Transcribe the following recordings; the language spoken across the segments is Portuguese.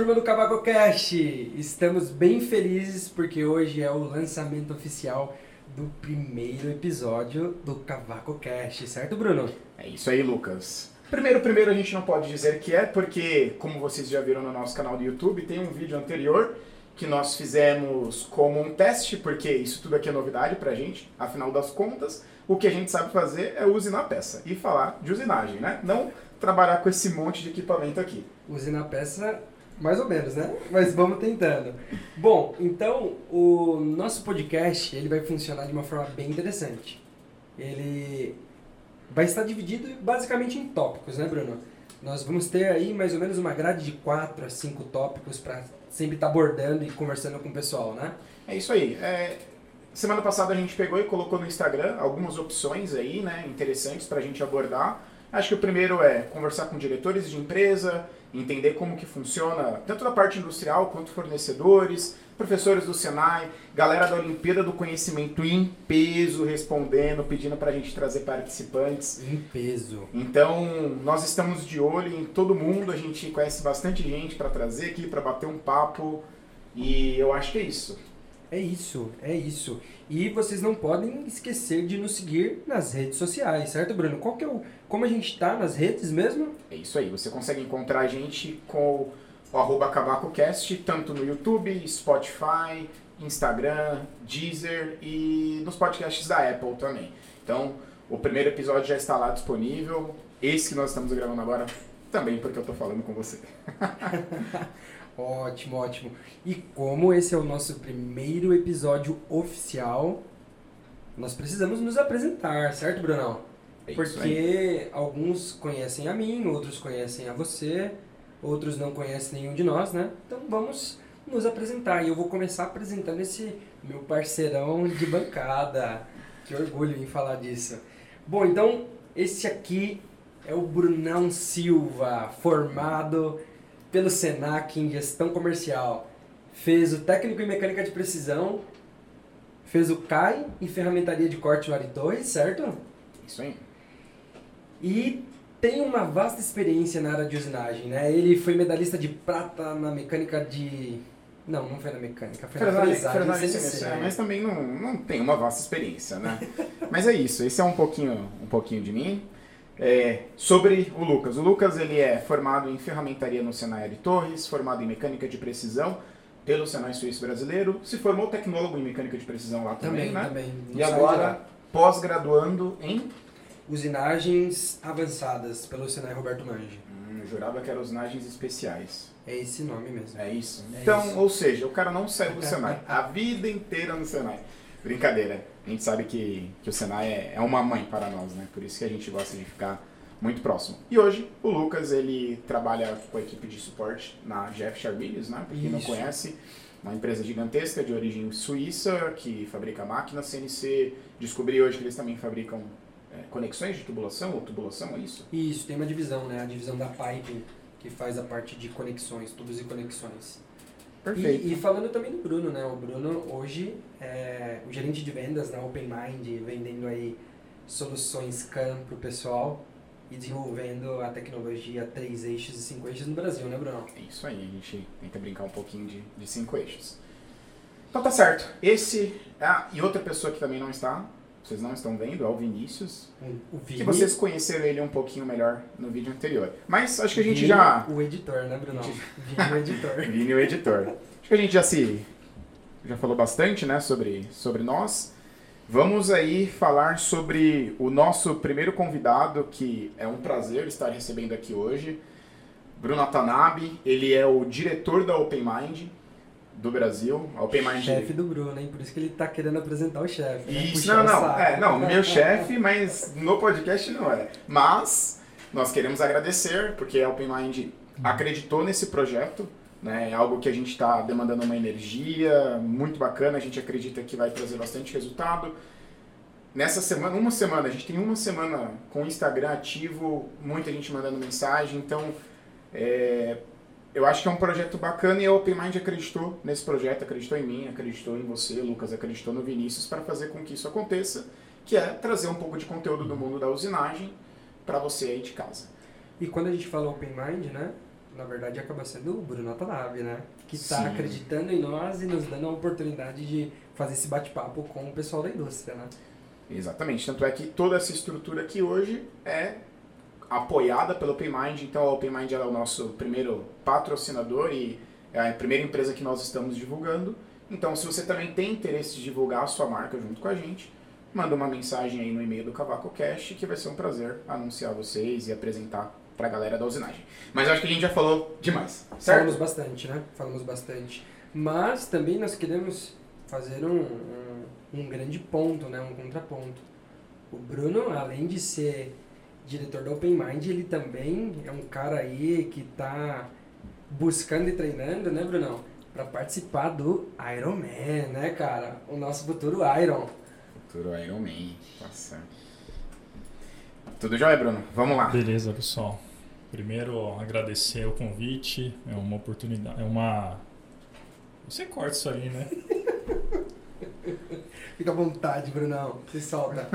turma do Cavaco Cash! Estamos bem felizes porque hoje é o lançamento oficial do primeiro episódio do Cavaco Cash, certo, Bruno? É isso aí, Lucas. Primeiro, primeiro a gente não pode dizer que é, porque, como vocês já viram no nosso canal do YouTube, tem um vídeo anterior que nós fizemos como um teste, porque isso tudo aqui é novidade pra gente, afinal das contas, o que a gente sabe fazer é usinar peça e falar de usinagem, né? Não trabalhar com esse monte de equipamento aqui. Usinar peça, mais ou menos, né? Mas vamos tentando. Bom, então o nosso podcast ele vai funcionar de uma forma bem interessante. Ele vai estar dividido basicamente em tópicos, né, Bruno? Nós vamos ter aí mais ou menos uma grade de 4 a 5 tópicos para sempre estar abordando e conversando com o pessoal, né? É isso aí. É, semana passada a gente pegou e colocou no Instagram algumas opções aí, né, interessantes para a gente abordar. Acho que o primeiro é conversar com diretores de empresa, entender como que funciona tanto da parte industrial quanto fornecedores, professores do Senai, galera da Olimpíada do Conhecimento em peso respondendo, pedindo para a gente trazer participantes. Em peso. Então, nós estamos de olho em todo mundo, a gente conhece bastante gente para trazer aqui, para bater um papo, e eu acho que é isso. É isso, é isso. E vocês não podem esquecer de nos seguir nas redes sociais, certo, Bruno? Qual que é o, como a gente está nas redes mesmo? É isso aí, você consegue encontrar a gente com o arroba CavacoCast, tanto no YouTube, Spotify, Instagram, Deezer e nos podcasts da Apple também. Então, o primeiro episódio já está lá disponível. Esse que nós estamos gravando agora também, porque eu estou falando com você. ótimo, ótimo. E como esse é o nosso primeiro episódio oficial, nós precisamos nos apresentar, certo, Brunão? É Porque alguns conhecem a mim, outros conhecem a você, outros não conhecem nenhum de nós, né? Então vamos nos apresentar. E eu vou começar apresentando esse meu parceirão de bancada. Que orgulho em falar disso. Bom, então esse aqui é o Brunão Silva, formado pelo Senac em gestão comercial. Fez o técnico em mecânica de precisão, fez o CAI em ferramentaria de corte no Ari Torres, certo? Isso aí. E tem uma vasta experiência na área de usinagem, né? Ele foi medalhista de prata na mecânica de... Não, não foi na mecânica, foi na né? mas também não, não tem uma vasta experiência, né? mas é isso, esse é um pouquinho, um pouquinho de mim. É, sobre o Lucas. O Lucas ele é formado em ferramentaria no Senai de Torres, formado em mecânica de precisão pelo Senai Suíço Brasileiro, se formou tecnólogo em mecânica de precisão lá também, Também, né? também. E agora pós-graduando em. Usinagens avançadas pelo Senai Roberto Mange. Hum, jurava que eram usinagens especiais. É esse nome mesmo. É isso? É então, isso. ou seja, o cara não saiu do Senai. a vida inteira no Senai. Brincadeira. A gente sabe que, que o Senai é, é uma mãe para nós, né? Por isso que a gente gosta de ficar muito próximo. E hoje, o Lucas, ele trabalha com a equipe de suporte na Jeff Charbinius, né? Pra quem não Isso. conhece, uma empresa gigantesca de origem suíça que fabrica máquinas CNC. Descobri hoje que eles também fabricam é, conexões de tubulação ou tubulação, é isso? Isso, tem uma divisão, né? A divisão da Pipe, que faz a parte de conexões, tubos e conexões. Perfeito. E, e falando também do Bruno, né? O Bruno hoje é o gerente de vendas na Open Mind, vendendo aí soluções CAM pro pessoal e desenvolvendo a tecnologia 3 eixos e 5 eixos no Brasil, né, Bruno? É isso aí, a gente tenta brincar um pouquinho de, de cinco eixos. Então tá certo. Esse. Ah, e outra pessoa que também não está, vocês não estão vendo, é o Vinícius. O Vini. Que vocês conheceram ele um pouquinho melhor no vídeo anterior. Mas acho que a gente Vini, já. O editor, né, Bruno? Vini, o editor. Vini, o editor. Acho que a gente já se. Já falou bastante, né, sobre, sobre nós. Vamos aí falar sobre o nosso primeiro convidado, que é um prazer estar recebendo aqui hoje. Bruno Atanabe, ele é o diretor da Open Mind do Brasil. A Open Mind. Chefe do Bruno, hein? Por isso que ele tá querendo apresentar o chefe. né? Isso, não, não. É, não, meu chefe, mas no podcast não é. Mas nós queremos agradecer, porque a Open Mind acreditou nesse projeto. Né, é algo que a gente está demandando uma energia muito bacana, a gente acredita que vai trazer bastante resultado. Nessa semana, uma semana, a gente tem uma semana com o Instagram ativo, muita gente mandando mensagem, então é, eu acho que é um projeto bacana e a Open Mind acreditou nesse projeto, acreditou em mim, acreditou em você, Lucas, acreditou no Vinícius para fazer com que isso aconteça, que é trazer um pouco de conteúdo do mundo da usinagem para você aí de casa. E quando a gente fala Open Mind, né? na verdade, acaba sendo o Bruno Watanabe, né? Que está acreditando em nós e nos dando a oportunidade de fazer esse bate-papo com o pessoal da indústria, né? Exatamente. Tanto é que toda essa estrutura aqui hoje é apoiada pelo OpenMind. Então a OpenMind é o nosso primeiro patrocinador e é a primeira empresa que nós estamos divulgando. Então se você também tem interesse de divulgar a sua marca junto com a gente, manda uma mensagem aí no e-mail do Cavaco Cash que vai ser um prazer anunciar vocês e apresentar pra galera da usinagem. Mas eu acho que a gente já falou demais, Falamos certo? bastante, né? Falamos bastante. Mas também nós queremos fazer um, um, um grande ponto, né? Um contraponto. O Bruno, além de ser diretor da Open Mind, ele também é um cara aí que tá buscando e treinando, né, Brunão? Pra participar do Iron Man, né, cara? O nosso futuro Iron. Futuro Iron Man, tá certo. Tudo jóia, Bruno? Vamos lá. Beleza, pessoal. Primeiro, agradecer o convite. É uma oportunidade. É uma. Você corta isso aí, né? Fica à vontade, Brunão. Se solta.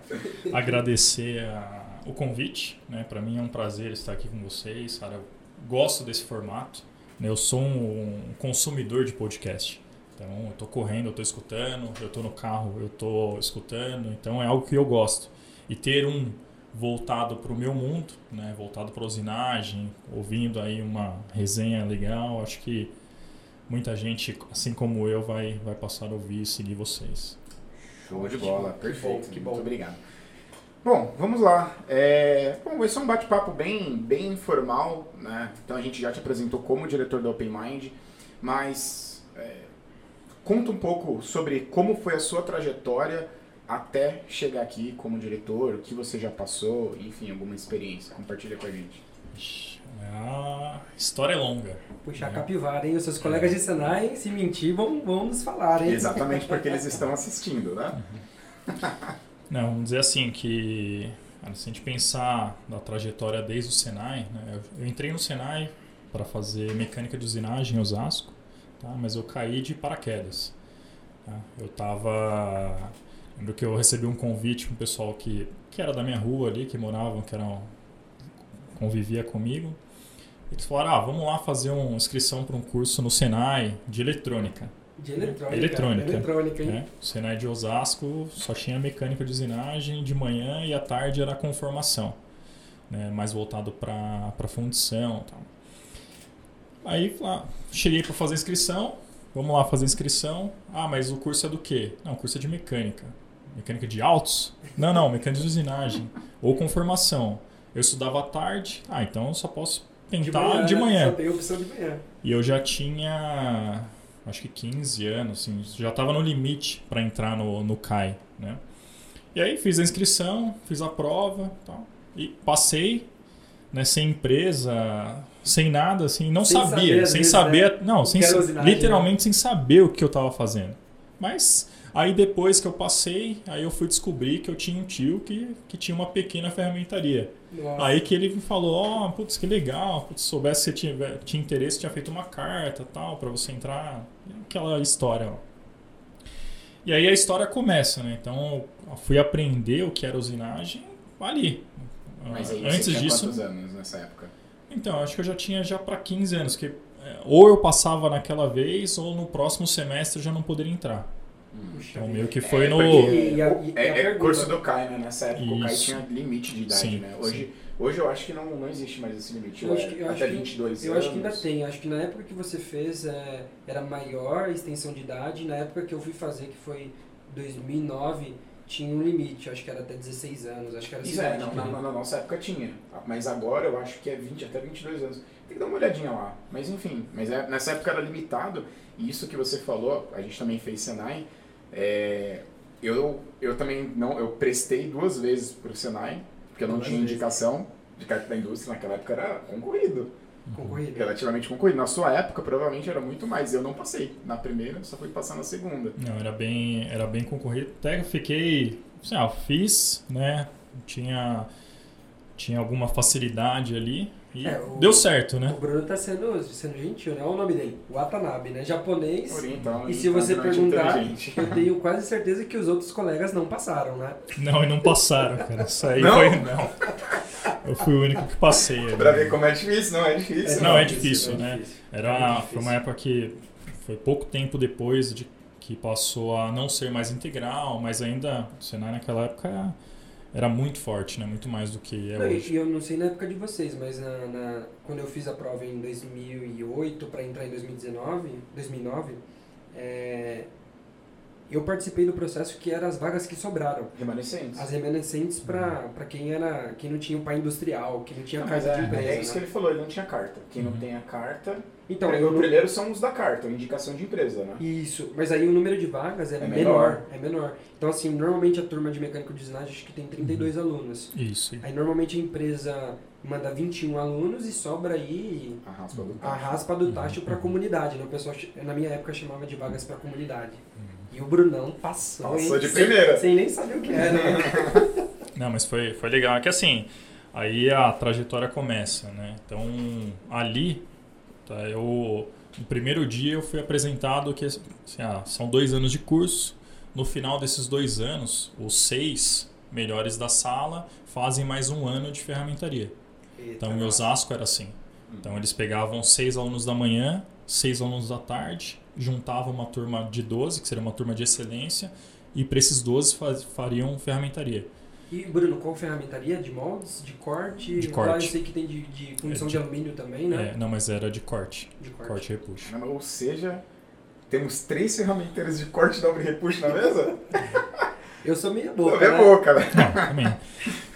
agradecer a- o convite, né? Para mim é um prazer estar aqui com vocês, cara. Eu gosto desse formato. né? Eu sou um consumidor de podcast. Então, eu tô correndo, eu tô escutando, eu tô no carro, eu tô escutando. Então, é algo que eu gosto. E ter um voltado para o meu mundo, né? Voltado para usinagem, ouvindo aí uma resenha legal, acho que muita gente, assim como eu, vai vai passar a ouvir e seguir vocês. Show de bola, Que perfeito. bom, que bom. Muito obrigado. Bom, vamos lá. É, Bom, vai ser um bate-papo bem, bem informal, né? Então a gente já te apresentou como diretor da Open Mind, mas é, conta um pouco sobre como foi a sua trajetória até chegar aqui como diretor, o que você já passou, enfim, alguma experiência. Compartilha com a gente. A história é longa. Puxar É. capivara, hein? Os seus colegas de Senai, se mentir, vão, vão nos falar, hein? Exatamente porque eles estão assistindo, né? Não, vamos dizer assim que se a gente pensar da trajetória desde o Senai, né, eu, entrei no Senai para fazer mecânica de usinagem em Osasco, tá? mas eu caí de paraquedas. tá? Eu tava lembro que eu recebi um convite com um pessoal que que era da minha rua ali, que moravam, que eram convivia comigo. Eles falaram: "Ah, vamos lá fazer uma inscrição para um curso no Senai de eletrônica". De eletrônica. Eletrônica. Eletrônica, né? O Senai de Osasco só tinha mecânica de usinagem de manhã e à tarde era conformação, né? mais voltado para fundição e tal. Aí lá, cheguei para fazer inscrição, vamos lá fazer inscrição. Ah, mas o curso é do quê? Não, o curso é de mecânica. Mecânica de autos? Não, não, mecânica de usinagem. Ou conformação. Eu estudava à tarde, ah, então eu só posso tentar de manhã. né? Só tem opção de manhã. E eu já tinha, acho que 15 anos, assim, já estava no limite para entrar no, no CAI, né? E aí fiz a inscrição, fiz a prova tal, e passei, né, sem empresa, sem nada, assim, não Sem sabia, saber, sem vezes, saber, né, não, sem, usinagem, literalmente sem saber o que eu estava fazendo. Mas aí depois que eu passei, aí eu fui descobrir que eu tinha um tio que, que tinha uma pequena ferramentaria. Nossa. Aí que ele me falou, ó, putz, que legal, putz, se soubesse que você tinha, tinha interesse, tinha feito uma carta tal, pra você entrar, aquela história, ó. E aí a história começa, né? Então eu fui aprender o que era usinagem ali. Mas aí Antes você tinha disso, quantos anos nessa época? então, acho que eu já tinha já para 15 anos, que é, ou eu passava naquela vez, ou no próximo semestre eu já não poderia entrar. Puxa Então meio que foi É, no... porque E a- e é, é curso do CAI, né? Nessa época o CAI Isso. tinha limite de idade, Sim, né? Hoje, hoje eu acho que não, não existe mais esse limite. Eu acho é que- eu até acho que- 22 Eu anos. acho que ainda tem. Acho que na época que você fez é, era maior a extensão de idade. Na época que eu fui fazer, que foi 2009, tinha um limite. Acho que era até 16 anos. Acho que era Isso é, não, que- na, na nossa época tinha. Mas agora eu acho que é 20, até 22 anos. Tem que dar uma olhadinha lá. Mas enfim, mas é- nessa época era limitado. E isso que você falou, a gente também fez Senai. É, eu, eu também não, eu prestei duas vezes pro Senai, porque eu não Duas tinha vezes. indicação de carta da indústria. Naquela época era concorrido. Concorrida. relativamente concorrido. Na sua época, provavelmente era muito mais. Eu não passei na primeira, só fui passar na segunda. Não, era bem, era bem concorrido. Até fiquei, assim, ó, fiz, né? Tinha, tinha alguma facilidade ali e É, o- deu certo, né? O Bruno tá sendo, sendo gentil, né? Olha o nome dele. Watanabe, né? Japonês. Oriental, E se você perguntar, eu tenho quase certeza que os outros colegas não passaram, né? Não, e não passaram, cara. Isso aí Não? foi. Não. Eu fui o único que passei. ali. Pra ver como é difícil, não é difícil. Não, é difícil, difícil, é né? difícil. Era, É foi difícil. uma época que foi pouco tempo depois de que passou a não ser mais integral, mas ainda o Senai naquela época era muito forte, né? Muito mais do que é Não, e- hoje. E eu não sei na época de vocês, mas na, na- quando eu fiz a prova em 2008 para entrar em 2019, 2009, é, eu participei do processo que eram as vagas que sobraram. Remanescentes. As remanescentes para quem era quem não tinha o pai industrial, que não tinha Não, carta de é, empresa. é isso que né? ele falou, ele não tinha carta. Quem não Uhum. tem a carta. Então, o não- primeiro são os da carta, indicação de empresa, né? Isso, mas aí o número de vagas é, É menor, menor. é menor. Então assim, normalmente a turma de mecânico de usinagem acho que tem 32 Uhum. alunos. Isso. Aí normalmente a empresa manda 21 alunos e sobra aí A raspa do a raspa do tacho para a comunidade, né? O pessoal na minha época chamava de vagas para comunidade. E o Brunão passou, Passou de Sem- primeira. Sem, nem saber o que era. né? Não, mas foi, foi legal. É que assim, aí a trajetória começa, né? Então, ali, tá, eu, no primeiro dia eu fui apresentado que assim, ah, são dois anos de curso. No final desses dois anos, os seis melhores da sala fazem mais um ano de ferramentaria. Então, em Osasco era assim. Então, eles pegavam seis alunos da manhã, seis alunos da tarde, juntavam uma turma de 12, que seria uma turma de excelência, e para esses 12 faz- fariam ferramentaria. E Bruno, qual ferramentaria? De moldes? De corte? De corte. Lá eu sei que tem de, de fundição É, de de- alumínio também, né? É, não, mas era de corte. De corte. Corte e repuxo. Caramba, Ou seja, temos três ferramenteiras de corte, dobra e repuxo na mesa? Eu sou meia Boa, boca, é né? boca, né? Não, também.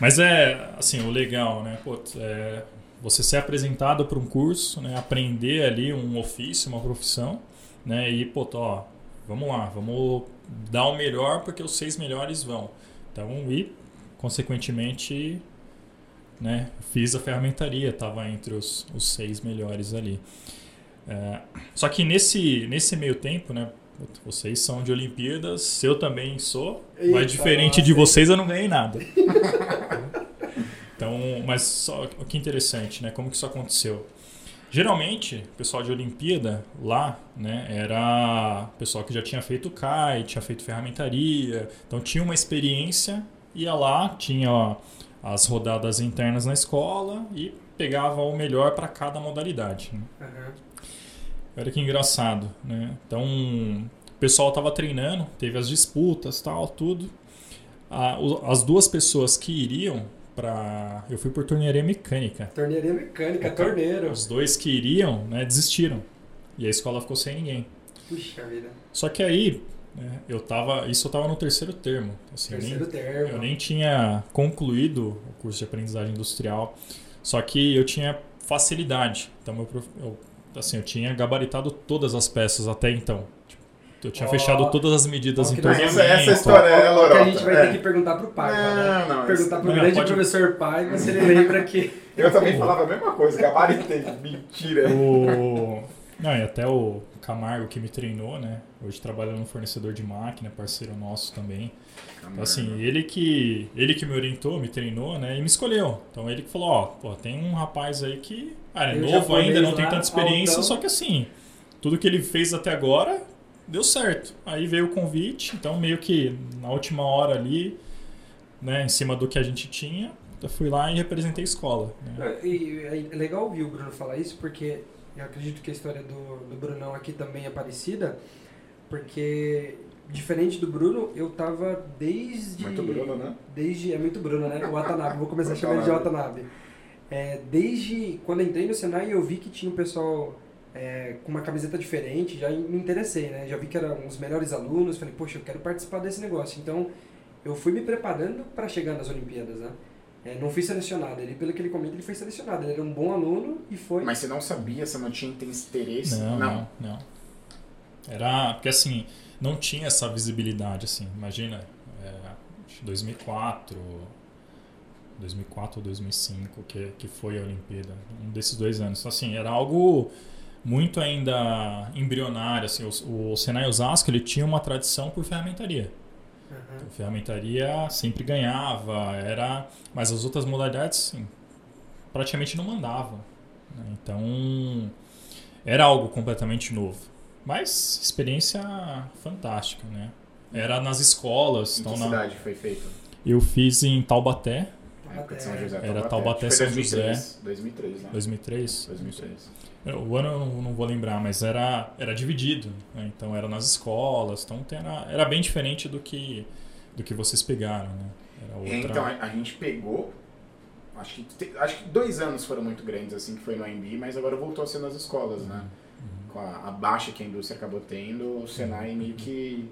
Mas é, assim, o legal, né? Pô, é, você ser apresentado para um curso, né? Aprender ali um ofício, uma profissão, né? E, pô, ó, vamos lá, vamos dar o melhor porque os seis melhores vão. Então, e, consequentemente, né? Fiz a ferramentaria, estava entre os, os seis melhores ali. É, só que nesse, nesse meio tempo, né? Vocês são de Olimpíadas, eu também sou, Eita, mas diferente de vocês eu não ganhei nada. Então, mas só o que interessante, né? Como que isso aconteceu? Geralmente, o pessoal de Olimpíada lá, né, era pessoal que já tinha feito CAI, tinha feito ferramentaria, então tinha uma experiência, ia lá, tinha as rodadas internas na escola e pegava o melhor para cada modalidade. né? Aham. Olha que engraçado, né? Então, o pessoal tava treinando, teve as disputas, tal, tudo. Ah, o- as duas pessoas que iriam para, eu fui por tornearia mecânica. Torneirinha mecânica, Opa. torneiro. Os dois que iriam, né, desistiram. E a escola ficou sem ninguém. Puxa vida. Só que aí, né, eu tava, isso eu tava no terceiro termo. Assim, eu nem- Terceiro termo. eu nem tinha concluído o curso de aprendizagem industrial, só que eu tinha facilidade. Então, eu, eu, assim, eu tinha gabaritado todas as peças até então. Tipo, Eu tinha Ó, fechado todas as medidas em torneamento. Essa, essa história é Ó, que a lorota. gente vai é. ter que perguntar pro pai, né? Não, não. Perguntar pro Não, grande pode- professor pai, se ele lembra que. Eu também falava a mesma coisa, gabaritei. Mentira. O... Não, e até o Camargo que me treinou, né? Hoje trabalha no fornecedor de máquina, parceiro nosso também. Então, assim, ele que, ele que me orientou, me treinou, né? E me escolheu. Então ele que falou, ó, pô, tem um rapaz aí que ah, é um novo ainda, não tem tanta experiência, altão. só que assim, tudo que ele fez até agora deu certo. Aí veio o convite, então meio que na última hora ali, né, em cima do que a gente tinha, eu fui lá e representei a escola. né? E é legal ouvir o Bruno falar isso, porque eu acredito que a história do, do Brunão aqui também é parecida, porque diferente do Bruno, eu tava desde. Muito Bruno, né? Desde. É muito Bruno, né? O Watanabe, vou começar a chamar ele de Watanabe. É, desde quando entrei no Senai, eu vi que tinha um pessoal é, com uma camiseta diferente, já me interessei, né? Já vi que eram os melhores alunos, falei, poxa, eu quero participar desse negócio. Então, eu fui me preparando para chegar nas Olimpíadas, né? É, não fui selecionado. Ele, pelo que ele comenta, ele foi selecionado. Ele era um bom aluno e foi. Mas você não sabia, você não tinha interesse? Não, não, não. Era porque assim, não tinha essa visibilidade assim. Imagina, é, acho que 2004, 2004 ou 2005 que que foi a Olimpíada, um desses dois anos. Então, assim, era algo muito ainda embrionário assim. O, o Senai Osasco ele tinha uma tradição por ferramentaria. Aham. A ferramentaria sempre ganhava, era, mas as outras modalidades sim, praticamente não mandavam. né? Então era algo completamente novo, mas experiência fantástica, né? Era nas escolas, Em então que na- cidade foi feito? eu fiz em Taubaté, Taubaté. José, Era Taubaté. São 2003, 2003, né? 2003? 2003. O ano eu não vou lembrar, mas era, era dividido. né? Então era nas escolas. Então era, era bem diferente do que, do que vocês pegaram. Né? Era outra... Então a, gente pegou. Acho que, acho que dois anos foram muito grandes, assim, que foi no AMB, mas agora voltou a ser nas escolas, né? Uhum. Com a, a baixa que a indústria acabou tendo, o Senai meio que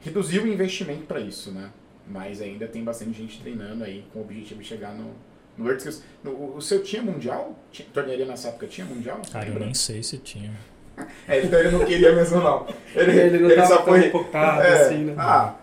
reduziu o investimento para isso, né? Mas ainda tem bastante gente treinando aí com o objetivo de chegar no, no World Skills. No- o, seu tinha mundial? Tinha, tornearia nessa época tinha mundial? Cara, eu nem sei se tinha. É, então ele não queria mesmo, não. Ele, Ele não tava só foi. focado é, assim, né? Ah,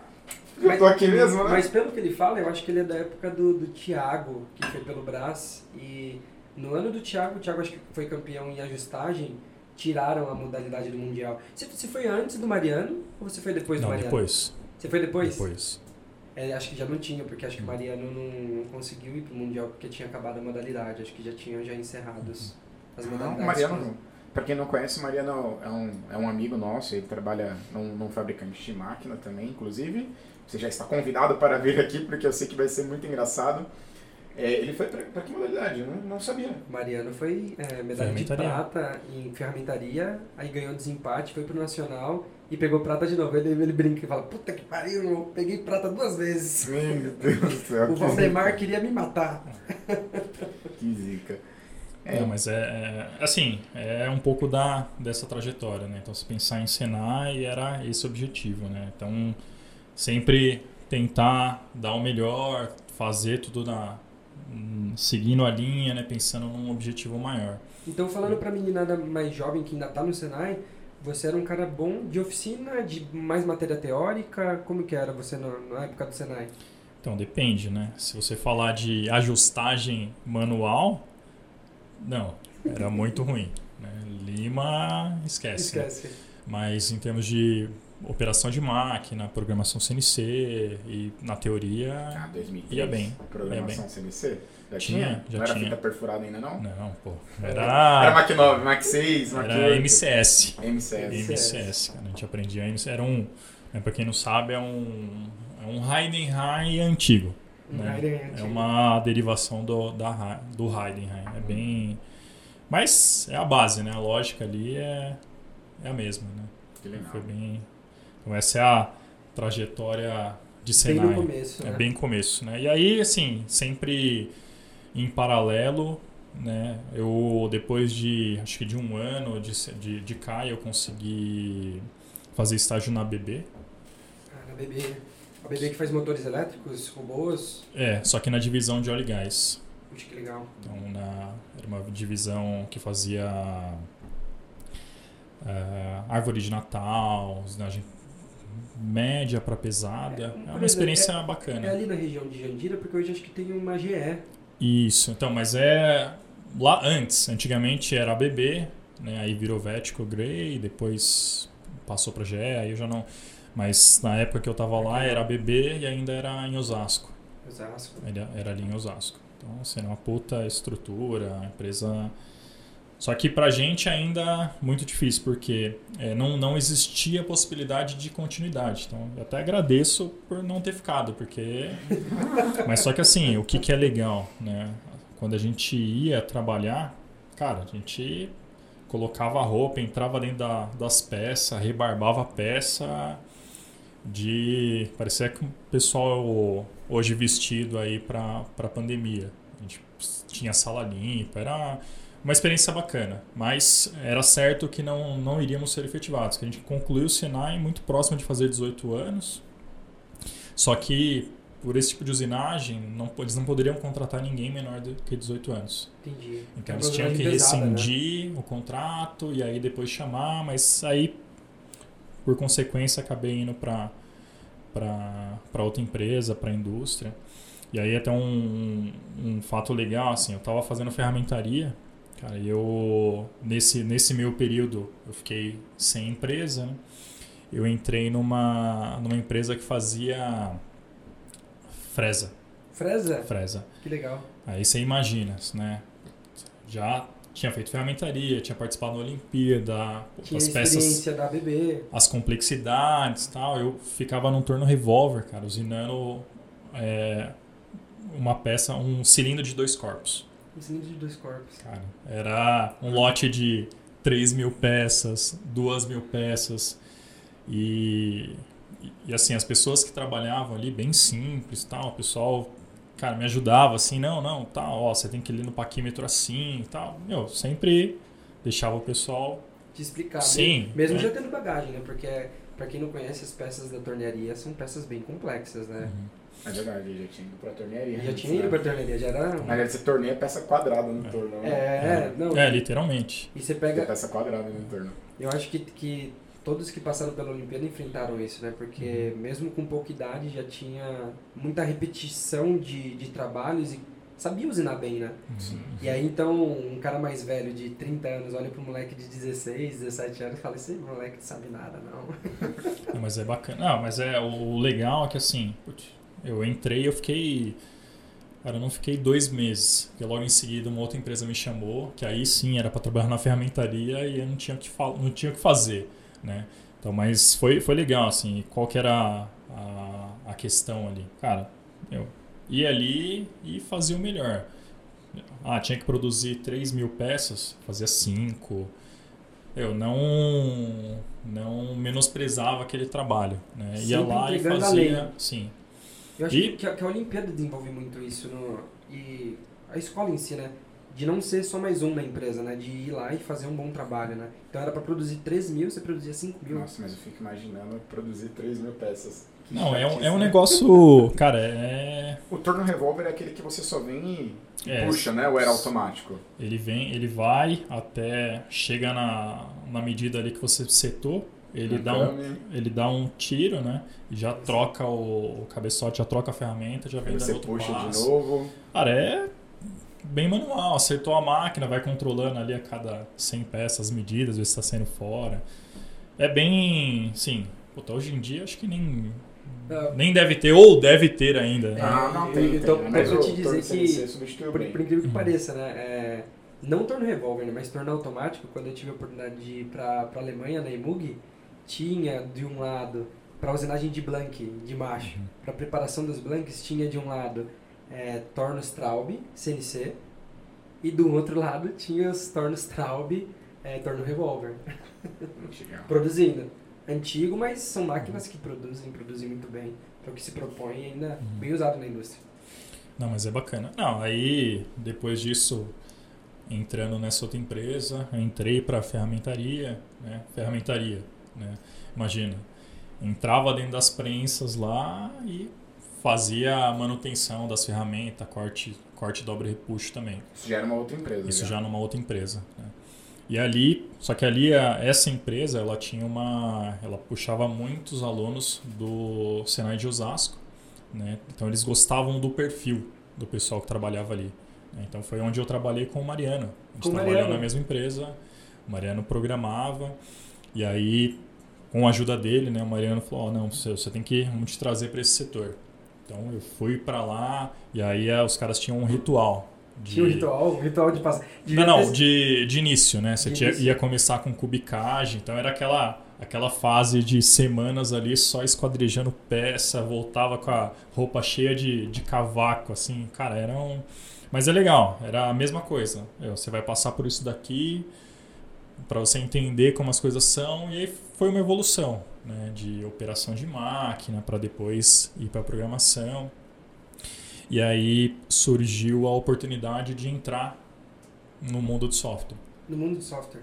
eu tô aqui mesmo, né? Mas pelo que ele fala, eu acho que ele é da época do, do Thiago, que foi pelo Brás. E no ano do Thiago, o Thiago acho que foi campeão em ajustagem, tiraram a modalidade do Mundial. Você, você foi antes do Mariano ou você foi depois do não, Mariano? depois. Você foi depois? Depois. É, acho que já não tinha, porque acho que o Mariano não, não conseguiu ir pro Mundial porque tinha acabado a modalidade. Acho que já tinham já encerrados as Não, modalidades. o Mariano, pra quem não conhece, o Mariano é um, é um amigo nosso, ele trabalha num, num fabricante de máquina também, inclusive. Você já está convidado para vir aqui, porque eu sei que vai ser muito engraçado. É, ele foi pra, pra que modalidade? Eu não, não sabia. O Mariano foi é, medalha de prata em ferramentaria, aí ganhou desempate, foi pro Nacional e pegou prata de novo. Ele, ele brinca e fala, puta que pariu, eu peguei prata duas vezes. Meu Deus do céu. O Valdemar queria me matar. Que zica. É, Não, mas é, é- assim, é um pouco da, dessa trajetória, né? Então, se pensar em Senai, era esse o objetivo, né? Então, sempre tentar dar o melhor, fazer tudo na, seguindo a linha, né? Pensando num objetivo maior. Então, falando pra meninada mais jovem que ainda tá no Senai, você era um cara bom de oficina, de mais matéria teórica? Como que era você na, na época do Senai? Então, depende, né? Se você falar de ajustagem manual, não, era muito ruim. Né? Lima, esquece. né? Esquece. Mas em termos de operação de máquina, programação CNC e na teoria, Ah, 2003. Ia bem, Programação CNC? Já Tinha, tinha? já não era tinha. fita perfurada ainda, não? não, pô, Era era, Mac 9, Mac 6, Mac era 8. MCS. MCS. MCS, cara, a gente aprendia MCS. Era um, né, pra quem não sabe, é um, é um Heidenheim antigo. Né? Raiden É antigo. uma derivação do, da, do Heidenheim. É bem. Mas é a base, né? A lógica ali é, é a mesma, né? Que legal. Foi bem. Então essa é a trajetória de Bem Senai. no começo, É né? bem começo, né? E aí, assim, sempre em paralelo, né? Eu, depois de, acho que de um ano de, de, de CAI, eu consegui fazer estágio na BB. Cara, a BB, a BB que faz motores elétricos, robôs. É, só que na divisão de óleo e gás. Puxa, que legal. Então, na, era uma divisão que fazia eh, árvore de Natal, usinagem média para pesada. É, É, uma coisa- experiência É bacana. ali na região de Jandira, porque hoje acho que tem uma GE. Isso, então, mas é lá antes. Antigamente era a BB, né? Aí virou Vertical Grey, depois passou para GE, aí eu já não. Mas na época que eu tava lá era a BB e ainda era em Osasco. Osasco. Era, era ali em Osasco. Então, assim, era uma puta estrutura, a empresa. Só que pra gente ainda muito difícil, porque é, não, não existia possibilidade de continuidade. Então, eu até agradeço por não ter ficado, porque. Mas só que assim, o que, que é legal, né? Quando a gente ia trabalhar, cara, a gente colocava a roupa, entrava dentro da- das peças, rebarbava a peça de parecia que o pessoal hoje vestido aí para para pandemia. A gente tinha sala limpa, era uma experiência bacana, mas era certo que não não iríamos ser efetivados, que a gente concluiu o Senai muito próximo de fazer 18 anos. Só que por esse tipo de usinagem, não, eles não poderiam contratar ninguém menor do que 18 anos. Entendi. Então É eles tinham que né? rescindir o contrato e aí depois chamar, mas aí por consequência acabei indo para para outra empresa, para a indústria. E aí até um, um fato legal, assim, eu estava fazendo ferramentaria, cara, eu nesse nesse meu período eu fiquei sem empresa, né? Eu entrei numa numa empresa que fazia fresa, Fresa? fresa. Que legal. Aí você imagina, né? Já tinha feito ferramentaria, tinha participado da Olimpíada, Tinha as peças, da BB. as complexidades tal. Eu ficava num turno revólver, cara, usinando é, uma peça, um cilindro de dois corpos. Cilindro de dois corpos. Cara, era um lote de 3 mil peças, 2 mil peças. E, e assim, as pessoas que trabalhavam ali, bem simples tal, o pessoal, cara, me ajudava assim, não, não, tá, ó, você tem que ir no paquímetro assim e tal. Meu, sempre deixava o pessoal Te explicar. Sim, Mesmo é. já tendo bagagem, né? Porque, pra quem não conhece, as peças da tornearia são peças bem complexas, né? Uhum. É verdade, já tinha ido pra tornearia. Já tinha ido né? pra tornearia, já era... Mas deve ser torneio é peça quadrada no torno. né? É, não. É, literalmente. E você É pega... peça quadrada no torno. Eu acho que, que todos que passaram pela Olimpíada enfrentaram isso, né? Porque Uhum. mesmo com pouca idade já tinha muita repetição de, de trabalhos e sabia usinar bem, né? Sim. E aí então um cara mais velho de 30 anos olha pro moleque de 16, 17 anos e fala, esse moleque não sabe nada, não. Não, mas é bacana. Não, mas é o legal é que assim, putz, eu entrei e eu fiquei. Cara, eu não fiquei dois meses. Porque logo em seguida uma outra empresa me chamou, que aí sim era para trabalhar na ferramentaria e eu não tinha o que, não tinha que fazer, né? Então, mas foi, foi legal, assim. Qual que era a, a, questão ali? Cara, eu ia ali e fazia o melhor. Ah, tinha que produzir 3 mil peças, fazia 5. Eu não, não menosprezava aquele trabalho. Né? Ia lá e fazia. Sim. Eu acho E- que, a, que a Olimpíada desenvolve muito isso no, e a escola em si, né? De não ser só mais um na empresa, né? De ir lá e fazer um bom trabalho, né? Então era pra produzir 3 mil, você produzia 5 mil. Nossa, mas eu fico imaginando produzir 3 mil peças. Que Não, é um, é um né? negócio. Cara, é. O torno revólver é aquele que você só vem e É. puxa, né? Ou era automático? Ele vem, ele vai até. Chega na, na medida ali que você setou. Ele dá, um, Kami, ele dá um tiro, né? E já troca o, o cabeçote, já troca a ferramenta, já vem dando outro puxa de passo. novo. Cara, é bem manual. Acertou a máquina, vai controlando ali a cada 100 peças as medidas, ver se está saindo fora. É bem. Sim. Puta, hoje em dia acho que nem. Ah. Nem deve ter, ou deve ter ainda. né? Ah, não tem, tem. então, mas pra o te dizer que- Por, por incrível que Uhum. pareça, né? É, não torno revólver, né? Mas torno automático, quando eu tive a oportunidade de ir pra, pra Alemanha, na EMUG, tinha de um lado, pra usinagem de blank, de macho, Uhum. pra preparação dos blanks, tinha de um lado é, torno Straub, CNC, e do outro lado tinha os torno Straub, é, torno revólver, Legal. produzindo. Antigo, mas são máquinas que produzem, produzem muito bem. Para o que se propõe e ainda Uhum. bem usado na indústria. Não, mas é bacana. Não, aí depois disso, entrando nessa outra empresa, eu entrei para ferramentaria, né? Ferramentaria, né? Imagina, entrava dentro das prensas lá e fazia a manutenção das ferramentas, corte, corte, dobra e repuxo também. Isso já era uma outra empresa. Isso já numa outra empresa. né? E ali, só que ali a- essa empresa, ela tinha uma, ela puxava muitos alunos do Senai de Osasco, né? Então eles gostavam do perfil do pessoal que trabalhava ali. né? Então foi onde eu trabalhei com o Mariano. A gente Com trabalhou Mariano. na mesma empresa. O Mariano programava e aí com a ajuda dele, né, o Mariano falou: "Ó, não, você, você tem que vamos te trazer para esse setor". Então eu fui para lá e aí eh, os caras tinham um ritual de Tinha um ritual, um ritual de passar. não, não, de, de início, né? Você tinha- ia começar com cubicagem, então era aquela, aquela fase de semanas ali só esquadrejando peça, voltava com a roupa cheia de, de cavaco, assim, cara, era um. Mas é legal, era a mesma coisa. Você vai passar por isso daqui para você entender como as coisas são, e aí foi uma evolução, né? De operação de máquina para depois ir para programação. E aí surgiu a oportunidade de entrar no mundo de software. No mundo de software.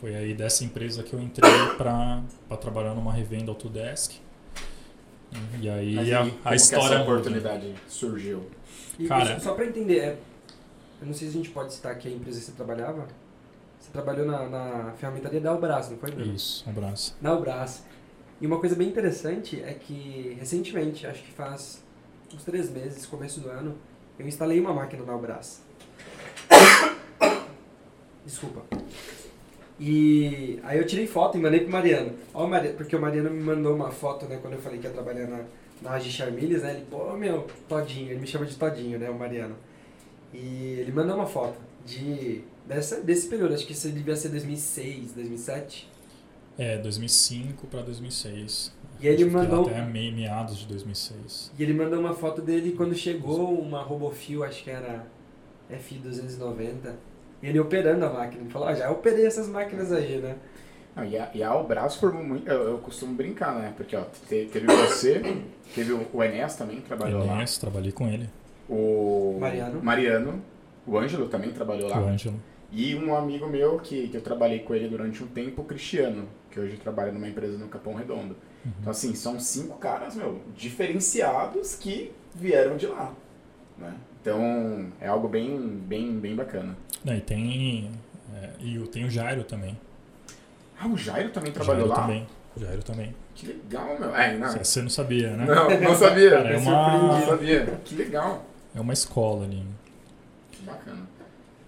Foi aí dessa empresa que eu entrei para trabalhar numa revenda Autodesk. E aí Mas a, e a que história oportunidade surgiu? E Cara- só- pra entender, é, eu não sei se a gente pode citar aqui a empresa que você trabalhava. Trabalhou na, na ferramentaria da Albras, não foi, Bruno? Isso, abraço. Na Albras. E uma coisa bem interessante é que, recentemente, acho que faz uns três meses, começo do ano, eu instalei uma máquina na Albras. Desculpa. E aí eu tirei foto e mandei pro Mariano. Ó, Mariano, porque o Mariano me mandou uma foto, né, quando eu falei que ia trabalhar na, na Agi Charmilhas, né? Ele, pô, meu, Todinho, ele me chama de Todinho, né, o Mariano. E ele mandou uma foto de dessa, desse período, acho que isso devia ser 2006, 2007. É, 2005 para 2006. E ele mandou, Até me- meados de 2006. e ele mandou uma foto dele quando chegou uma Robofil, acho que era F290. E ele operando a máquina. Ele falou, ah, já operei essas máquinas aí, né? Não, e, a, e a formou muito. Eu, eu costumo brincar, né? Porque ó, te- teve você, teve o, o Enéas também, que trabalhou lá. Enéas, trabalhei com ele. O Mariano. Mariano, o Ângelo também trabalhou lá. O Ângelo. E um amigo meu que, que eu trabalhei com ele durante um tempo, o Cristiano, que hoje trabalha numa empresa no Capão Redondo. Então, assim, são cinco caras, meu, diferenciados que vieram de lá. Né? Então, é algo bem, bem, bem bacana. Não, e tem. é, e o- tem o Jairo também. Ah, o Jairo também trabalhou Jairo lá? também. O Jairo também. Que legal, meu. É, não, Você não sabia, né? não, não sabia. Cara, é uma- Não sabia. Que legal. É uma escola ali. Que bacana.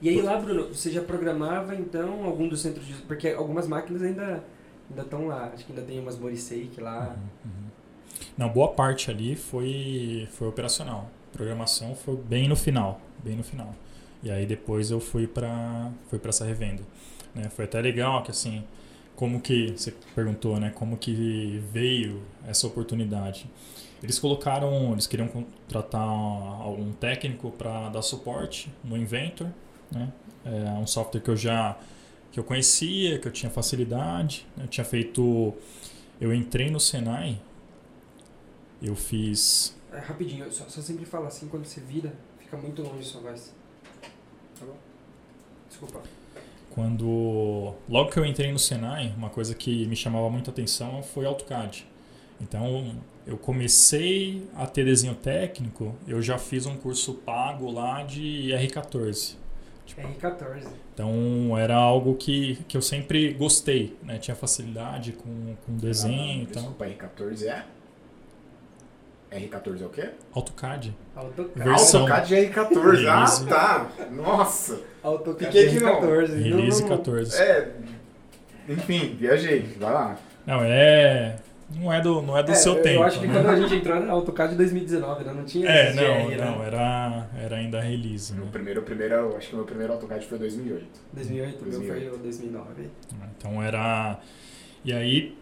E aí lá, Bruno, você já programava então algum dos centros de... Porque algumas máquinas ainda ainda estão lá. Acho que ainda tem umas Morisake lá. Uhum, uhum. Não, boa parte ali foi, foi operacional. Programação foi bem no final, bem no final. E aí depois eu fui para fui para essa revenda. Né? Foi até legal que assim, como que você perguntou, né? Como que veio essa oportunidade? Eles colocaram, eles queriam contratar algum técnico para dar suporte no Inventor, né? É um software que eu já que eu conhecia, que eu tinha facilidade. né? Eu tinha feito, eu entrei no Senai, eu fiz É, rapidinho, só, só sempre fala assim quando você vira, fica muito longe sua voz. Tá bom? Desculpa. Quando logo que eu entrei no Senai, uma coisa que me chamava muita atenção foi AutoCAD. Então, eu comecei a ter desenho técnico, eu já fiz um curso pago lá de R14. Tipo, R14. então, era algo que, que eu sempre gostei, né? Tinha facilidade com, com desenho, então Desculpa, R14 é? R14 é o quê? AutoCAD. AutoCAD. Versão. AutoCAD é R14. Ah, Release. tá. Nossa. AutoCAD Fiquei não. R14. Release não, não, 14. É. Enfim, viajei. Vai lá. Não, é não é do não é do É, seu eu, tempo. Eu acho que né? quando a gente entrou era AutoCAD 2019, né? Não tinha É, esse não, GR, né? não, era, era ainda release, né? O primeiro, o primeiro, eu acho que o meu primeiro AutoCAD foi 2008. 2008, o meu 2008. foi o 2009. Então era e aí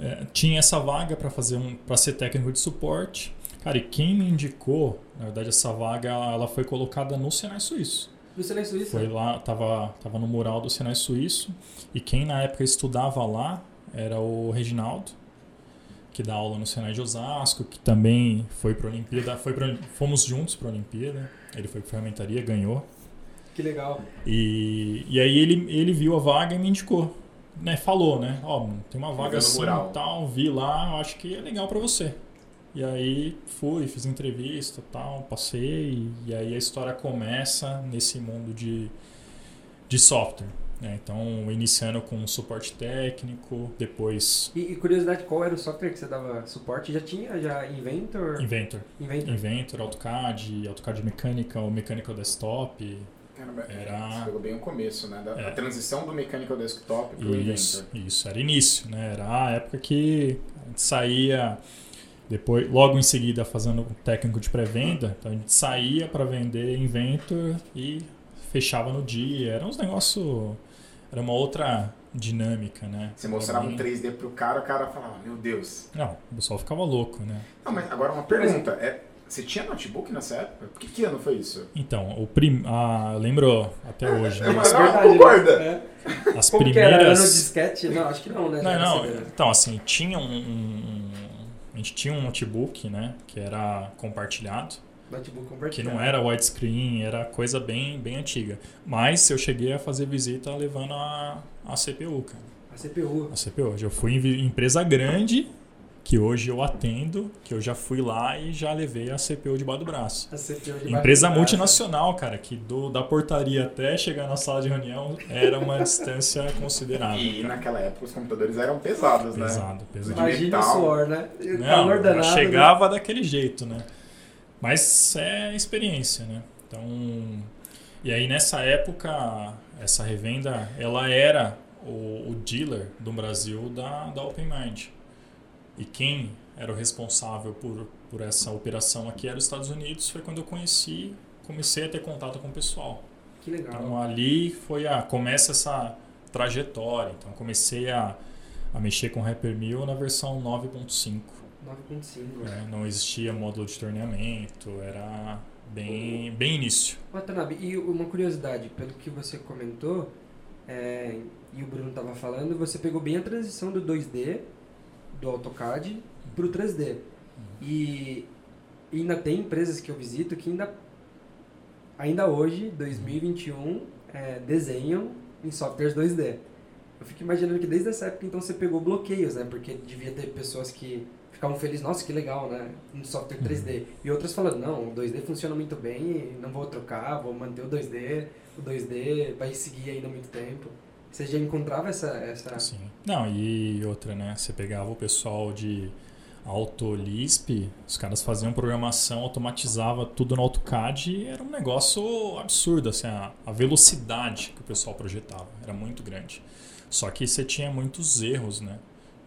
é, tinha essa vaga para fazer um para ser técnico de suporte. Cara, e quem me indicou, na verdade essa vaga ela foi colocada no Senai Suíço. No Senai Suíça? Foi lá, tava tava no mural do Senai Suíço e quem na época estudava lá era o Reginaldo, que dá aula no Senai de Osasco, que também foi para Olimpíada, foi pra, fomos juntos para Olimpíada. Ele foi para ferramentaria, ganhou. Que legal. E, e aí ele, ele viu a vaga e me indicou. Né, falou, né? Ó, tem uma vaga assim mural. e tal, vi lá, acho que é legal pra você. E aí fui, fiz entrevista tal, passei, e aí a história começa nesse mundo de, de software. Né? Então, iniciando com suporte técnico, depois E, e curiosidade, qual era o software que você dava suporte? Já tinha já Inventor? Inventor. Inventor. Inventor, AutoCAD, AutoCAD Mechanical, Mechanical Desktop. Caramba, Era- Você pegou bem o começo, né? Da, É. A transição do Mechanical Desktop pro Isso, Inventor. isso, era início, né? Era a época que a gente saía depois, logo em seguida fazendo um técnico de pré-venda, então a gente saía para vender Inventor e fechava no dia. Era uns negócios, era uma outra dinâmica, né? Você mostrava um bem- 3D pro cara, o cara falava, meu Deus. Não, o pessoal ficava louco, né? Não, mas agora uma pergunta. É, você tinha notebook nessa época? Que, que ano foi isso? Então, o prim... ah, eu lembro até hoje, É né? é verdade, concorda? né? É. as Como que era? Era no primeiras disquete? Não, acho que não, né? Não, não. Então, assim, tinha um, um- A gente tinha um notebook, né? Que era compartilhado. Notebook Que compartilhado. não era widescreen, era coisa bem, bem antiga. Mas eu cheguei a fazer visita levando a, a CPU, cara. A CPU. A CPU. Eu fui em empresa grande, que hoje eu atendo, que eu já fui lá e já levei a CPU debaixo do braço. A CPU de Empresa multinacional, cara, que do, da portaria até chegar na sala de reunião era uma distância considerável. E cara. naquela época os computadores eram pesados, né? Pesado, pesado. de Imagina o suor, né? O Não, calor danado. né? chegava daquele jeito, né? Mas é experiência, né? Então, e aí nessa época, essa revenda, ela era o, o dealer do Brasil da, da OpenMind. E quem era o responsável por, por essa operação aqui era os Estados Unidos. Foi quando eu conheci, comecei a ter contato com o pessoal. Que legal. Então ali foi a começa essa trajetória. Então comecei a, a mexer com Hypermill na versão 9.5. 9.5. É, não existia módulo de torneamento, era bem, bem início. Watanabe, e uma curiosidade, pelo que você comentou, é, e o Bruno estava falando, você pegou bem a transição do 2D, do AutoCAD, para o 3D. Uhum. E, e ainda tem empresas que eu visito que ainda, ainda hoje, 2021, é, desenham em softwares 2D. Eu fico imaginando que desde essa época, então, você pegou bloqueios, né? Porque devia ter pessoas que ficavam felizes, nossa, que legal, né? Um software 3D. Uhum. E outras falando, não, o 2D funciona muito bem, não vou trocar, vou manter o 2D, o 2D vai seguir ainda muito tempo. Você já encontrava essa... essa... Sim. Não, e outra, né? Você pegava o pessoal de AutoLisp, os caras faziam programação, automatizava tudo no AutoCAD e era um negócio absurdo, assim, a, a velocidade que o pessoal projetava era muito grande. Só que você tinha muitos erros, né?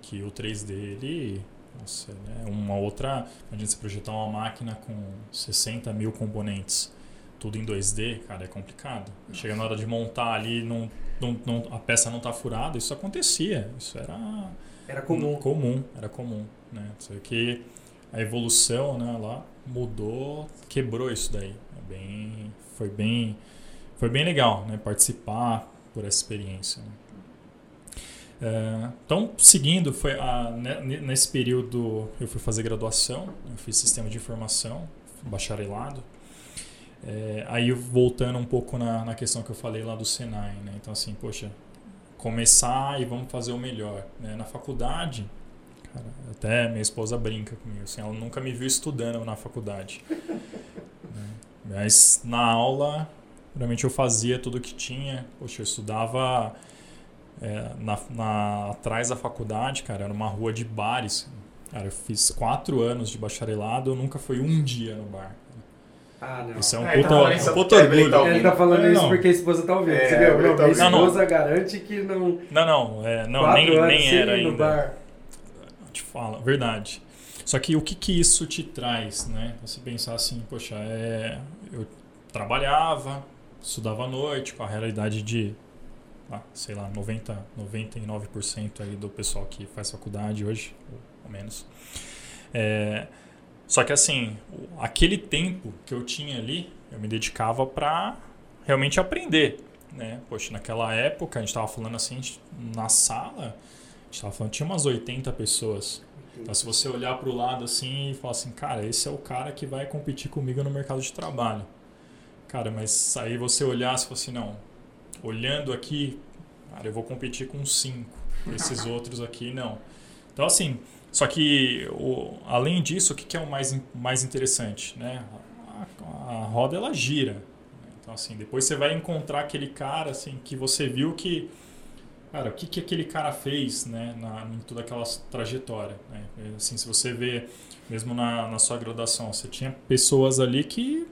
Que o 3D, ele nossa, né? Uma outra. Imagina você projetar uma máquina com 60 mil componentes, tudo em 2D, cara, é complicado. Nossa. Chega na hora de montar ali, não, não, não, a peça não está furada, isso acontecia. Isso era. Era comum. Comum, era comum. Né? Só que a evolução né, lá mudou, quebrou isso daí. É bem, foi, bem, foi bem legal né, participar por essa experiência. Né? É, então, seguindo, foi a, nesse período eu fui fazer graduação, eu fiz sistema de informação, bacharelado. É, aí voltando um pouco na, na, questão que eu falei lá do Senai, né? Então assim, poxa, começar e vamos fazer o melhor. Né? Na faculdade, cara, até minha esposa brinca comigo, assim, ela nunca me viu estudando na faculdade. né? Mas na aula, realmente eu fazia tudo que tinha. Poxa, eu estudava é, na, na, atrás da faculdade, cara, era uma rua de bares. Cara, eu fiz quatro anos de bacharelado, eu nunca fui um dia no bar. Ah, não. Isso é um é, puta, tá um puta orgulho. Tá ele tá falando é, isso porque a esposa tá ouvindo. É, você viu? Não, tá minha esposa não, garante que não. Não, não, é, não nem, nem era ainda. Bar. Te falo, verdade. Só que o que, que isso te traz, né? Você pensar assim, poxa, é, eu trabalhava, estudava à noite, com a realidade de sei lá, 90, 99% aí do pessoal que faz faculdade hoje, ou menos. É, só que assim, aquele tempo que eu tinha ali, eu me dedicava para realmente aprender. Né? Poxa, naquela época, a gente estava falando assim, na sala, a gente estava falando, tinha umas 80 pessoas. Então, se você olhar para o lado assim e falar assim, cara, esse é o cara que vai competir comigo no mercado de trabalho. Cara, mas aí você olhar e falar assim, não, olhando aqui, cara, eu vou competir com cinco. Esses outros aqui não. Então, assim, só que o, além disso, o que, que é o mais, mais interessante? Né? A, a, roda ela gira. Então, assim, depois você vai encontrar aquele cara assim, que você viu que. Cara, o que, que aquele cara fez né, na, em toda aquela trajetória? Né? Assim, se você vê, mesmo na, na sua graduação, você tinha pessoas ali que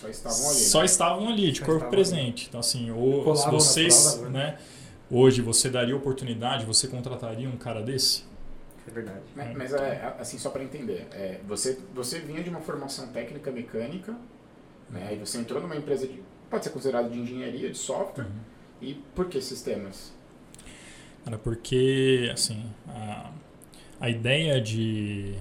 só estavam ali. Só né? estavam ali, de Só corpo presente. Ali. Então, assim, ou se vocês. Prova, né? Hoje, você daria oportunidade, você contrataria um cara desse? É verdade. Mas, mas é, assim, só para entender, é, você, você vinha de uma formação técnica mecânica, né? E você entrou numa empresa de. pode ser considerado de engenharia, de software. Uhum. E por que sistemas? Cara, porque, assim, a, a ideia de,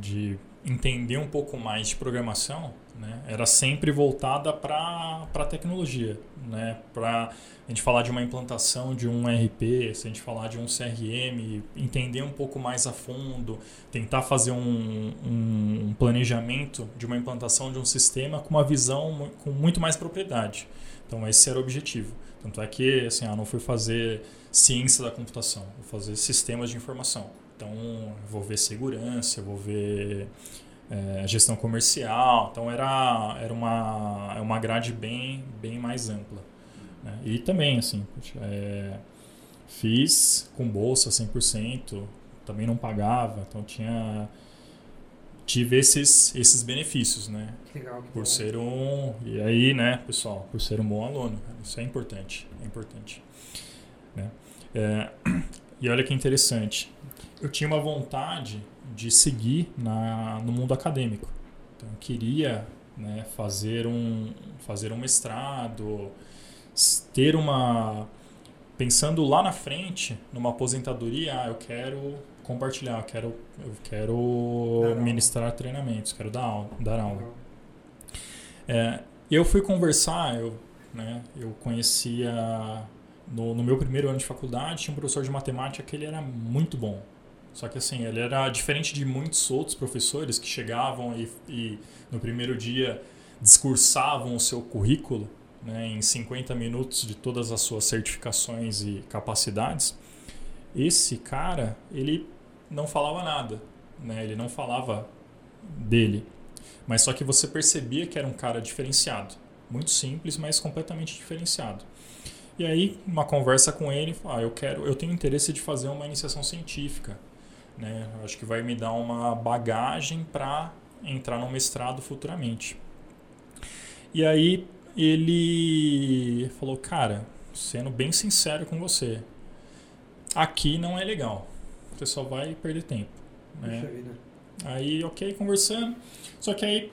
de entender um pouco mais de programação né, era sempre voltada para a tecnologia. Né, para a gente falar de uma implantação de um RP, se a gente falar de um CRM, entender um pouco mais a fundo, tentar fazer um, um planejamento de uma implantação de um sistema com uma visão com muito mais propriedade. Então, esse era o objetivo. Tanto é que assim, eu não fui fazer ciência da computação, vou fazer sistemas de informação. Então, vou ver segurança, vou ver é, gestão comercial. Então, era, era uma, é uma grade bem, bem mais ampla. Né? E também, assim, é, fiz com bolsa 100%, também não pagava, então tinha tive esses, esses benefícios, né? Que legal, que por bom. ser um e aí, né, pessoal, por ser um bom aluno, isso é importante, é importante, né? É, e olha que interessante, eu tinha uma vontade de seguir na, no mundo acadêmico, então eu queria, né, fazer um fazer um mestrado, ter uma pensando lá na frente, numa aposentadoria, ah, eu quero compartilhar, eu quero, eu quero ministrar treinamentos, quero dar aula. Dar aula. É, eu fui conversar, eu, né, eu conhecia no, no, meu primeiro ano de faculdade, tinha um professor de matemática que ele era muito bom. Só que assim, ele era diferente de muitos outros professores que chegavam e, e no primeiro dia discursavam o seu currículo né, em 50 minutos de todas as suas certificações e capacidades. Esse cara, ele não falava nada, né? ele não falava dele. Mas só que você percebia que era um cara diferenciado. Muito simples, mas completamente diferenciado. E aí, uma conversa com ele, ah, eu quero, eu tenho interesse de fazer uma iniciação científica, né? Acho que vai me dar uma bagagem para entrar no mestrado futuramente. E aí ele falou, cara, sendo bem sincero com você, aqui não é legal. Você só vai perder tempo. Né? Aí, ok, conversando. Só que aí,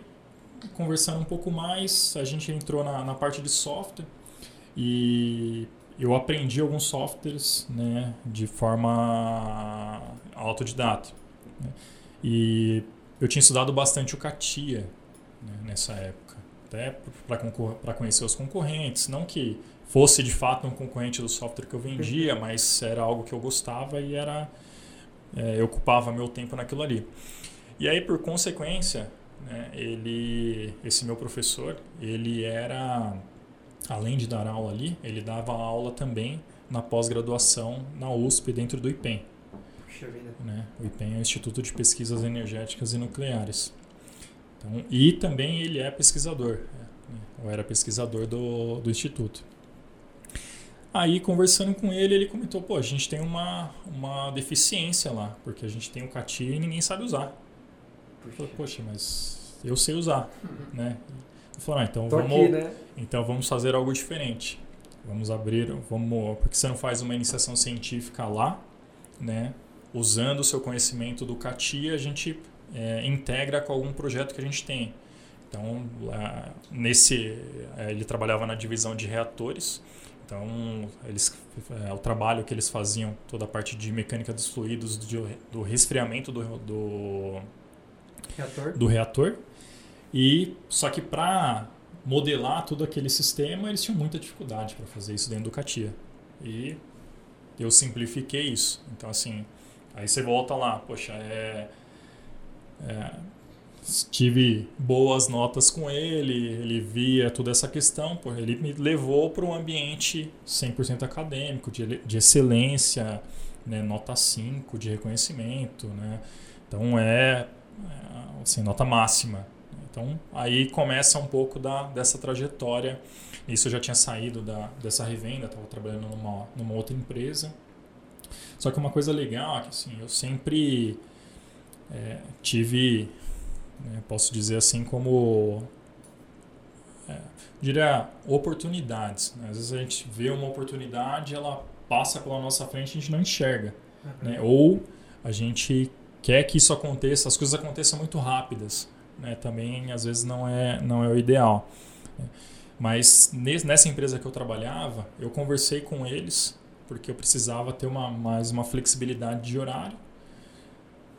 conversando um pouco mais, a gente entrou na, na parte de software e eu aprendi alguns softwares né, de forma autodidata. Né? E eu tinha estudado bastante o CATIA né, nessa época, até para conhecer os concorrentes. Não que fosse de fato um concorrente do software que eu vendia, mas era algo que eu gostava e era é, eu ocupava meu tempo naquilo ali. E aí, por consequência, né, ele, esse meu professor, ele era, além de dar aula ali, ele dava aula também na pós-graduação na USP, dentro do IPEM. Né? O IPEM é o Instituto de Pesquisas Energéticas e Nucleares. Então, e também ele é pesquisador, né? ou era pesquisador do, do Instituto. Aí, conversando com ele, ele comentou: pô, a gente tem uma, uma deficiência lá, porque a gente tem o CATI e ninguém sabe usar. Eu falei, poxa, mas eu sei usar, uhum. né? Eu falei, ah, então vamos, aqui, né? então vamos fazer algo diferente. Vamos abrir, vamos, porque você não faz uma iniciação científica lá, né? Usando o seu conhecimento do CATI, a gente é, integra com algum projeto que a gente tem. Então, lá, nesse, é, ele trabalhava na divisão de reatores. Então, eles, é, o trabalho que eles faziam, toda a parte de mecânica dos fluidos, do, do resfriamento do, do, reator. do reator. E só que para modelar todo aquele sistema, eles tinham muita dificuldade para fazer isso dentro do CATIA. E eu simplifiquei isso. Então, assim, aí você volta lá, poxa, é, é tive boas notas com ele, ele via toda essa questão, ele me levou para um ambiente 100% acadêmico, de, de excelência, né, nota 5 de reconhecimento, né? Então é, é assim, nota máxima. Então aí começa um pouco da, dessa trajetória. Isso eu já tinha saído da, dessa revenda, estava trabalhando numa, numa outra empresa. Só que uma coisa legal é que assim, eu sempre é, tive né? Posso dizer assim como é, diria oportunidades. Né? Às vezes a gente vê uma oportunidade, ela passa pela nossa frente e a gente não enxerga. Uhum. Né? Ou a gente quer que isso aconteça, as coisas aconteçam muito rápidas. Né? Também às vezes não é, não é o ideal. Mas nessa empresa que eu trabalhava, eu conversei com eles porque eu precisava ter uma, mais uma flexibilidade de horário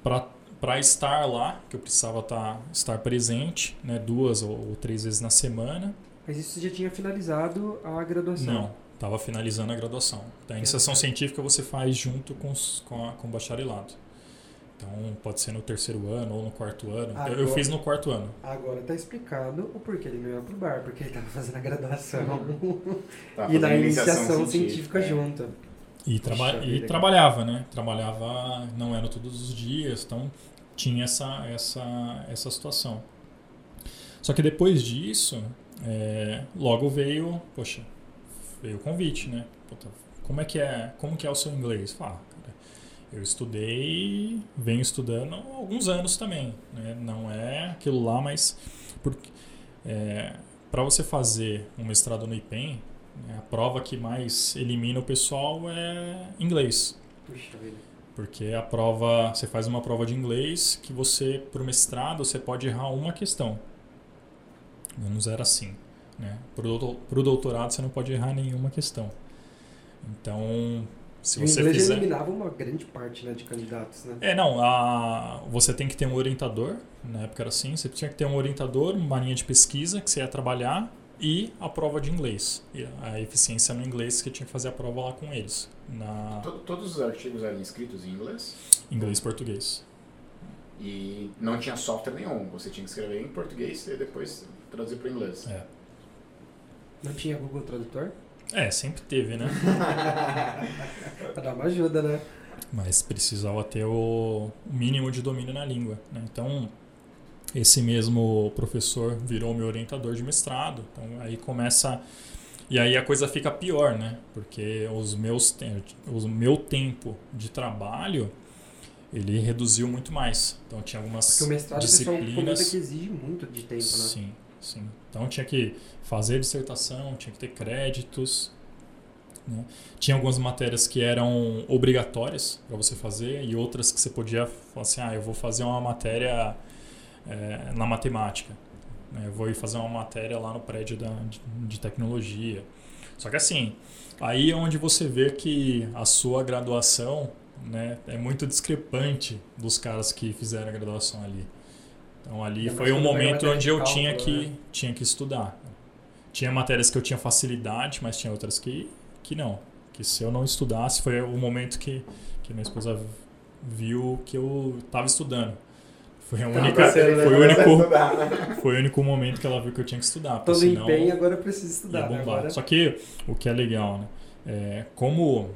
para estar lá, que eu precisava estar, tá, estar presente, né, duas ou, ou, três vezes na semana. Mas isso já tinha finalizado a graduação? Não, estava finalizando a graduação. Então, a iniciação científica você faz junto com, os, com, a, com o bacharelado. Então, pode ser no terceiro ano ou no quarto ano. Agora, eu, eu, fiz no quarto ano. Agora está explicado o porquê ele não ia pro bar, porque ele estava fazendo a graduação e na iniciação científica, científica é. junto. E, traba e trabalhava, né? Trabalhava, não era todos os dias, então tinha essa, essa, essa situação. Só que depois disso, é, logo veio, poxa, veio o convite, né? Puta, como é que é, como que é o seu inglês? Ah, cara, eu estudei, venho estudando há alguns anos também, né? Não é aquilo lá, mas porque é, para você fazer um mestrado no IPEM, né, a prova que mais elimina o pessoal é inglês. Puxa vida. Porque a prova, você faz uma prova de inglês que você, para o mestrado, você pode errar uma questão. Menos era assim. Né? Para o doutorado, você não pode errar nenhuma questão. Então, se E o você inglês fizer. eliminava uma grande parte né, de candidatos, né? É, não, a... você tem que ter um orientador, na época era assim, você tinha que ter um orientador, uma linha de pesquisa que você ia trabalhar e a prova de inglês. E a eficiência no inglês que tinha que fazer a prova lá com eles, na To- Todos os artigos eram escritos em inglês inglês e português. e não tinha software nenhum. Você tinha que escrever em português e depois traduzir para o inglês. É. Não tinha Google Tradutor? É, sempre teve, né? Pra dar uma ajuda, né? Mas precisava ter o mínimo de domínio na língua. Né? Então, esse mesmo professor virou meu orientador de mestrado. Então, aí começa. E aí a coisa fica pior, né? Porque os meus o meu tempo de trabalho ele reduziu muito mais. Então, tinha algumas Porque o mestrado disciplinas. que exige muito de tempo, né? Sim, sim. Então tinha que fazer dissertação, tinha que ter créditos. né? Tinha algumas matérias que eram obrigatórias para você fazer e outras que você podia falar assim, ah, eu vou fazer uma matéria eh, na matemática. né? Eu vou ir fazer uma matéria lá no prédio da, de, de tecnologia. Só que assim, aí é onde você vê que a sua graduação né, é muito discrepante dos caras que fizeram a graduação ali. Então ali foi um momento onde de eu cálculo, tinha que, né? tinha que estudar. Tinha matérias que eu tinha facilidade, mas tinha outras que, que não. Que se eu não estudasse, foi o momento que, que minha esposa viu que eu estava estudando. Foi, a Tá única, né? foi, o único, estudar, né? foi o único momento que ela viu que eu tinha que estudar. Todo senão empenho, agora eu preciso estudar, né? Agora... Só que o que é legal, né? É, como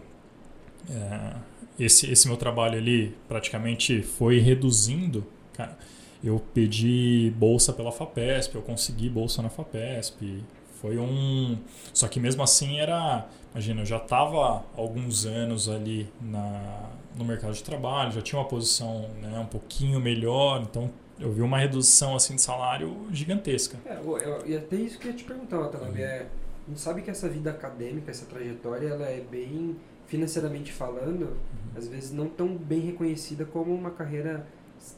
é, esse, esse meu trabalho ali praticamente foi reduzindo, cara, eu pedi bolsa pela FAPESP, eu consegui bolsa na FAPESP. Foi um. Só que mesmo assim era. Imagina, eu já estava alguns anos ali na, no mercado de trabalho, já tinha uma posição né, um pouquinho melhor, então eu vi uma redução assim de salário gigantesca. É, eu, eu, e até isso que eu ia te perguntar, Watanabe, Uhum. é, a gente sabe que essa vida acadêmica, essa trajetória, ela é bem, financeiramente falando, às vezes não tão bem reconhecida como uma carreira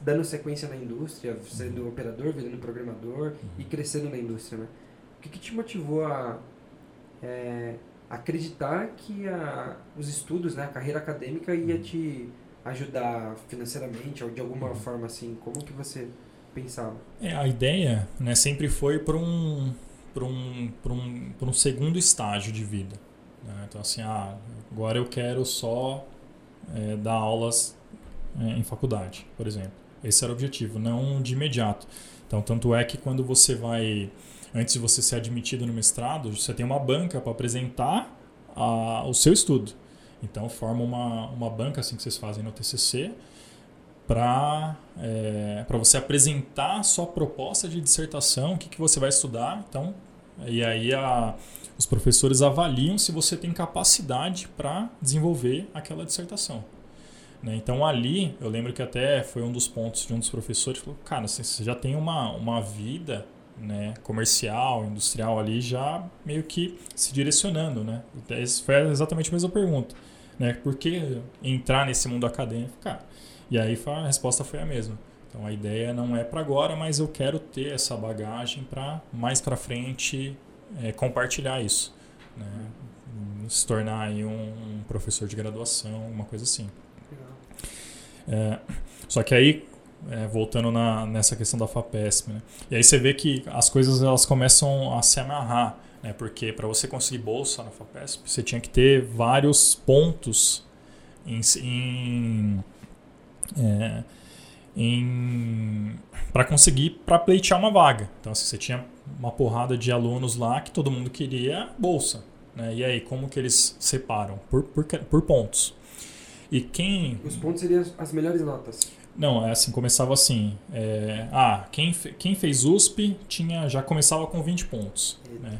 dando sequência na indústria, sendo operador, virando programador e crescendo na indústria, né? O que, que te motivou a é, acreditar que a, os estudos, né, a carreira acadêmica ia te ajudar financeiramente ou de alguma forma assim? Como que você pensava? É, a ideia né, sempre foi para um, pra um, pra um, pra um segundo estágio de vida. né? Então, assim, ah, agora eu quero só é, dar aulas em faculdade, por exemplo. Esse era o objetivo, não de imediato. Então, tanto é que quando você vai, antes de você ser admitido no mestrado, você tem uma banca para apresentar a, o seu estudo. Então, forma uma, uma banca assim que vocês fazem no TCC para é, você apresentar a sua proposta de dissertação, o que, que você vai estudar. Então, e aí a, os professores avaliam se você tem capacidade para desenvolver aquela dissertação. Né? Então ali, eu lembro que até foi um dos pontos de um dos professores, falou, cara, você você já tem uma, uma vida né, comercial, industrial ali, já meio que se direcionando. Né? Essa foi exatamente a mesma pergunta. Né? Por que entrar nesse mundo acadêmico? Cara, e aí a resposta foi a mesma. Então a ideia não é para agora, mas eu quero ter essa bagagem para mais para frente é, compartilhar isso, né? se tornar aí um, um professor de graduação, uma coisa assim. É, só que aí é, voltando na, nessa questão da Fapesp, né? e aí você vê que as coisas elas começam a se amarrar, né? Porque para você conseguir bolsa na Fapesp, você tinha que ter vários pontos em, em é, para conseguir para pleitear uma vaga. Então, assim, você tinha uma porrada de alunos lá que todo mundo queria bolsa. Né? E aí, como que eles separam? Por, por, por pontos. E quem. Os pontos seriam as- melhores notas. Não, é assim, começava assim. é, ah, quem, quem fez USP tinha, já começava com 20 pontos. Eita, né?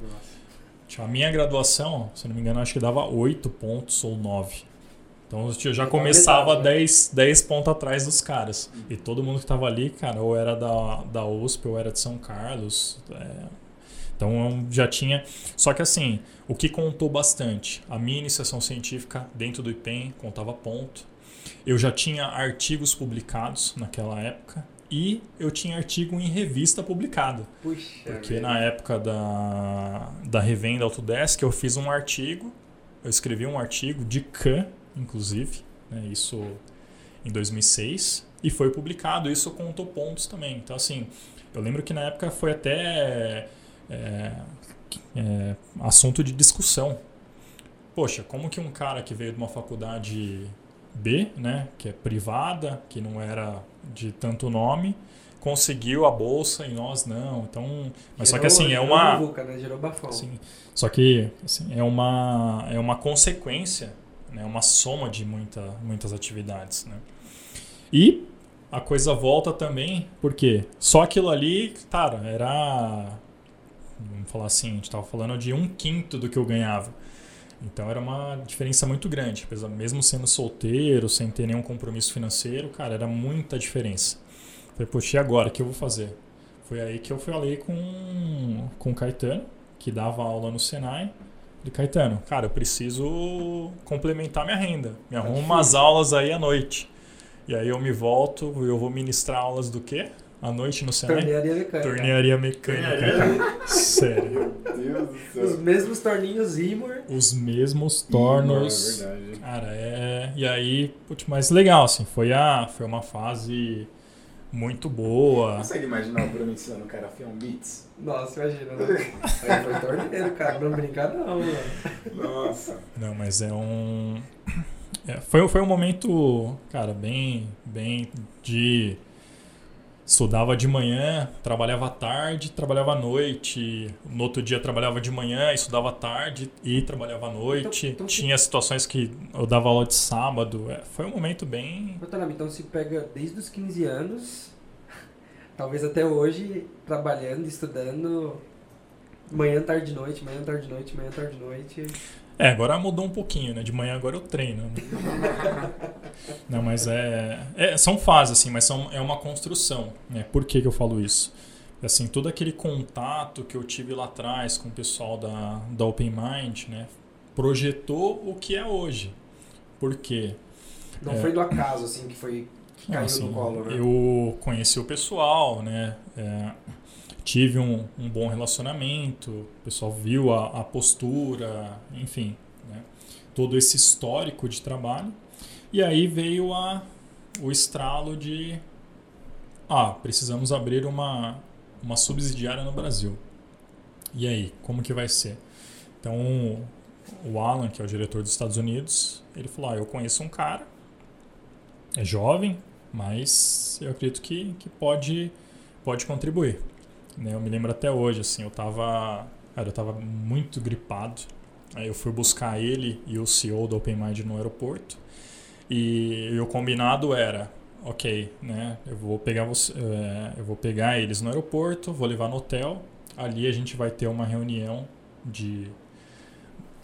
Tinha A minha graduação, se não me engano, acho que dava 8 pontos ou 9. Então eu já Então, começava metade, né? 10, 10 pontos atrás dos caras. E todo mundo que tava ali, cara, ou era da, da USP ou era de São Carlos. é. Então eu já tinha. Só que assim, o que contou bastante? A minha iniciação científica dentro do IPEM contava ponto. Eu já tinha artigos publicados naquela época. E eu tinha artigo em revista publicado. Puxa. Porque na época da, da revenda Autodesk eu fiz um artigo eu escrevi um artigo de Khan, inclusive, né, isso em 2006, e foi publicado, isso contou pontos também. Então, assim, eu lembro que na época foi até é, é, assunto de discussão. Poxa, como que um cara que veio de uma faculdade B, né, que é privada, que não era de tanto nome, conseguiu a bolsa e nós não. Então, mas Gerou- só que assim é uma né? Gerou bafão. Sim. Só que assim, é uma é uma consequência, né, uma soma de muita, muitas atividades, né? E a coisa volta também, porque só aquilo ali, cara, era vamos falar assim, a gente estava falando de um quinto do que eu ganhava. Então era uma diferença muito grande, mesmo sendo solteiro, sem ter nenhum compromisso financeiro, cara, era muita diferença. Falei, poxa, e agora? O que eu vou fazer? Foi aí que eu falei com, com o Caetano, que dava aula no Senai. Falei, Caetano, cara, eu preciso complementar minha renda. Me arruma umas aulas aí à noite. E aí eu me volto, eu vou ministrar aulas do quê? À noite no Senai? Tornearia mecânica. Tornearia mecânica. Sério. Meu Deus do Os céu. mesmos torninhos Imor. Os mesmos É tornos. verdade. Cara, é. E aí, putz, mas legal, assim, foi, a, foi uma fase muito boa. Consegue imaginar o Bruno ensinando o cara a afiar um beats? Nossa, imagina, né? Aí foi torneiro, cara. Não brincar não, mano. Nossa. Não, mas é um. é, foi, foi um momento, cara, bem, bem de. Estudava de manhã, trabalhava à tarde, trabalhava à noite. No outro dia trabalhava de manhã, estudava à tarde e trabalhava à noite. Então- então se- Tinha situações que eu dava aula de sábado. É, foi um momento bem. Então se pega desde os 15 anos, talvez até hoje, trabalhando, estudando, manhã, tarde, noite, manhã, tarde, noite, manhã, tarde, noite. É, agora mudou um pouquinho, né? De manhã agora eu treino. né? Não, mas é, é- São fases, assim, mas são, é uma construção. Né? Por que, que eu falo isso? Assim, todo aquele contato que eu tive lá atrás com o pessoal da, da Open Mind, né? Projetou o que é hoje. Por quê? Não É. foi do acaso, assim, que foi que caiu Assim, no colo, né? Eu conheci o pessoal, né? É, tive um, um bom relacionamento, o pessoal viu a, a postura, enfim, né? todo esse histórico de trabalho. E aí veio a, o estralo de ah, precisamos abrir uma, uma subsidiária no Brasil. E aí, como que vai ser? Então, o Alan, que é o diretor dos Estados Unidos, ele falou: ah, eu conheço um cara, é jovem, mas eu acredito que, que pode, pode contribuir. Né? Eu me lembro até hoje, assim, eu tava, cara, eu tava muito gripado. Aí eu fui buscar ele e o CEO do OpenMind no aeroporto. E, e o combinado era, ok, né? Eu vou pegar você, é, eu vou pegar eles no aeroporto, vou levar no hotel. Ali a gente vai ter uma reunião de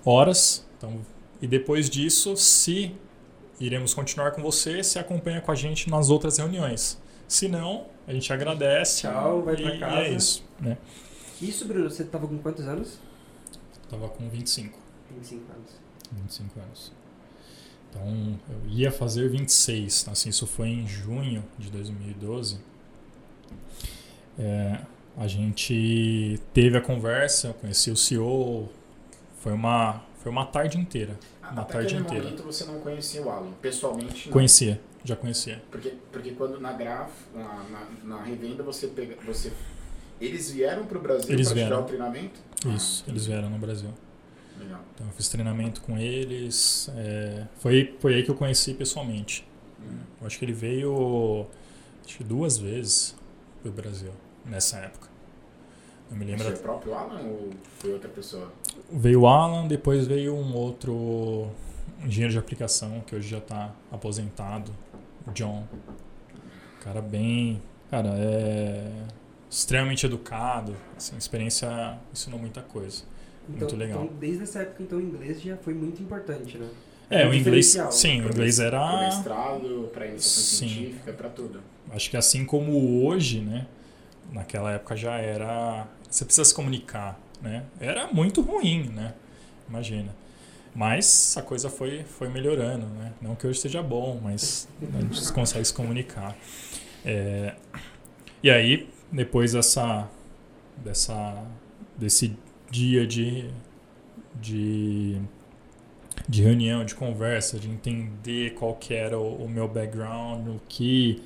horas. Então, e depois disso, se iremos continuar com você, se acompanha com a gente nas outras reuniões. Se não, a gente agradece. Tchau, vai pra e, casa. E é isso, né? Isso, Bruno, você tava com quantos anos? Tava com 25, 25 anos. 25 anos. Então, eu ia fazer 26, assim, isso foi em junho de 2012. É, a gente teve a conversa, eu conheci o CEO, foi uma, foi uma tarde inteira. Uma Até tarde inteira. momento você não conhecia o Alan, pessoalmente não. Conhecia, já conhecia. Porque, porque quando na graf, na, na, na revenda, você pega. Você, eles vieram pro Brasil Eles para tirar o treinamento? Isso, eles vieram no Brasil. Legal. Então eu fiz treinamento com eles. é, foi, foi aí que eu conheci pessoalmente. Hum. Eu acho que ele veio acho duas vezes pro Brasil nessa época. Eu me lembro. Foi o próprio Alan ou foi outra pessoa? Veio o Alan, depois veio um outro engenheiro de aplicação que hoje já está aposentado, o John. Cara bem. Cara, é extremamente educado. Assim, a experiência ensinou muita coisa. Então, Muito legal. Então, desde essa época, então, o inglês já foi muito importante, né? É, o inglês. Sim, o inglês era. Pro mestrado, para iniciação Sim. científica, para tudo. Acho que assim como hoje, né? Naquela época já era. Você precisa se comunicar, né? Era muito ruim, né? Imagina. Mas a coisa foi, foi melhorando, né? Não que hoje esteja bom, mas a gente consegue se comunicar. É, e aí, depois dessa, dessa, desse dia de, de de reunião, de conversa, de entender qual que era o, o meu background, o que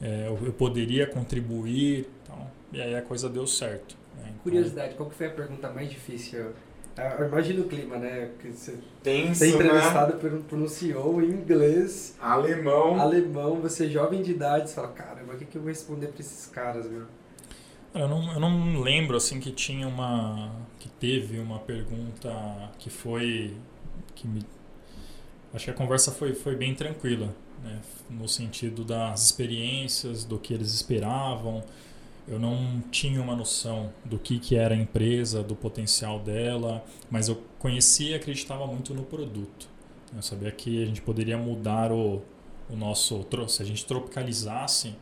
é, eu poderia contribuir. Então, e aí a coisa deu certo. Né? Então, Curiosidade, qual que foi a pergunta mais difícil? Ah, Imagina o clima, né? Que você Tenso, ser né? entrevistado por, um- por um CEO em inglês, Alemão. alemão, você é jovem de idade, você fala, caramba, o que, que eu vou responder pra esses caras, meu? Eu não, eu não lembro assim que tinha uma que teve uma pergunta que foi que me acho que a conversa foi, foi bem tranquila né? no sentido das experiências do que eles esperavam eu não tinha uma noção do que, que era a empresa do potencial dela mas eu conhecia e acreditava muito no produto eu sabia que a gente poderia mudar o, o nosso se a gente tropicalizasse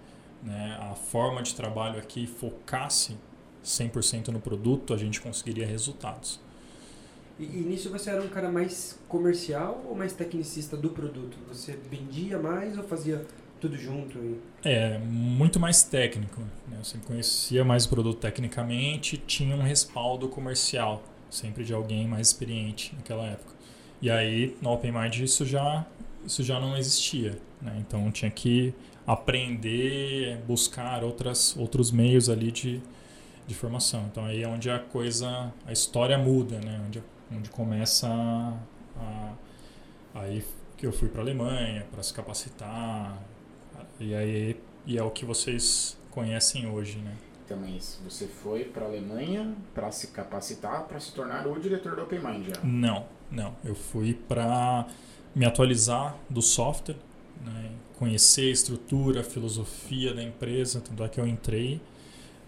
né, a forma de trabalho aqui focasse 100% no produto, a gente conseguiria resultados. E, e nisso você era um cara mais comercial ou mais tecnicista do produto? Você vendia mais ou fazia tudo junto? E... É, muito mais técnico. Né? Eu sempre conhecia mais o produto tecnicamente, tinha um respaldo comercial, sempre de alguém mais experiente naquela época. E aí, no OpenMind, isso já, isso já não existia. Né? Então, tinha que aprender, buscar outras, outros meios ali de, de formação. Então, aí é onde a coisa, a história muda, né? onde, onde começa a, a- aí que eu fui para a Alemanha para se capacitar, e aí e é o que vocês conhecem hoje, né? Então é isso. Você foi para Alemanha para se capacitar, para se tornar o diretor do OpenMind já. Não, não. Eu fui para me atualizar do software, né? conhecer a estrutura, a filosofia da empresa. Tanto é que eu entrei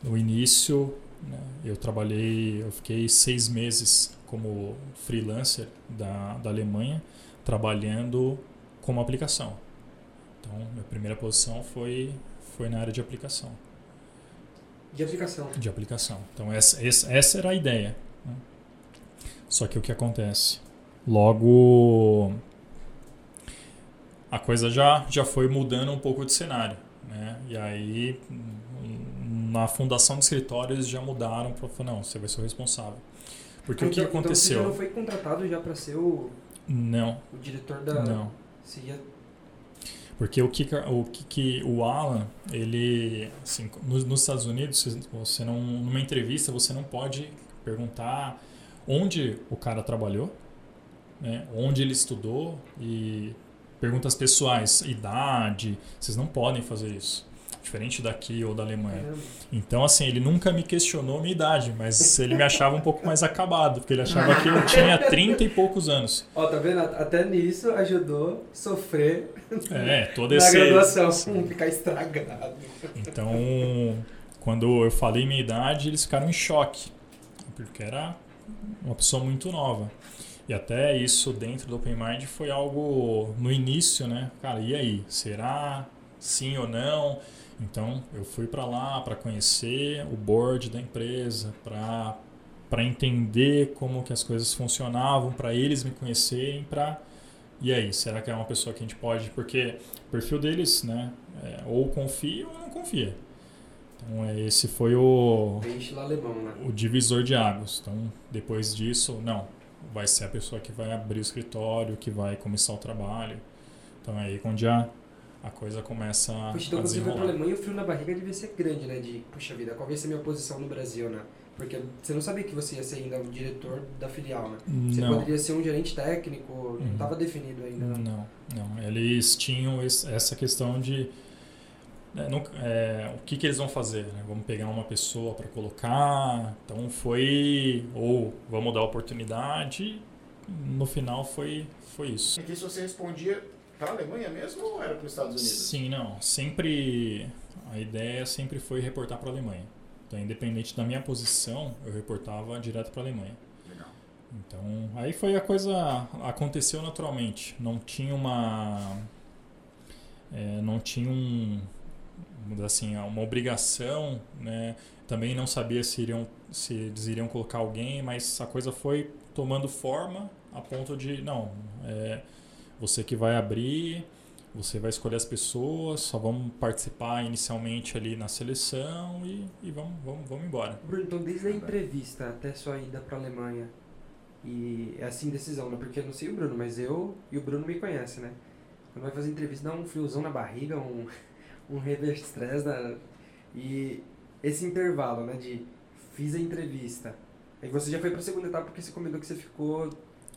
no início, né? eu trabalhei, eu fiquei seis meses como freelancer da, da Alemanha, trabalhando como aplicação. Então, minha primeira posição foi, foi na área de aplicação. De aplicação. de aplicação. Então essa, essa, essa era a ideia. né? Só que o que acontece? Logo a coisa já, já foi mudando um pouco de cenário. Né? E aí na fundação do escritório eles já mudaram para falar, não, você vai ser o responsável. Porque o que Então- Então você já aconteceu? não foi contratado já para ser o, não, o diretor da... não. Você ia... Porque o que, o que, o Alan, ele, assim, nos, nos Estados Unidos, você não, numa entrevista, você não pode perguntar onde o cara trabalhou, né, onde ele estudou e perguntas pessoais, idade, vocês não podem fazer isso. Diferente daqui ou da Alemanha. Então, assim, ele nunca me questionou minha idade, mas ele me achava um pouco mais acabado, porque ele achava que eu tinha 30 e poucos anos. Ó, tá vendo? Até nisso ajudou sofrer É, todo na esse... graduação, Sim. ficar estragado. Então, quando eu falei minha idade, eles ficaram em choque, porque era uma pessoa muito nova. E até isso dentro do Open Mind foi algo no início, né? Cara, e aí? Será sim ou não? Então, eu fui para lá para conhecer o board da empresa, para para entender como que as coisas funcionavam, para eles me conhecerem, para e aí, será que é uma pessoa que a gente pode, porque o perfil deles, né, é, ou confia ou não confia. Então, é, esse foi o, alemão, né? o divisor de águas. Então, depois disso, não, vai ser a pessoa que vai abrir o escritório, que vai começar o trabalho. Então, é aí onde a, a coisa começa a, Puxa, então a quando você foi pra desenrolar. Alemanha, o frio na barriga devia ser grande, né? De, puxa vida, qual vai ser a minha posição no Brasil, né? Porque você não sabia que você ia ser ainda o diretor da filial, né? Você Não. poderia ser um gerente técnico, não Uhum. estava definido ainda. né? Não, não. Eles tinham esse- essa questão de né, não- é, o que, que eles vão fazer? né? Vamos pegar uma pessoa para colocar. Então foi ou vamos dar oportunidade. No final foi foi isso. E que isso você respondia para a Alemanha mesmo ou era para os Estados Unidos? Sim, não. Sempre a ideia sempre foi reportar para a Alemanha. Então, independente da minha posição, eu reportava direto para a Alemanha. Legal. Então, aí foi a coisa aconteceu naturalmente. Não tinha uma é, não tinha um assim, uma obrigação, né? Também não sabia se iriam se eles iriam colocar alguém, mas a coisa foi tomando forma a ponto de não, é, você que vai abrir, você vai escolher as pessoas, só vamos participar inicialmente ali na seleção e, e vamos, vamos, vamos embora. Bruno, então desde a entrevista até sua ida pra Alemanha, E é assim decisão, né? Porque eu não sei o Bruno, mas eu e o Bruno me conhecem, né? Quando vai fazer entrevista, dá um friozão na barriga, um, um reverse stress. Da, e esse intervalo, né? De fiz a entrevista. Aí você já foi pra segunda etapa porque você comentou que você ficou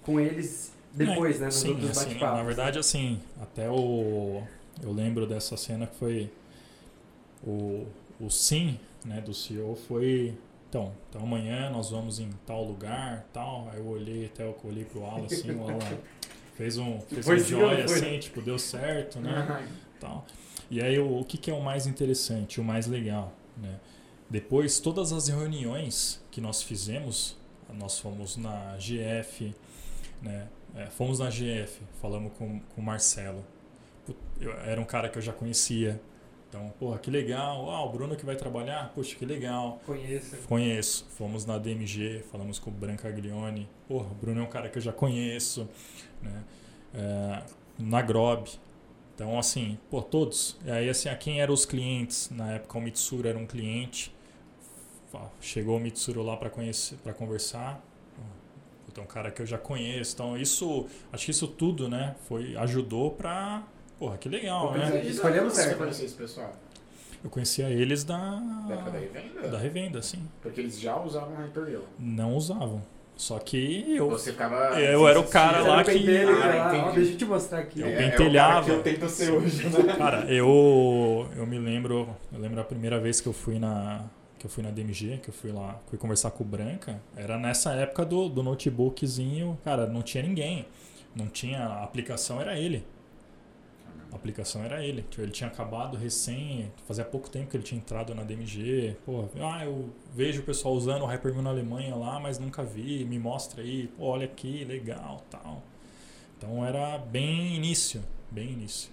com eles depois, é, né? Nos sim, outros assim, bate-papos. na verdade, assim, até o. Eu lembro dessa cena que foi. O, o sim né, do CEO foi. Então, então amanhã nós vamos em tal lugar, tal. Aí eu olhei até eu olhei pro Alan assim, o Alan fez um, fez Foi um joia foi? assim, tipo, deu certo, né? tal. E aí o, o que, que é o mais interessante, o mais legal, né? Depois, todas as reuniões que nós fizemos, nós fomos na GF, né? É, fomos na GF, falamos com, com o Marcelo. Eu- era um cara que eu já conhecia. Então, porra, que legal. Ah, o Bruno que vai trabalhar? Poxa, que legal. Conheço. Conheço. Fomos na DMG, falamos com o Branca Aglione. Porra, o Bruno é um cara que eu já conheço. Né? É, na Grob. Então, assim, pô, todos. E aí, assim, a quem eram os clientes? Na época, o Mitsuru era um cliente. Chegou o Mitsuru lá para conhecer, para conversar. Puta, é um cara que eu já conheço. Então, isso, acho que isso tudo, né, foi, ajudou pra. Porra, que legal, Pô, né? Escolhemos Você certo. conhecia esse pessoal? Eu conhecia eles da. Da época da revenda? Da revenda, sim. Porque eles já usavam Hyperreal. Não usavam. Só que eu. Você ficava. Eu era o cara Você lá que- pentelho, Ah, entendi. deixa eu te mostrar aqui. Eu É, é o cara pentelhava. que eu tento ser hoje, né? Cara, eu eu me lembro, eu lembro a primeira vez que eu fui na que eu fui na DMG, que eu fui lá, fui conversar com o Branca, era nessa época do, do notebookzinho, cara, não tinha ninguém. Não tinha, a aplicação era ele. A aplicação era ele. Tipo, Ele tinha acabado recém, fazia pouco tempo que ele tinha entrado na DMG. Pô, ah, eu vejo o pessoal usando o Hyperview na Alemanha lá, mas nunca vi, me mostra aí. Pô, olha aqui, legal, tal. Então era bem início, bem início.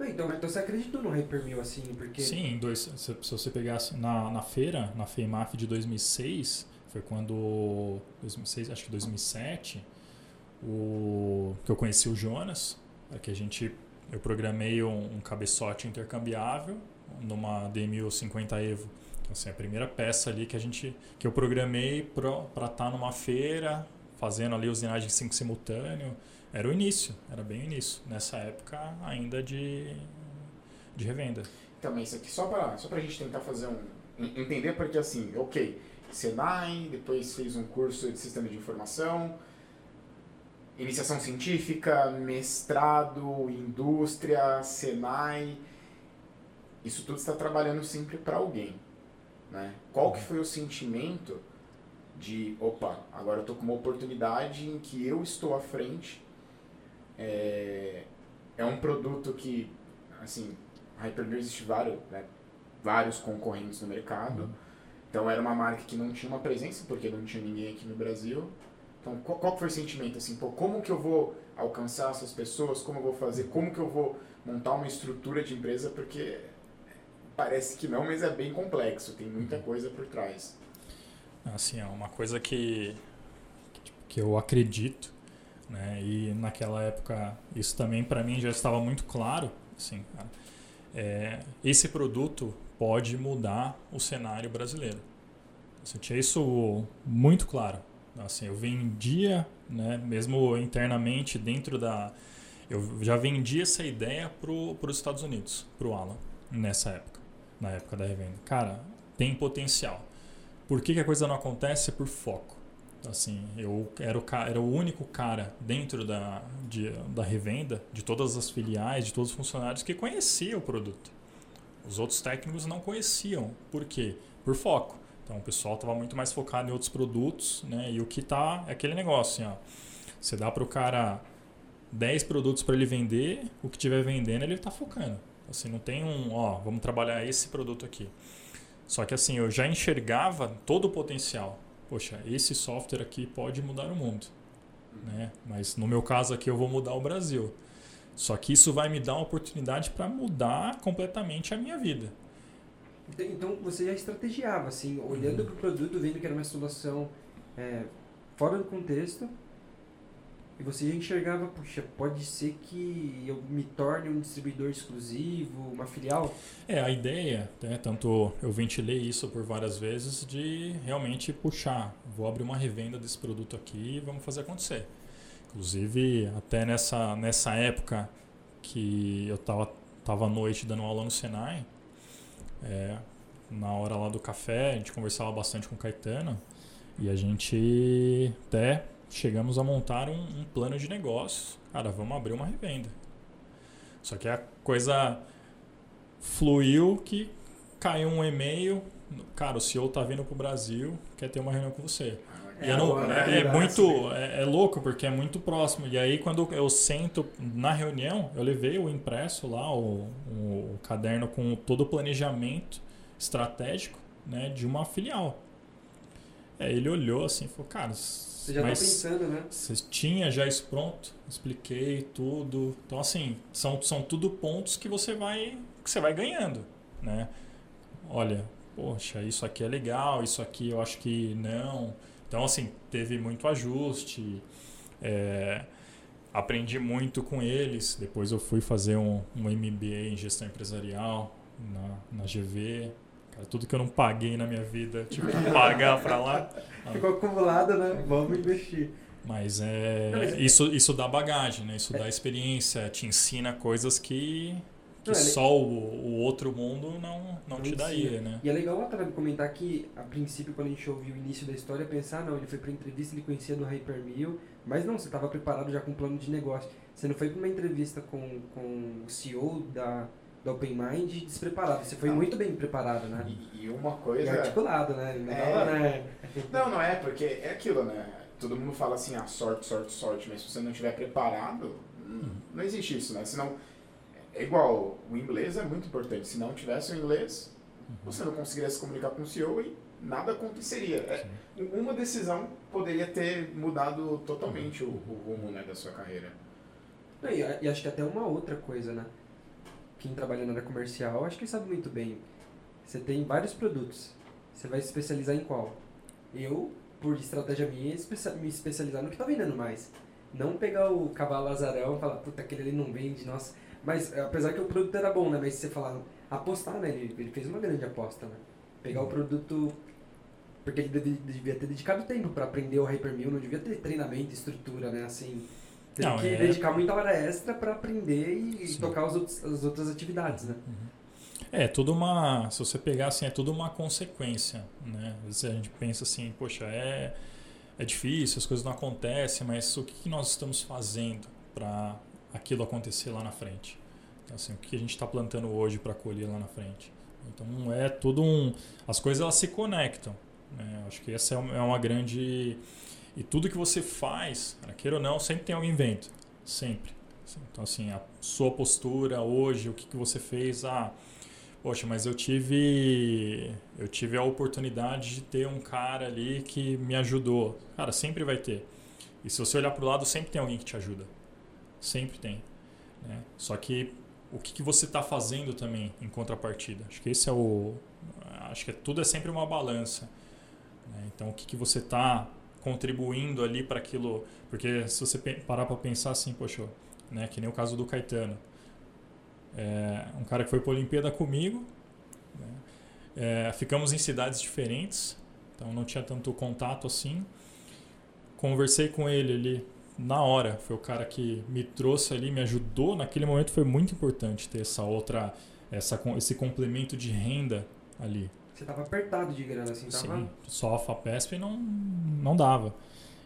Então, então você acreditou no Hyperview assim, porque... Sim, dois, se, se você pegasse na, na feira, na FEIMAF de 2006, foi quando 2006, acho que 2007, o que eu conheci o Jonas, é que a gente eu programei um, um cabeçote intercambiável numa D1050 Evo. Então, assim, a primeira peça ali que a gente que eu programei para estar numa feira, fazendo ali usinagem 5 simultâneo, era o início, era bem o início, nessa época ainda de de revenda. Também isso aqui só pra, só pra gente tentar fazer um. en- Entender porque assim, ok, Senai, depois fez um curso de sistema de informação, iniciação científica, mestrado, indústria, Senai. Isso tudo está trabalhando sempre para alguém. Né? Qual que foi o sentimento de, opa, agora eu tô com uma oportunidade em que eu estou à frente. É, é um produto que, assim, Hyperbeer existe vários, né, vários concorrentes no mercado. Então era uma marca que não tinha uma presença, porque não tinha ninguém aqui no Brasil. Então qual, qual foi o sentimento? Assim, pô, como que eu vou alcançar essas pessoas? Como eu vou fazer? Como que eu vou montar uma estrutura de empresa? Porque parece que não, mas é bem complexo. Tem muita coisa por trás. Assim, é uma coisa que, que eu acredito, né? E naquela época isso também para mim já estava muito claro, cara. É, esse produto pode mudar o cenário brasileiro. Assim, tinha isso muito claro. Assim, eu vendia, né, mesmo internamente dentro da, eu já vendi essa ideia para os Estados Unidos, para o Alan, nessa época, na época da revenda. Cara, tem potencial. Por que, que a coisa não acontece? Por foco. Assim, eu era o, era o único cara dentro da, de, da revenda, de todas as filiais, de todos os funcionários, que conhecia o produto. Os outros técnicos não conheciam. Por quê? Por foco. Então o pessoal estava muito mais focado em outros produtos, né? E o que tá é aquele negócio, assim, ó. Você dá para o cara 10 produtos para ele vender, o que tiver vendendo ele está focando. Assim, não tem um, ó, vamos trabalhar esse produto aqui. Só que assim, eu já enxergava todo o potencial. Poxa, esse software aqui pode mudar o mundo, né? Mas no meu caso aqui eu vou mudar o Brasil. Só que isso vai me dar uma oportunidade para mudar completamente a minha vida. Então- Então você já estrategiava, assim, olhando Uhum. para o produto, vendo que era uma solução é, fora do contexto e você já enxergava, puxa, pode ser que eu me torne um distribuidor exclusivo, uma filial? É, a ideia, né, tanto eu ventilei isso por várias vezes, de realmente puxar, vou abrir uma revenda desse produto aqui e vamos fazer acontecer. Inclusive, até nessa, nessa época que eu estava tava à noite dando aula no Senai, é, na hora lá do café, a gente conversava bastante com o Caetano e a gente até chegamos a montar um, um plano de negócio. Cara, vamos abrir uma revenda. Só que a coisa fluiu que caiu um e-mail. Cara, o CEO tá vindo pro Brasil, quer ter uma reunião com você. É, não, é, é muito é, é, louco porque é muito próximo. E aí quando eu sento na reunião, eu levei o impresso lá, o, o caderno com todo o planejamento estratégico né, de uma filial. É, ele olhou assim e falou, cara, você já tá pensando, né? Você tinha já isso pronto, expliquei tudo. Então assim, são, são tudo pontos que você vai que você vai ganhando, né? Olha, poxa, isso aqui é legal, isso aqui eu acho que não. Então assim, teve muito ajuste. É, aprendi muito com eles. Depois eu fui fazer um, um MBA em gestão empresarial na, na GV. Cara, tudo que eu não paguei na minha vida, tive que pagar para lá. Ficou acumulado, né? Vamos investir. Mas é, é isso, isso dá bagagem, né? Isso é. dá experiência, te ensina coisas que, que não, só o, o, outro mundo não, não, não te daria, né? E é legal até comentar que, a princípio, quando a gente ouviu o início da história, pensar, não, ele foi para entrevista, ele conhecia do Hypermill, mas não, você estava preparado já com um plano de negócio. Você não foi para uma entrevista com, com o CEO da da Open Mind despreparado. Você foi muito bem preparado, né? E, e uma coisa. E articulado, né? Não, é... né? não, não é, porque é aquilo, né? Todo mundo fala assim, ah, sorte, sorte, sorte, mas se você não estiver preparado, não existe isso, né? Senão, é igual, o inglês é muito importante. Se não tivesse o inglês, uhum. você não conseguiria se comunicar com o CEO e nada aconteceria. É, uma decisão poderia ter mudado totalmente o, o rumo né, da sua carreira. E, e acho que até uma outra coisa, né? Quem trabalha na área comercial, acho que sabe muito bem. Você tem vários produtos. Você vai se especializar em qual? Eu, por estratégia minha, me especializar no que está vendendo mais. Não pegar o cavalo azarão e falar, puta, aquele ali não vende, nossa. Mas, apesar que o produto era bom, né? Mas você falar, apostar, né? Ele, ele fez uma grande aposta, né? Pegar o produto porque ele devia ter dedicado tempo para aprender o Hypermill, não devia ter treinamento, estrutura, né? Assim, tem não, que é... dedicar muita hora extra para aprender e Sim. tocar outros, as outras atividades, né? Uhum. É, tudo uma. Se você pegar assim, é tudo uma consequência, né? Às vezes a gente pensa assim, poxa, é, é difícil, as coisas não acontecem, mas o que, que nós estamos fazendo para aquilo acontecer lá na frente? Então, assim, o que a gente está plantando hoje para colher lá na frente? Então é tudo um. As coisas elas se conectam. Né? Acho que essa é uma grande e tudo que você faz, queira ou não, sempre tem alguém vendo. Sempre. Então, assim, a sua postura hoje, o que, que você fez, ah, poxa, mas eu tive eu tive a oportunidade de ter um cara ali que me ajudou. Cara, sempre vai ter. E se você olhar para o lado, sempre tem alguém que te ajuda. Sempre tem. Né? Só que o que, que você está fazendo também em contrapartida? Acho que esse é o. Acho que tudo é sempre uma balança. Né? Então, o que, que você está contribuindo ali para aquilo. Porque se você parar para pensar assim, poxa, né, que nem o caso do Caetano. É, um cara que foi para a Olimpíada comigo. Né, é, ficamos em cidades diferentes, então não tinha tanto contato assim. Conversei com ele ali na hora. Foi o cara que me trouxe ali, me ajudou. Naquele momento foi muito importante ter essa outra, essa, esse complemento de renda ali. Você tava apertado de grana, assim, tava... Sim, só a FAPESP não, não dava.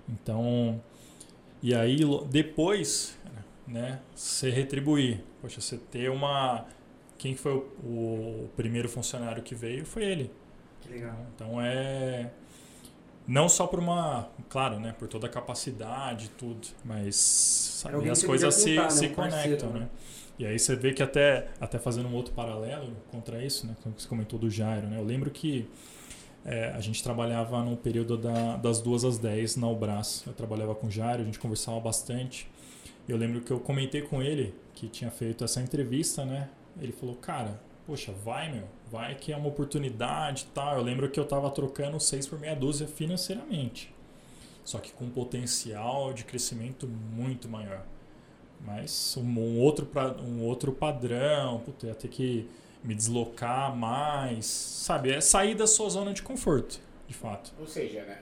Então, e aí depois, né, você retribuir. Poxa, você ter uma... Quem foi o, o primeiro funcionário que veio foi ele. Que legal. Então é não só por uma, claro, né, por toda a capacidade e tudo, mas sabe, as coisas se, contar, se né, conectam, parceiro, né? né? E aí você vê que até, até fazendo um outro paralelo contra isso, né, como você comentou do Jairo, né, eu lembro que é, a gente trabalhava no período da, das duas às dez na Ubras. Eu trabalhava com o Jairo, a gente conversava bastante. Eu lembro que eu comentei com ele que tinha feito essa entrevista, né? Ele falou, cara, poxa, vai, meu, vai que é uma oportunidade e tal. Eu lembro que eu estava trocando seis por meia dúzia financeiramente. só que com potencial de crescimento muito maior. Mas um outro, um outro padrão, puta, ia ter que me deslocar mais, sabe? É sair da sua zona de conforto, de fato. Ou seja, né?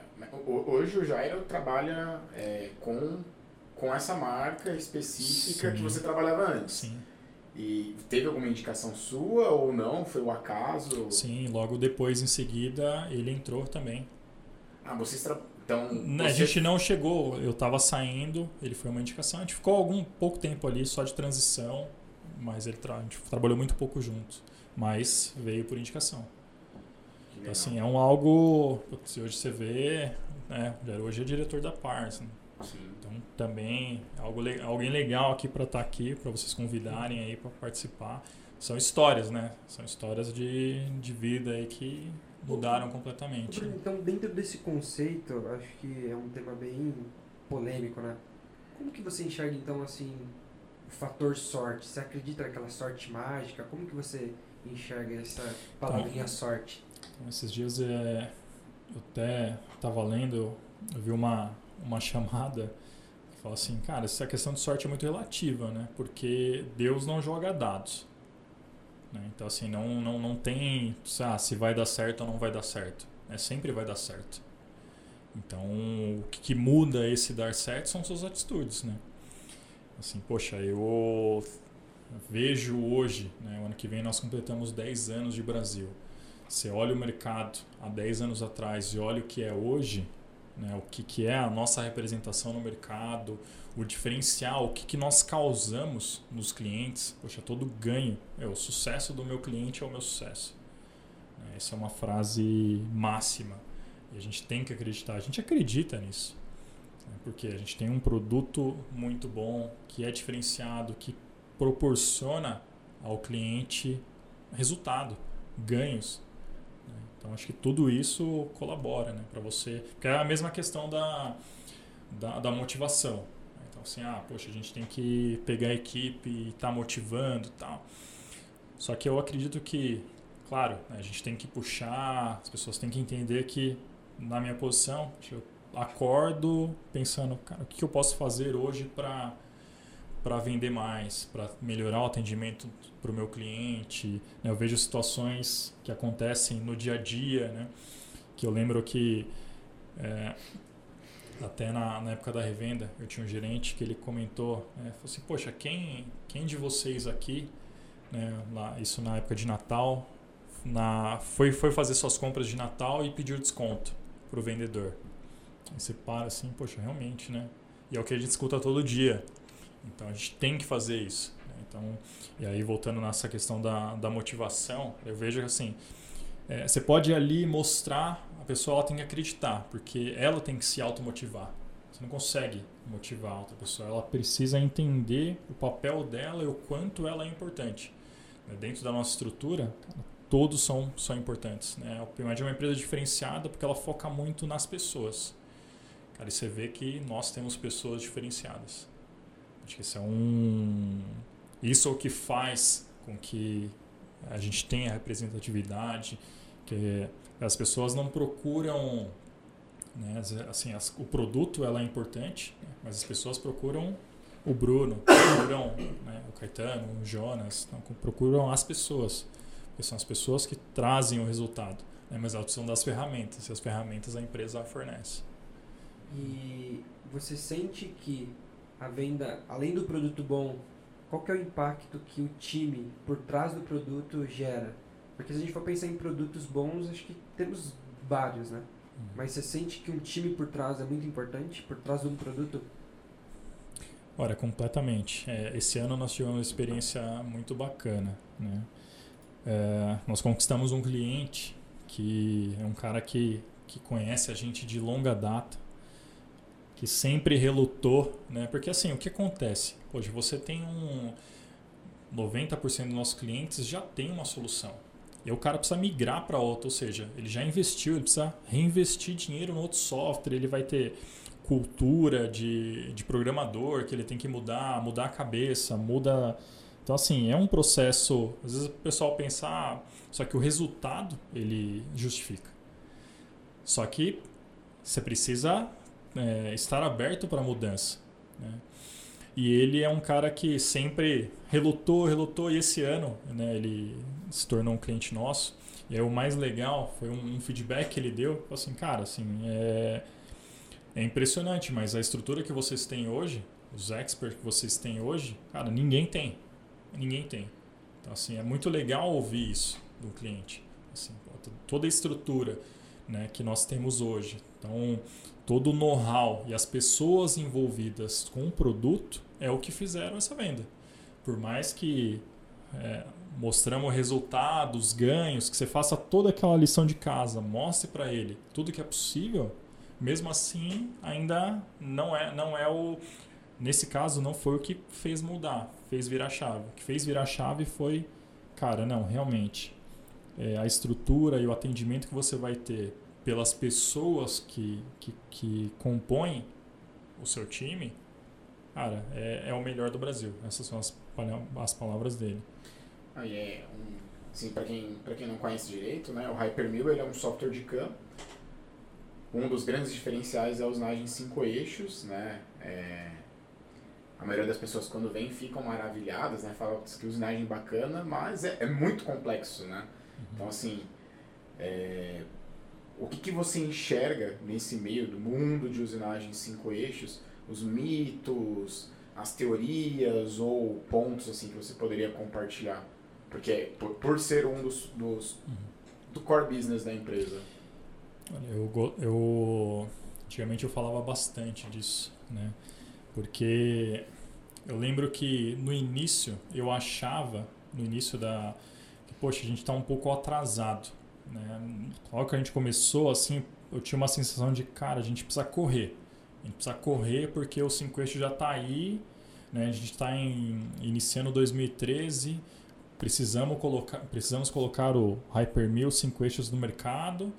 hoje o Jairo trabalha é, com, com essa marca específica Sim. que você trabalhava antes. Sim. E teve alguma indicação sua ou não? Foi o acaso? Sim, logo depois, em seguida, ele entrou também. Ah, vocês tra... então você... A gente não chegou, eu estava saindo, ele foi uma indicação. A gente ficou algum pouco tempo ali só de transição, mas ele tra... a gente trabalhou muito pouco juntos. Mas veio por indicação. Então, assim, é um algo. Se hoje você vê, né? Hoje é diretor da Pars. Né? Então também algo alguém legal aqui para estar tá aqui, para vocês convidarem aí para participar. São histórias, né? São histórias de, de vida aí que mudaram completamente. Então, dentro desse conceito, acho que é um tema bem polêmico, né? Como que você enxerga então assim o fator sorte? Você acredita naquela sorte mágica? Como que você enxerga essa palavrinha então, sorte? Então, esses dias é, eu até estava lendo, eu vi uma uma chamada que fala assim, cara, essa questão de sorte é muito relativa, né? Porque Deus não joga dados. Né? Então, assim, não, não, não tem ah, se vai dar certo ou não vai dar certo. Né? Sempre vai dar certo. Então, o que, que muda esse dar certo são suas atitudes, né? Assim, poxa, eu vejo hoje, né, o ano que vem nós completamos 10 anos de Brasil. Você olha o mercado há 10 anos atrás e olha o que é hoje, né? o que, que é a nossa representação no mercado, o diferencial, o que, que nós causamos nos clientes. Poxa, todo ganho, é o sucesso do meu cliente é o meu sucesso. Né? Essa é uma frase máxima e a gente tem que acreditar. A gente acredita nisso, né? porque a gente tem um produto muito bom, que é diferenciado, que proporciona ao cliente resultado, ganhos. Então acho que tudo isso colabora né, para você. Porque é a mesma questão da, da, da, motivação. Então assim, ah, poxa, a gente tem que pegar a equipe e estar tá motivando tal. Só que eu acredito que, claro, né, a gente tem que puxar, as pessoas têm que entender que na minha posição, eu acordo pensando, cara, o que eu posso fazer hoje para para vender mais, para melhorar o atendimento para o meu cliente. Né? Eu vejo situações que acontecem no dia a dia, né? que eu lembro que é, até na, na, época da revenda eu tinha um gerente que ele comentou, né? falou assim, poxa, quem, quem de vocês aqui, né, lá, isso na época de Natal, na, foi, foi fazer suas compras de Natal e pediu desconto para o vendedor. Você para assim, poxa, realmente, né? E é o que a gente escuta todo dia. Então a gente tem que fazer isso. Né? Então, e aí voltando nessa questão da, da motivação, eu vejo que assim, é, você pode ali mostrar, pessoa tem que acreditar, porque ela tem que se automotivar. Você não consegue motivar a outra pessoa, ela precisa entender o papel dela e o quanto ela é importante. Né? Dentro da nossa estrutura, todos são, são importantes. Né? A é uma empresa diferenciada porque ela foca muito nas pessoas. Cara, e você vê que nós temos pessoas diferenciadas. Acho que isso é um. Isso é o que faz com que a gente tenha representatividade, que as pessoas não procuram. Né, assim, as, o produto ela é importante, né, mas as pessoas procuram o Bruno, procuram né, o Caetano, o Jonas, não, procuram as pessoas, porque são as pessoas que trazem o resultado. Né, mas a opção das ferramentas, e as ferramentas a empresa fornece. E você sente que a venda, além do produto bom, qual que é o impacto que o time por trás do produto gera? Porque se a gente for pensar em produtos bons, acho que temos vários, né? Uhum. Mas você sente que um time por trás é muito importante, por trás de um produto? Olha, completamente. É, esse ano nós tivemos uma experiência muito bacana, né? É, nós conquistamos um cliente que é um cara que, que conhece a gente de longa data, que sempre relutou, né? Porque assim, o que acontece? Hoje você tem um 90% dos nossos clientes já tem uma solução. E o cara precisa migrar para outra, ou seja, ele já investiu, ele precisa reinvestir dinheiro no outro software, ele vai ter cultura de, de programador que ele tem que mudar, mudar a cabeça, muda. Então, assim, é um processo. Às vezes o pessoal pensa, ah, só que o resultado ele justifica. Só que você precisa é, estar aberto para mudança. Né? E ele é um cara que sempre relutou, relutou, e esse ano né, ele se tornou um cliente nosso. E aí, o mais legal foi um, um feedback que ele deu, assim, cara, assim, é, é impressionante, mas a estrutura que vocês têm hoje, os experts que vocês têm hoje, cara, ninguém tem. Ninguém tem. Então, assim, é muito legal ouvir isso do cliente. Assim, toda a estrutura né, que nós temos hoje. Então, todo o know-how e as pessoas envolvidas com o produto é o que fizeram essa venda. Por mais que é, mostramos resultados, ganhos, que você faça toda aquela lição de casa, mostre para ele tudo que é possível, mesmo assim ainda não é, não é o nesse caso não foi o que fez mudar, fez virar chave. O que fez virar chave foi, cara, não, realmente é, a estrutura e o atendimento que você vai ter pelas pessoas que, que, que compõem o seu time, cara, é, é o melhor do Brasil. Essas são as, as palavras dele. Aí é um, assim, para quem, quem não conhece direito, né, o Hypermill ele é um software de CAM. Um dos grandes diferenciais é a usinagem em cinco eixos, né? É, a maioria das pessoas quando vem ficam maravilhadas, né? Falam que usinagem bacana, mas é, é muito complexo, né? Então assim, é, o que, que você enxerga nesse meio do mundo de usinagem em cinco eixos? Os mitos, as teorias ou pontos assim que você poderia compartilhar? Porque por, por ser um dos, dos uhum. do core business da empresa. Olha, eu, eu antigamente eu falava bastante disso, né? Porque eu lembro que no início eu achava, no início da poxa, a gente está um pouco atrasado, né? Logo que a gente começou assim, eu tinha uma sensação de, cara, a gente precisa correr. A gente precisa correr porque o 5 eixos já está aí, né? A gente está iniciando 2013, precisamos colocar, precisamos colocar o Hypermill 5 eixos no mercado.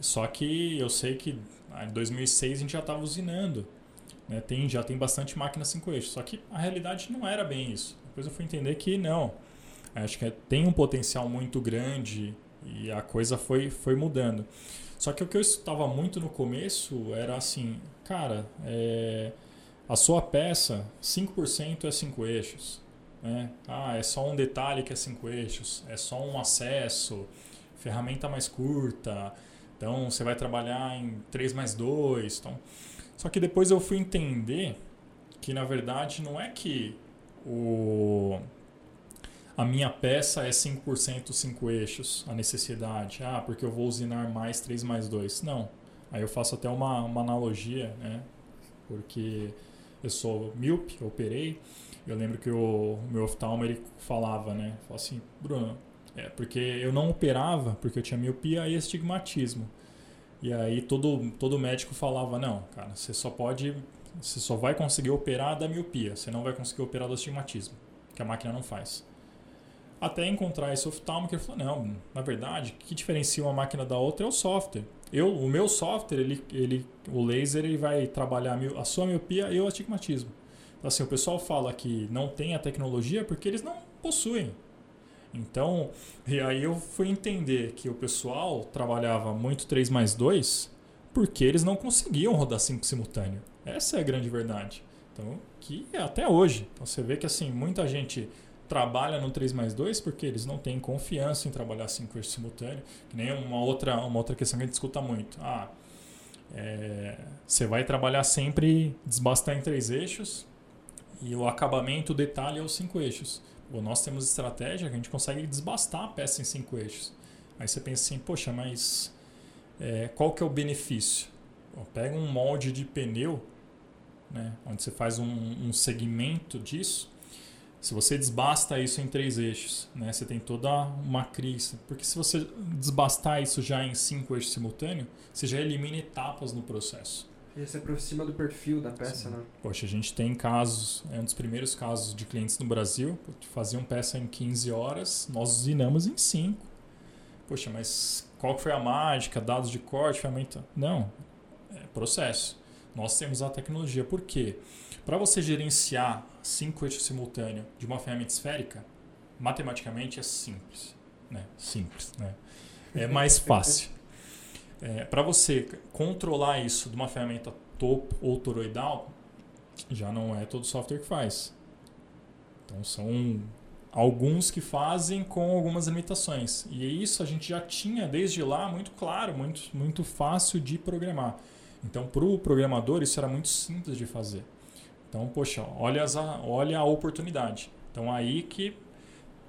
Só que eu sei que em 2006 a gente já estava usinando. Né? Tem, já tem bastante máquina 5 eixos. Só que a realidade não era bem isso. Depois eu fui entender que não. Acho que tem um potencial muito grande e a coisa foi, foi mudando. Só que o que eu estava muito no começo era assim, cara, é, a sua peça, 5% é 5 eixos. Né? Ah, é só um detalhe que é 5 eixos, é só um acesso, ferramenta mais curta, então você vai trabalhar em 3 mais 2. Então... Só que depois eu fui entender que na verdade não é que o a minha peça é 5% 5 eixos, a necessidade. Ah, porque eu vou usinar mais 3 mais 2. Não. Aí eu faço até uma, uma analogia, né? Porque eu sou míope, operei. Eu lembro que o, meu oftalmo ele falava, né? Falava assim, Bruno, é porque eu não operava porque eu tinha miopia e astigmatismo. E aí todo, todo médico falava, não, cara, você só pode, você só vai conseguir operar da miopia, você não vai conseguir operar do astigmatismo, que a máquina não faz. Até encontrar esse oftalmo que falou, não, na verdade, o que diferencia uma máquina da outra é o software. Eu, o meu software, ele, ele, o laser, ele vai trabalhar a sua miopia e o astigmatismo. Então, assim, o pessoal fala que não tem a tecnologia porque eles não possuem. Então, e aí eu fui entender que o pessoal trabalhava muito 3 mais 2 porque eles não conseguiam rodar 5 simultâneo. Essa é a grande verdade. Então, que é até hoje. Então, você vê que assim, muita gente trabalha no 3 mais 2 porque eles não têm confiança em trabalhar 5 eixos simultâneo. Que nem uma outra, uma outra questão que a gente escuta muito. Ah, é, você vai trabalhar sempre desbastar em três eixos e o acabamento, o detalhe é os cinco eixos. Ou nós temos estratégia que a gente consegue desbastar a peça em cinco eixos. Aí você pensa assim, poxa, mas é, qual que é o benefício? pega um molde de pneu, né, onde você faz um, um segmento disso, se você desbasta isso em três eixos, né, você tem toda uma crise. Porque se você desbastar isso já em cinco eixos simultâneos, você já elimina etapas no processo. E você aproxima do perfil da peça, Sim. né? Poxa, a gente tem casos, é um dos primeiros casos de clientes no Brasil, faziam peça em 15 horas, nós usinamos em 5. Poxa, mas qual foi a mágica? Dados de corte, ferramenta? Não, é processo. Nós temos a tecnologia. Por quê? Para você gerenciar cinco eixos simultâneos de uma ferramenta esférica, matematicamente é simples. Né? Simples, né? É mais fácil. É, para você controlar isso de uma ferramenta topo ou toroidal, já não é todo software que faz. Então são alguns que fazem com algumas limitações. E isso a gente já tinha desde lá muito claro, muito, muito fácil de programar. Então, para o programador, isso era muito simples de fazer. Então, poxa, olha, as, olha a oportunidade. Então, aí que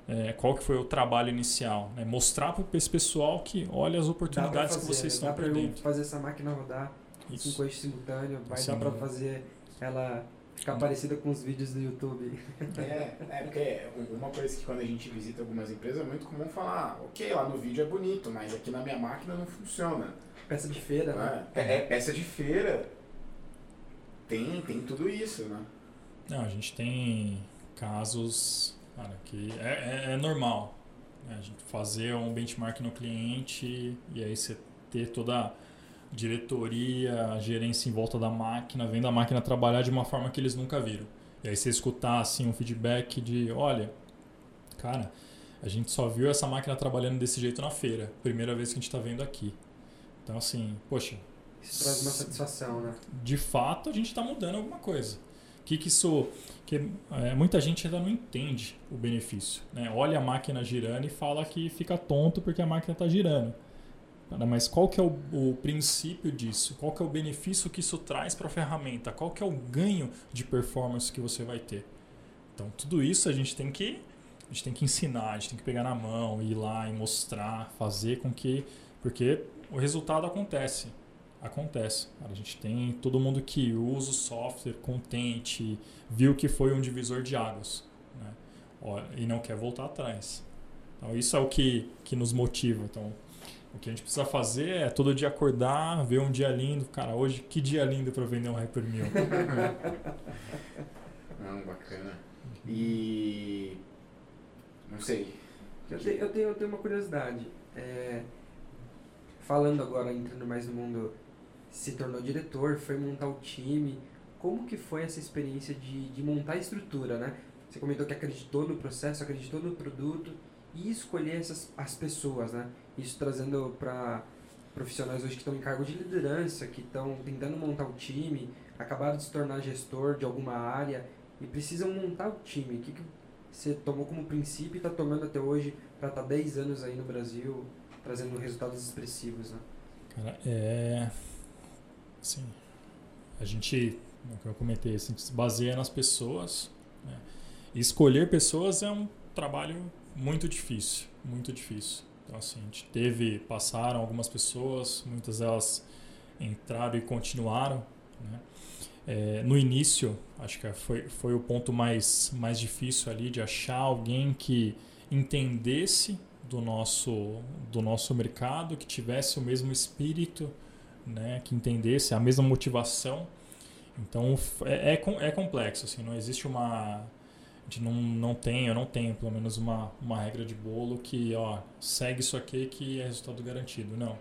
é, qual que foi o trabalho inicial? Né? Mostrar para esse pessoal que olha as oportunidades fazer, que vocês estão perdendo. Dá para fazer essa máquina rodar Isso. cinco eixos simultâneo, vai Sim. dar para fazer ela ficar hum. parecida com os vídeos do YouTube. É, é porque uma coisa que quando a gente visita algumas empresas é muito comum falar, ok, lá no vídeo é bonito, mas aqui na minha máquina não funciona. Peça de feira, né? É, é peça de feira. Tem, tem tudo isso, né? Não, a gente tem casos Cara, que é, é, é normal né? a gente fazer um benchmark no cliente e aí você ter toda a diretoria, a gerência em volta da máquina, vendo a máquina trabalhar de uma forma que eles nunca viram. E aí você escutar assim um feedback de, olha, cara, a gente só viu essa máquina trabalhando desse jeito na feira, primeira vez que a gente está vendo aqui. Então assim, poxa, isso traz uma satisfação, né? De fato, a gente está mudando alguma coisa que, que isso. Que, é, muita gente ainda não entende o benefício. Né? Olha a máquina girando e fala que fica tonto porque a máquina está girando. Mas qual que é o, o, princípio disso? Qual que é o benefício que isso traz para a ferramenta? Qual que é o ganho de performance que você vai ter? Então tudo isso a gente tem que a gente tem que ensinar, a gente tem que pegar na mão, ir lá e mostrar, fazer com que porque o resultado acontece acontece. A gente tem todo mundo que usa o software contente, viu que foi um divisor de águas né? e não quer voltar atrás. Então, isso é o que, que nos motiva. Então, o que a gente precisa fazer é todo dia acordar, ver um dia lindo. Cara, hoje que dia lindo para vender um Hyper Mil. não, bacana. E. Não sei. Eu tenho, eu tenho, eu tenho uma curiosidade. É, falando agora, entrando mais no mundo se tornou diretor, foi montar o time. Como que foi essa experiência de, de montar a estrutura, né? Você comentou que acreditou no processo, acreditou no produto e escolher essas, as pessoas, né? Isso trazendo para profissionais hoje que estão em cargo de liderança, que estão tentando montar o time, acabaram de se tornar gestor de alguma área e precisam montar o time. O que, que você tomou como princípio e está tomando até hoje para estar tá 10 anos aí no Brasil, trazendo resultados expressivos, né? Cara, é Sim. A gente, como eu comentei, assim, se baseia nas pessoas. Né? E escolher pessoas é um trabalho muito difícil, muito difícil. Então, assim, a gente teve, passaram algumas pessoas, muitas delas entraram e continuaram. Né? É, no início, acho que foi, foi o ponto mais, mais difícil ali de achar alguém que entendesse do nosso, do nosso mercado, que tivesse o mesmo espírito né, que entendesse a mesma motivação. Então é, é, é complexo, assim, não existe uma. Gente não, não tem, eu não tenho pelo menos uma, uma regra de bolo que, ó, segue isso aqui que é resultado garantido. Não.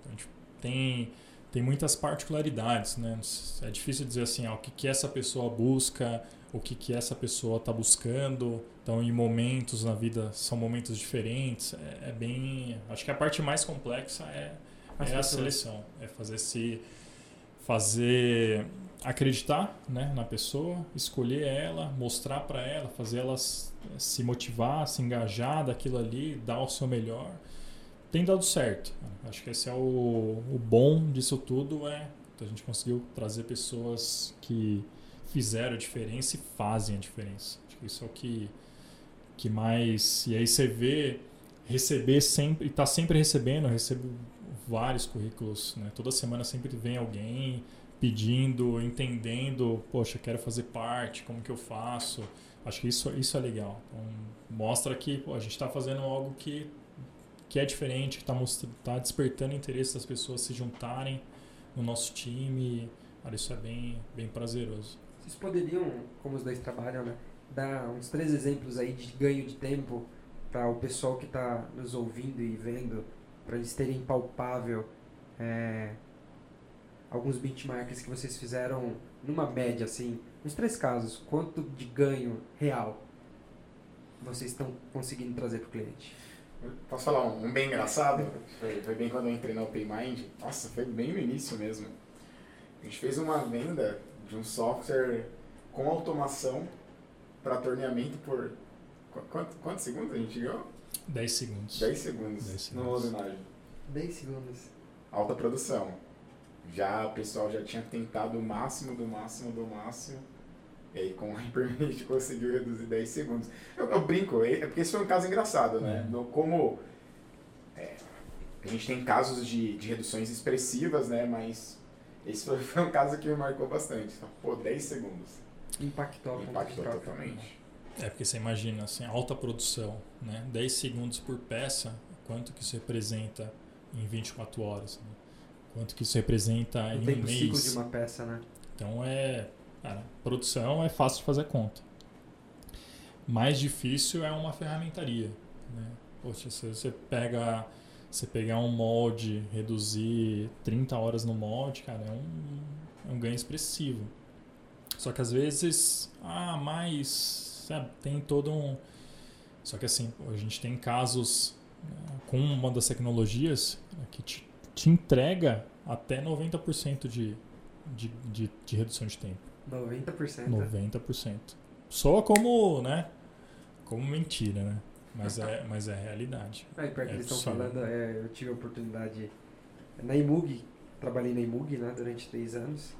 Então, a gente tem, tem muitas particularidades, né? É difícil dizer assim, ó, o que, que essa pessoa busca, o que, que essa pessoa está buscando. Então, em momentos na vida são momentos diferentes. É, é bem. Acho que a parte mais complexa é é a seleção, é fazer se fazer acreditar né, na pessoa, escolher ela, mostrar para ela, fazer ela se motivar, se engajar daquilo ali, dar o seu melhor. Tem dado certo. Acho que esse é o, o bom disso tudo é a gente conseguiu trazer pessoas que fizeram a diferença e fazem a diferença. Acho que isso é o que que mais e aí você vê receber sempre e tá sempre recebendo, eu recebo vários currículos, né? Toda semana sempre vem alguém pedindo, entendendo, poxa, quero fazer parte, como que eu faço? Acho que isso, isso é legal. Então, mostra que pô, a gente está fazendo algo que, que é diferente, que está tá despertando interesse das pessoas se juntarem no nosso time. Cara, isso é bem, bem prazeroso. Vocês poderiam, como os dois trabalham, né, dar uns três exemplos aí de ganho de tempo para o pessoal que está nos ouvindo e vendo para eles terem palpável é, alguns benchmarks que vocês fizeram numa média, assim, nos três casos, quanto de ganho real vocês estão conseguindo trazer para o cliente? Posso falar um, um bem engraçado? Foi, foi, bem quando eu entrei na Open Mind. Nossa, foi bem no início mesmo. gente fez uma venda de um software com automação para torneamento por. Quanto, quantos segundos a gente ganhou? 10 segundos. 10 segundos, 10 segundos. no usinagem. 10 segundos. Alta produção. Já o pessoal já tinha tentado o máximo do máximo do máximo. E aí com o gente conseguiu reduzir 10 segundos. Eu, eu brinco, é é porque esse foi um caso engraçado, né? É. No- como é, a gente tem casos de, de reduções expressivas, né? Mas esse foi, foi um caso que me marcou bastante. Pô, 10 segundos. Impactou Impactou totalmente. É porque você imagina, assim, alta produção, né? 10 segundos por peça, quanto que isso representa em 24 horas, né? Quanto que isso representa O em um tempo ciclo mês. de uma peça, né? Então é, cara, produção é fácil de fazer conta. Mais difícil é uma ferramentaria, né? Poxa, se você pega, você pegar um molde, reduzir 30 horas no molde, cara, é um, é um ganho expressivo. Só que às vezes, ah, mas sabe, tem todo um só que assim, a gente tem casos né, com uma das tecnologias né, que te, te entrega até 90% de, de, de, de redução de tempo. 90%. 90%. Soa como, né? Como mentira, né? Mas é, mas é a realidade. Aí, pior que É eles estão falando, é, eu tive a oportunidade na Imug, trabalhei na Imug né, durante três anos.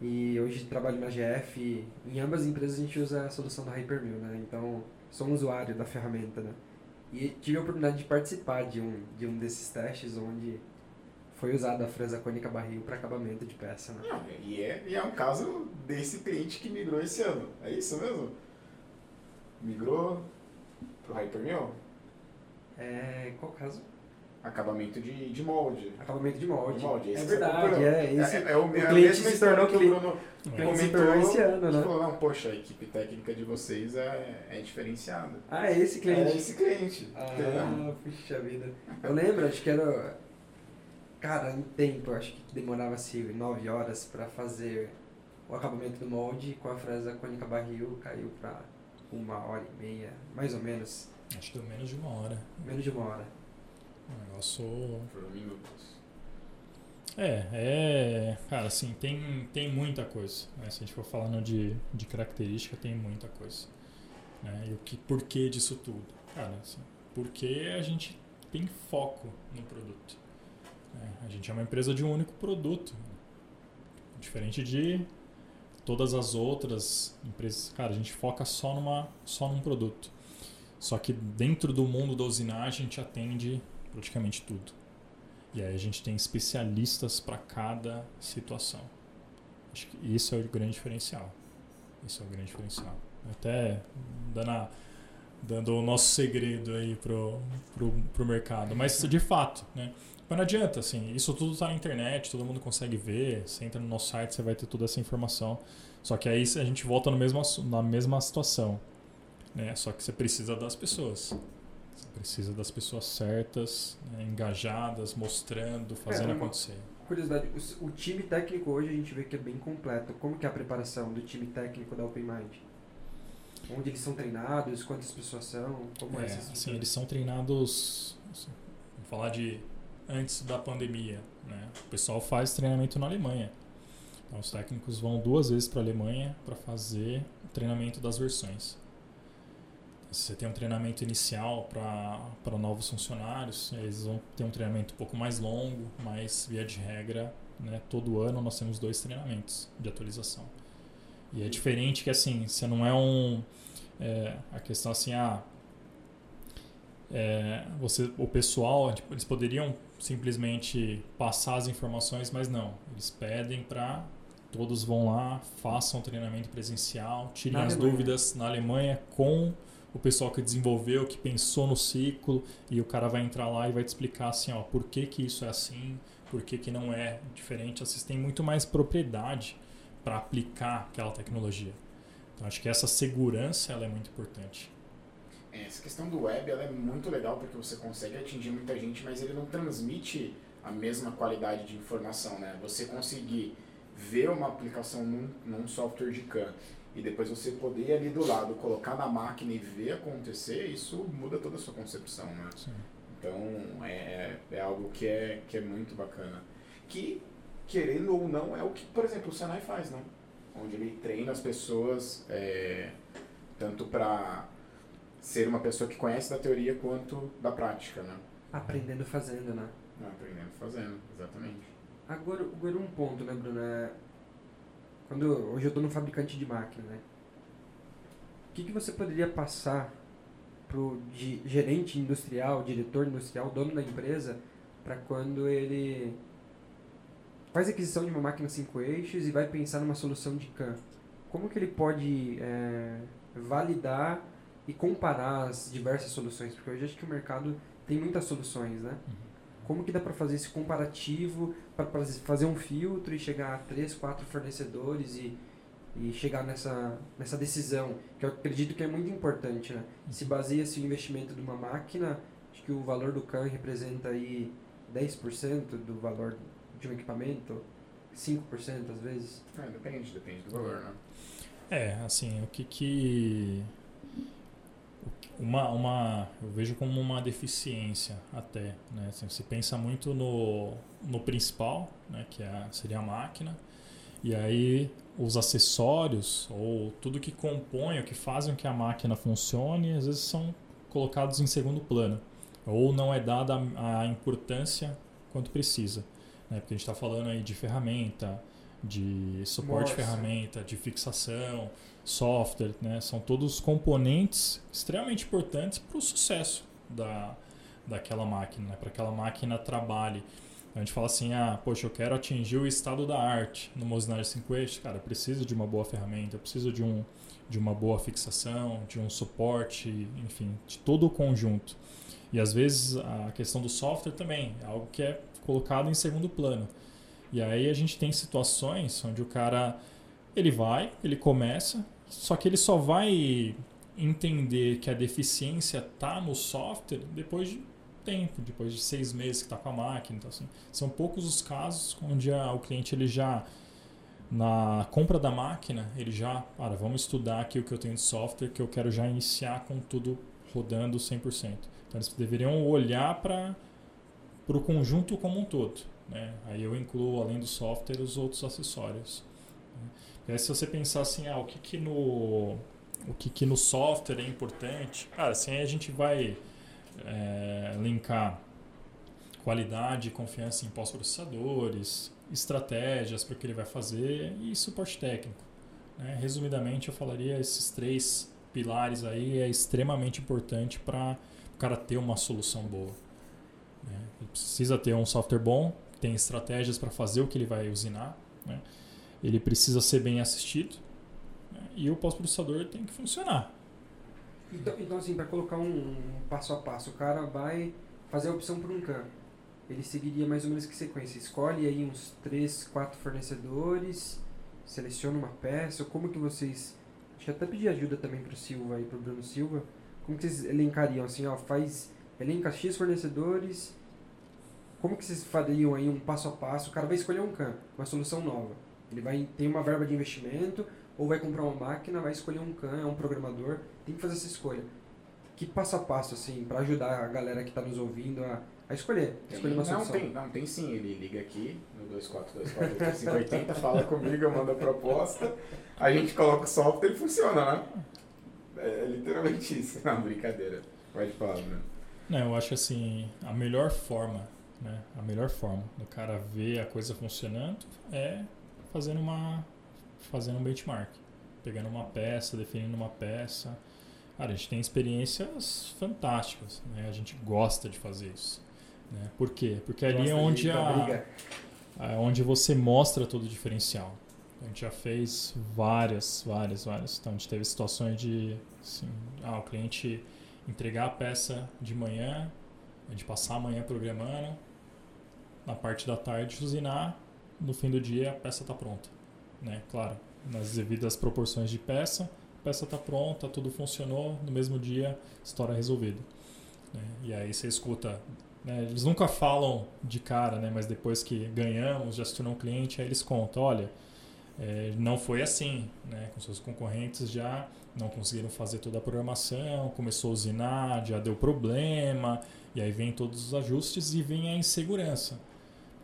E hoje trabalho na GF. Em ambas as empresas a gente usa a solução da Hypermill, né? Então, sou um usuário da ferramenta, né? E tive a oportunidade de participar de um, de um desses testes onde foi usada a fresa cônica barril para acabamento de peça, né? Não, e, é, e é um caso desse cliente que migrou esse ano. É isso mesmo? Migrou pro Hypermill? É, qual caso? Acabamento de, de molde. Acabamento de molde. De molde, é esse você verdade, é. Esse, é, é, o, o é cliente se tornou que o cliente. Bruno o cliente se comentou, tornou esse ano, né? falou, não, poxa, a equipe técnica de vocês é, é diferenciada. Ah, é esse cliente. É esse cliente. Ah, puxa vida. Eu lembro, acho que era. Cara, em tempo, eu acho que demorava-se nove horas pra fazer o acabamento do molde com a fresa cônica barril, caiu pra uma hora e meia, mais ou menos. Acho que deu menos de uma hora. Menos de uma hora. O negócio. Por minutos. É, é. Cara, assim, tem, tem muita coisa. né? Se a gente for falando de, de característica, tem muita coisa. Né? E o que, porquê disso tudo? Cara, assim, porque a gente tem foco no produto. né? A gente é uma empresa de um único produto. Diferente de todas as outras empresas. Cara, a gente foca só, numa, só num produto. Só que dentro do mundo da usinagem, a gente atende praticamente tudo. E aí a gente tem especialistas para cada situação. Acho que isso é o grande diferencial. Isso é o grande diferencial. Até dando, a- dando o nosso segredo aí pro, pro, pro mercado. Mas de fato, né? Mas não adianta, assim, isso tudo está na internet, todo mundo consegue ver. Você entra no nosso site, você vai ter toda essa informação. Só que aí a gente volta no mesmo, na mesma situação. Né? Só que você precisa das pessoas. Precisa das pessoas certas, né, engajadas, mostrando, fazendo É, acontecer. Curiosidade, o, o time técnico hoje a gente vê que é bem completo. Como que é a preparação do time técnico da Open Mind? Onde eles são treinados, quantas pessoas são, como é, É, essa assim, eles são treinados, assim, vamos falar de antes da pandemia, né? O pessoal faz treinamento na Alemanha. Então os técnicos vão duas vezes para a Alemanha para fazer o treinamento das versões. Você tem um treinamento inicial para novos funcionários, eles vão ter um treinamento um pouco mais longo, mas via de regra, né, todo ano nós temos dois treinamentos de atualização. E é diferente que assim, você não é um. é, a questão assim, ah, é, você, o pessoal, eles poderiam simplesmente passar as informações, mas não. Eles pedem para todos vão lá, façam o treinamento presencial, tirem Na as Alemanha. dúvidas na Alemanha com o pessoal que desenvolveu, que pensou no ciclo, e o cara vai entrar lá e vai te explicar assim, ó, por que, que isso é assim, por que, que não é diferente. Vocês têm muito mais propriedade para aplicar aquela tecnologia. Então acho que essa segurança ela é muito importante. É, Essa questão do web ela é muito legal porque você consegue atingir muita gente, mas ele não transmite a mesma qualidade de informação, né? Você conseguir ver uma aplicação num, num software de CAN e depois você poder ali do lado colocar na máquina e ver acontecer, isso muda toda a sua concepção, né? Sim. Então é, é algo que é, que é muito bacana. Que querendo ou não, é o que, por exemplo, o Senai faz, né? Onde ele treina as pessoas é, tanto para ser uma pessoa que conhece da teoria quanto da prática, né? Aprendendo fazendo, né? Aprendendo fazendo, exatamente. Agora, agora um ponto, né, Bruno? Quando hoje eu estou no fabricante de máquina, né? O que, que você poderia passar pro gerente industrial, diretor industrial, dono da empresa, para quando ele faz aquisição de uma máquina 5 eixos e vai pensar numa solução de CAN? Como que ele pode é, validar e comparar as diversas soluções? Porque hoje acho que o mercado tem muitas soluções, né? Uhum. Como que dá para fazer esse comparativo, para fazer um filtro e chegar a três, quatro fornecedores e, e chegar nessa, nessa decisão, que eu acredito que é muito importante, né? Se baseia-se o investimento de uma máquina, acho que o valor do CAN representa aí 10% do valor de um equipamento, 5% às vezes. É, depende, depende do valor, né? É, assim, o que que uma, uma eu vejo como uma deficiência até né? Assim, você pensa muito no, no principal né? Que é, seria a máquina. E aí os acessórios ou tudo que compõe o que fazem que a máquina funcione às vezes são colocados em segundo plano. Ou não é dada a, a importância quanto precisa né? Porque a gente está falando aí de ferramenta de suporte Nossa. de ferramenta de fixação software, né? São todos componentes extremamente importantes para o sucesso da, daquela máquina, né? para que aquela máquina trabalhe. A gente fala assim, ah, poxa, eu quero atingir o estado da arte no usinagem 5 eixos. Cara, eu preciso de uma boa ferramenta, eu preciso de, um, de uma boa fixação, de um suporte, enfim, de todo o conjunto. E às vezes a questão do software também é algo que é colocado em segundo plano. E aí a gente tem situações onde o cara ele vai, ele começa, só que ele só vai entender que a deficiência está no software depois de tempo, depois de seis meses que está com a máquina. Então, assim, são poucos os casos onde a, o cliente ele já na compra da máquina ele já, para, vamos estudar aqui o que eu tenho de software que eu quero já iniciar com tudo rodando 100%. Então eles deveriam olhar para o conjunto como um todo. Né? Aí eu incluo além do software os outros acessórios. E aí se você pensar assim, ah, o que que no o que que no software é importante, cara, assim a gente vai é, linkar qualidade confiança em pós-processadores, estratégias para o que ele vai fazer e suporte técnico. Né? Resumidamente, eu falaria esses três pilares aí é extremamente importante para o cara ter uma solução boa. Né? Ele precisa ter um software bom, tem estratégias para fazer o que ele vai usinar. Né? Ele precisa ser bem assistido né? e o pós-processador tem que funcionar. Então, então assim, para colocar um, um, passo a passo, o cara vai fazer a opção por um CAN. Ele seguiria mais ou menos que sequência? Escolhe aí uns 3, 4 fornecedores, seleciona uma peça, como que vocês... Deixa eu até pedir ajuda também para o Silva e para o Bruno Silva. Como que vocês elencariam assim, ó, faz... Elenca X fornecedores, como que vocês fariam aí um passo a passo? O cara vai escolher um CAN, uma solução nova ele vai ter uma verba de investimento ou vai comprar uma máquina, vai escolher um CAN, é um programador, tem que fazer essa escolha. Que passo a passo, assim, para ajudar a galera que está nos ouvindo a, a escolher, a escolher uma não, solução? Tem, não, tem sim. Ele liga aqui no 2424 fala comigo, eu mando a proposta, a gente coloca o software e funciona, né? É literalmente isso. Não, brincadeira. Pode falar, Bruno. Não, eu acho assim, a melhor forma, né? A melhor forma do cara ver a coisa funcionando é fazendo uma fazendo um benchmark, pegando uma peça, definindo uma peça. Cara, a gente tem experiências fantásticas, né? A gente gosta de fazer isso. Né? Por quê? Porque ali é onde, a, é onde você mostra todo o diferencial. A gente já fez várias, várias, várias. Então a gente teve situações de assim, ah, o cliente entregar a peça de manhã, a gente passar a manhã programando, na parte da tarde usinar no fim do dia a peça está pronta. Né? Claro, nas devidas proporções de peça, a peça está pronta, tudo funcionou, no mesmo dia, história resolvida. Né? E aí você escuta, né? eles nunca falam de cara, né? mas depois que ganhamos, já se tornou um cliente, aí eles contam, olha, é, não foi assim, né? com seus concorrentes já não conseguiram fazer toda a programação, começou a usinar, já deu problema, e aí vem todos os ajustes e vem a insegurança.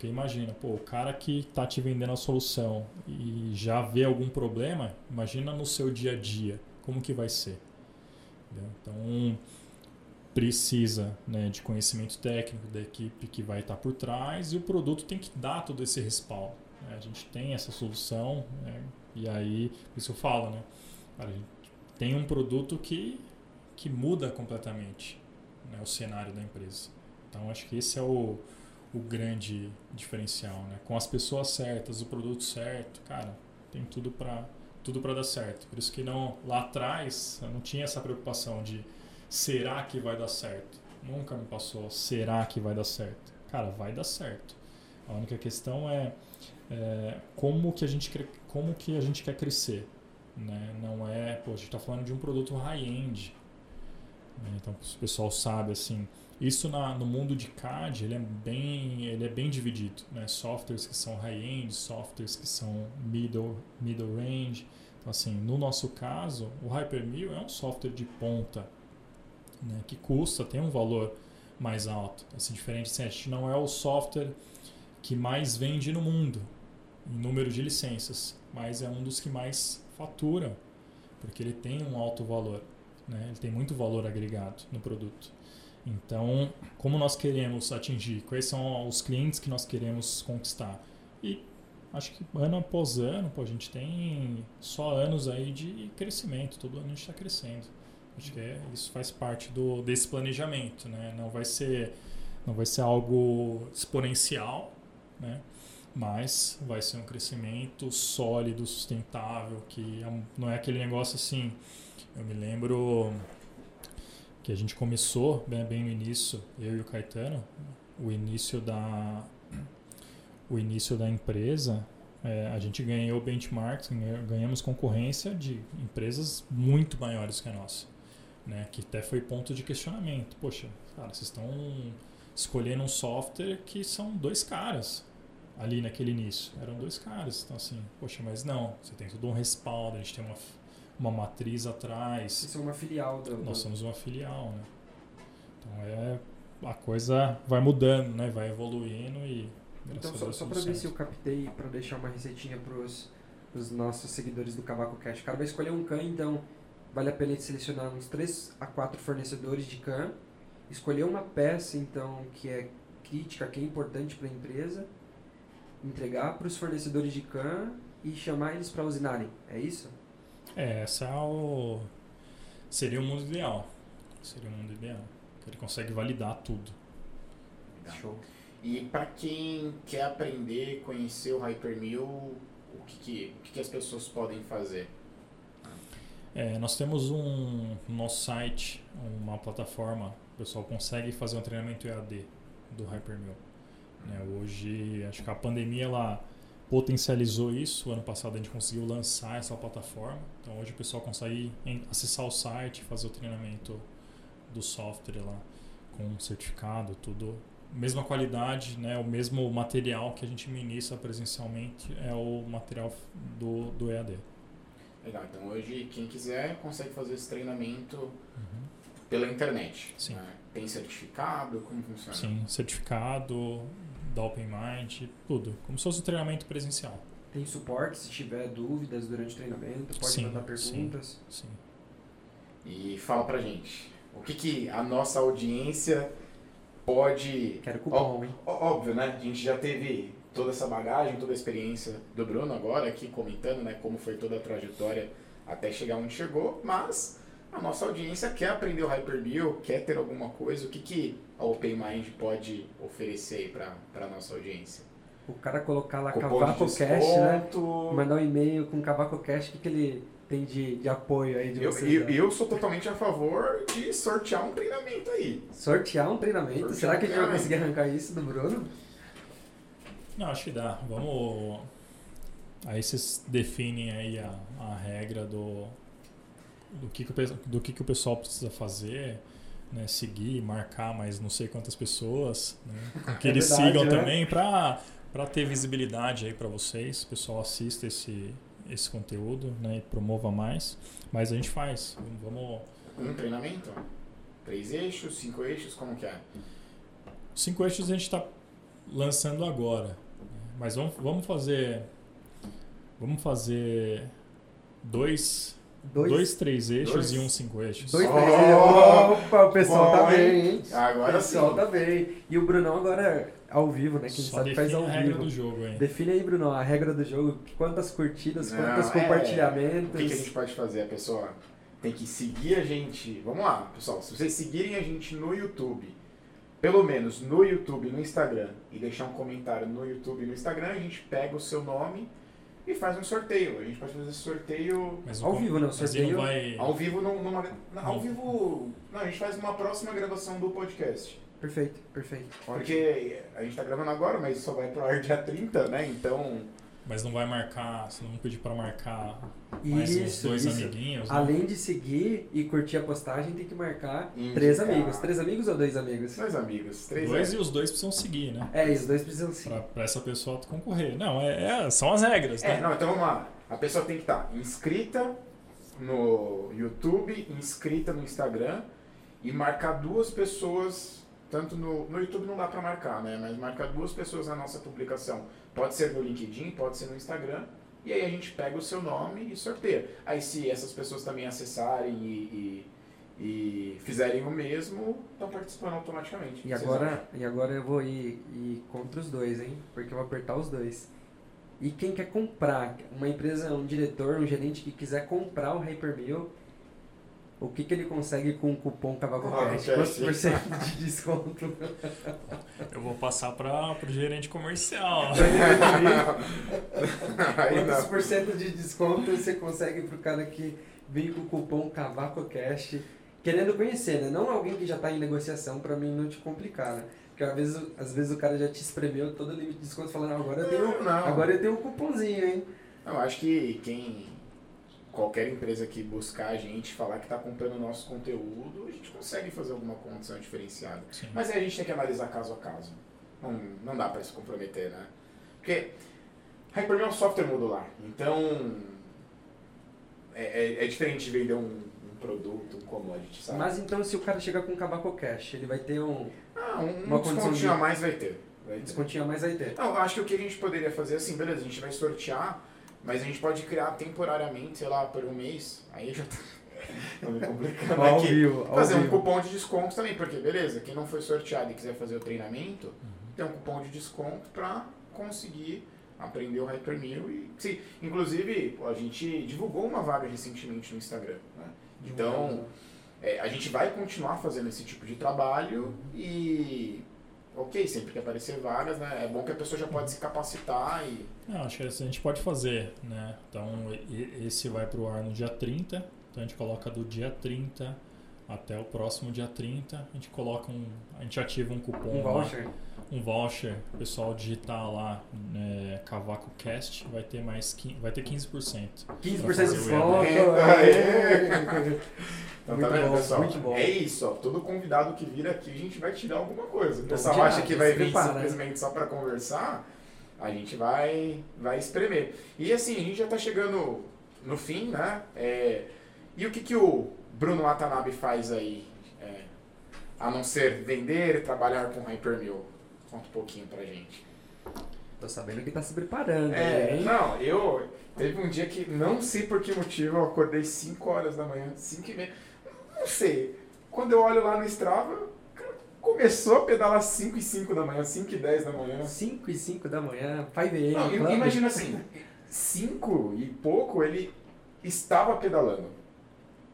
Porque imagina, pô, o cara que está te vendendo a solução e já vê algum problema, imagina no seu dia a dia, como que vai ser. Então, precisa né, de conhecimento técnico da equipe que vai estar por trás e o produto tem que dar todo esse respaldo. Né? A gente tem essa solução né? e aí, isso eu falo, né? a gente tem um produto que, que muda completamente né, o cenário da empresa. Então, acho que esse é o, o grande diferencial. Né? Com as pessoas certas, o produto certo, cara, tem tudo para tudo para dar certo. Por isso que não lá atrás eu não tinha essa preocupação de será que vai dar certo? Nunca me passou, será que vai dar certo? Cara, vai dar certo. A única questão é, é como, que a gente, como que a gente quer crescer. Né? Não é, pô, a gente está falando de um produto high-end. Né? Então, o pessoal sabe, assim, isso na, no mundo de CAD ele é bem, ele é bem dividido. Né? Softwares que são high-end, softwares que são middle, middle range. Então, assim, no nosso caso, o Hypermill é um software de ponta né, que custa, tem um valor mais alto. Assim, diferente, assim, a gente não é o software que mais vende no mundo em número de licenças, mas é um dos que mais fatura, porque ele tem um alto valor, né? ele tem muito valor agregado no produto. Então, como nós queremos atingir? Quais são os clientes que nós queremos conquistar? E acho que ano após ano, pô, a gente tem só anos aí de crescimento, todo ano a gente está crescendo. Acho que é, isso faz parte do, desse planejamento, né? Não vai ser, não vai ser algo exponencial, né? Mas vai ser um crescimento sólido, sustentável, que é não é aquele negócio assim. Eu me lembro que a gente começou bem, bem no início, eu e o Caetano, o início da o início da empresa, é, a gente ganhou benchmarks, ganhamos concorrência de empresas muito maiores que a nossa né? Que até foi ponto de questionamento. Poxa, cara, vocês estão escolhendo um software que são dois caras ali naquele início. Eram dois caras. Então, assim, poxa, mas não, você tem todo um respaldo, a gente tem uma, uma matriz atrás. Vocês são uma filial do. Nós somos uma filial, né? Então é. A coisa vai mudando, né? Vai evoluindo e. Então, só, só para ver se eu captei, para deixar uma receitinha para os nossos seguidores do Cavaco Cash. O cara vai escolher um can, então vale a pena selecionar uns 3 a 4 fornecedores de CAN, escolher uma peça então que é crítica, que é importante para a empresa, entregar para os fornecedores de CAN e chamar eles para usinarem. É isso? É, essa é o seria o mundo ideal. Seria o mundo ideal. Ele consegue validar tudo. Show. E para quem quer aprender, conhecer o Hypermill, o que, que, o que, que as pessoas podem fazer? É, nós temos um no nosso site, uma plataforma, o pessoal consegue fazer um treinamento EAD do Hypermill. Né, hoje, acho que a pandemia ela potencializou isso. O ano passado a gente conseguiu lançar essa plataforma. Então hoje o pessoal consegue acessar o site, fazer o treinamento do software lá com certificado, tudo mesma qualidade, né, o mesmo material que a gente ministra presencialmente é o material do, do EAD. Legal, então hoje quem quiser consegue fazer esse treinamento uhum. pela internet. Sim. Né? Tem certificado? Como funciona? Sim, certificado da OpenMind, tudo. Como se fosse um treinamento presencial. Tem suporte se tiver dúvidas durante o treinamento, pode sim, mandar perguntas. Sim, sim. E fala pra gente, o que, que a nossa audiência pode. Quero cupom, Ó, hein? Óbvio, né? A gente já teve toda essa bagagem, toda a experiência do Bruno agora aqui comentando, né, como foi toda a trajetória até chegar onde chegou, mas a nossa audiência quer aprender o Hyperbill, quer ter alguma coisa, o que, que a OpenMind pode oferecer aí para a nossa audiência? O cara colocar lá Cavaco Cash, né? Mandar um e-mail com Cavaco Cash, o que, que ele tem de, de apoio aí de eu, vocês? Eu, eu, sou totalmente a favor de sortear um treinamento aí. Sortear um treinamento? Sortear Será que a gente vai conseguir arrancar isso do Bruno? Não, acho que dá. Vamos. Aí vocês definem aí a, a regra do, do, que, que, o, do que, que o pessoal precisa fazer, né? Seguir, marcar mais não sei quantas pessoas, né? Que é eles verdade, sigam né? também para para ter visibilidade aí para vocês, o pessoal assista esse, esse conteúdo, né, e promova mais. Mas a gente faz. Vamos. Um treinamento? Três eixos, cinco eixos, como que é? Cinco eixos a gente está lançando agora. né? Mas vamos, vamos fazer. Vamos fazer dois, Dois, dois, três eixos dois- e um cinco eixos. dois, Oh, três. Opa, o pessoal bom, tá bem, hein? hein? Agora o pessoal sim. tá bem. E o Brunão agora ao vivo, né? Quem Só sabe faz ao a regra vivo. do jogo aí. Define aí, Bruno, a regra do jogo. Quantas curtidas, Não, quantos é, compartilhamentos. O que, que a gente pode fazer? A pessoa tem que seguir a gente. Vamos lá, pessoal. Se vocês seguirem a gente no YouTube, pelo menos no YouTube e no Instagram, e deixar um comentário no YouTube e no Instagram, a gente pega o seu nome e faz um sorteio. A gente pode fazer esse sorteio Mas Ao com- vivo, né? Sorteio- não vai. ao vivo num- numa. na- Ao Não. vivo. Não, a gente faz uma próxima gravação do podcast. Perfeito, perfeito. Porque a gente tá gravando agora, mas só vai pro ar dia 30, né? Então. Mas não vai marcar. Você não pedir pra marcar mais uns Isso, dois isso. amiguinhos. né? Além de seguir e curtir a postagem, tem que marcar Indicar. três amigos. Três amigos ou dois amigos? Dois amigos. Três Dois é. e os dois precisam seguir, né? É, os dois precisam seguir. Pra, pra essa pessoa concorrer. Não, é, é- são as regras, É, né? não, então vamos lá. A pessoa tem que estar inscrita no YouTube, inscrita no Instagram e marcar duas pessoas, tanto no, no YouTube não dá pra marcar, né? Mas marcar duas pessoas na nossa publicação. Pode ser no LinkedIn, pode ser no Instagram. E aí a gente pega o seu nome e sorteia. Aí se essas pessoas também acessarem e, e, e fizerem o mesmo, estão participando automaticamente. E agora, e agora eu vou ir, ir contra os dois, hein? Porque eu vou apertar os dois. E quem quer comprar, uma empresa, um diretor, um gerente que quiser comprar o Hypermeal, o que, que ele consegue com o cupom CavacoCast? CavacoCast. Quantos por cento de desconto? Eu vou passar para o gerente comercial. Quantos por cento de desconto você consegue pro cara que vem com o cupom CavacoCast? Querendo conhecer, né? Não alguém que já tá em negociação pra mim não te complicar, né? Porque às vezes, às vezes o cara já te espremeu todo o limite de desconto falando, "Ah, agora eu tenho, Não, não. agora eu tenho um cupomzinho, hein? Não, acho que quem. Qualquer empresa que buscar a gente, falar que está comprando o nosso conteúdo, a gente consegue fazer alguma condição diferenciada. Sim. Mas aí a gente tem que analisar caso a caso. Não, não dá para se comprometer, né? Porque Hypermeal é um software modular. Então. É, é, é diferente de vender um, um produto, um commodity, sabe? Mas então se o cara chegar com um CavacoCast, ele vai ter um ah, um, uma um condição descontinho de- a mais vai ter. Vai ter. descontinho a mais aí ter. Não, eu acho que o que a gente poderia fazer é assim, beleza, a gente vai sortear, mas a gente pode criar temporariamente, sei lá, por um mês. Aí já tá. Tô me complicando Ao aqui. vivo, ao Fazer um cupom de desconto também, porque beleza, quem não foi sorteado e quiser fazer o treinamento, tem um cupom de desconto pra conseguir aprender o Hypermeal e sim, inclusive a gente divulgou uma vaga recentemente no Instagram, né? Então, é, a gente vai continuar fazendo esse tipo de trabalho e ok, sempre que aparecer vagas, né? É bom que a pessoa já pode se capacitar e. Não, acho que a gente pode fazer, né? Então, esse vai pro ar no dia 30. Então, a gente coloca do dia 30 até o próximo dia 30. A gente coloca um... A gente ativa um cupom um lá, voucher. um voucher. O pessoal digitar lá, né, CavacoCast, vai ter mais... quin- Vai ter 15%. 15% de o desconto. Então Muito tá vendo, bom, pessoal? muito bom. É isso, ó. Todo convidado que vir aqui, a gente vai tirar alguma coisa. O pessoal tirar, acha que vai vir simplesmente só pra conversar, a gente vai, vai espremer. E assim, a gente já tá chegando no fim, né? É, e o que, que o Bruno Watanabe faz aí? é, a não ser vender, trabalhar com Hypermeal? Conta um pouquinho pra gente. Tô sabendo que tá se preparando, É, hein? não, eu. Teve um dia que não sei por que motivo eu acordei 5 horas da manhã, 5 e meia. Não sei. Quando eu olho lá no Strava, começou a pedalar 5 e 5 da manhã, 5 e 10 da manhã. 5 e 5 da manhã, 5 AM, Não, imagina assim, 5 e pouco ele estava pedalando.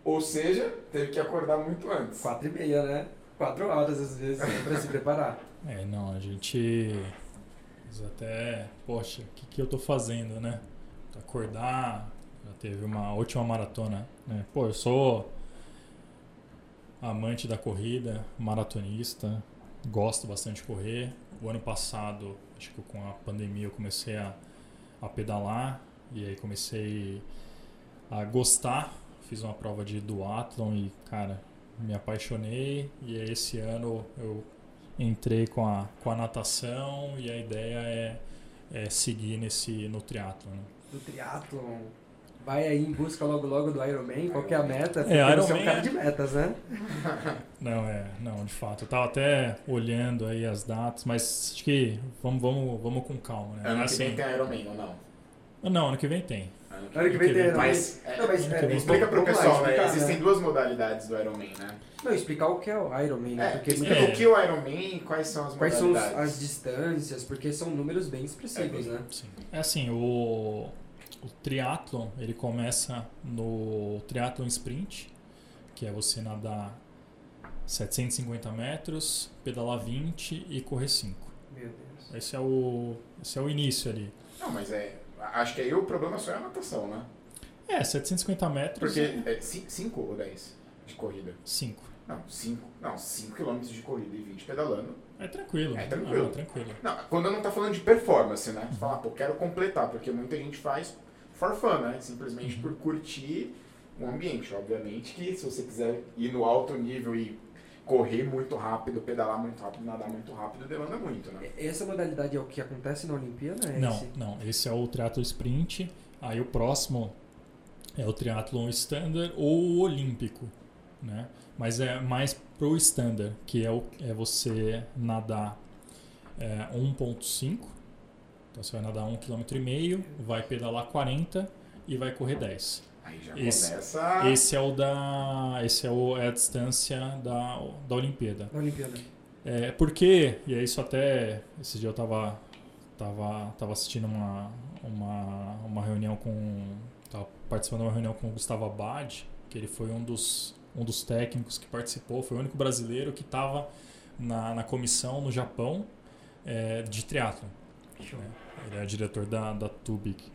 Ou seja, teve que acordar muito antes. 4 e meia, né? 4 horas às vezes pra se preparar. É, não, a gente... Mas até... Poxa, o que, que eu tô fazendo, né? Acordar... Já teve uma última maratona, né? Pô, eu sou amante da corrida, maratonista, gosto bastante de correr. O ano passado, acho que com a pandemia eu comecei a, a pedalar e aí comecei a gostar. Fiz uma prova de duathlon e, cara, me apaixonei e esse ano eu entrei com a, com a natação e a ideia é, é seguir nesse no triatlon. né? Do triatlon. Vai aí em busca logo logo do Iron Man, qual que é a meta? Porque Iron você é Man um cara é- de metas, né? Não, é, não, de fato. Eu tava até olhando aí as datas, mas acho que vamos, vamos, vamos com calma, né? Ano que assim, vem tem Iron Man ou não? É Não, ano que vem tem. Ano Ano que vem tem Iron Man. Mas, é, Não, mas, é, Explica pro pessoal, né? Existem duas modalidades do Iron Man, né? Não, explicar o que é o Iron Man, né? É, Porque explica É. o que o Iron Man e quais são as quais são modalidades. as distâncias, porque são números bem expressivos, né? Sim. É assim, o, o triatlon, ele começa no triatlon sprint, que é você nadar 750 metros, pedalar 20 e correr 5. Meu Deus. Esse é o, esse é o início ali. Não, mas é. Acho que aí o problema só é a natação, né? É, 750 metros. Porque é 5 ou 10 de corrida? 5. Não, 5. Não, 5 km de corrida e 20 pedalando. É tranquilo. É tranquilo. Não, é tranquilo. Não, quando eu não tá falando de performance, né? Você fala, pô, quero completar, porque muita gente faz for fun, né? Simplesmente Uhum. por curtir o ambiente. Obviamente que se você quiser ir no alto nível e correr muito rápido, pedalar muito rápido, nadar muito rápido, demanda muito, né? Essa modalidade é o que acontece na Olimpíada? É Não, esse? não. Esse é o triatlo sprint. Aí o próximo é o triatlon standard ou o olímpico, né? Mas é mais pro standard, que é, o, é você nadar é, 1.5. Então você vai nadar 1,5 km, vai pedalar 40 e vai correr 10. Aí já Esse- começa. Esse é o da esse é, o, é a distância da, da Olimpíada. Na Olimpíada. É, porque, e é isso até, esse dia eu tava, tava, tava assistindo uma, uma, uma reunião com, tava participando de uma reunião com o Gustavo Abad, que ele foi um dos, um dos técnicos que participou, foi o único brasileiro que estava na, na comissão no Japão é, de triatlo. Show. Ele é diretor da, da Tubic.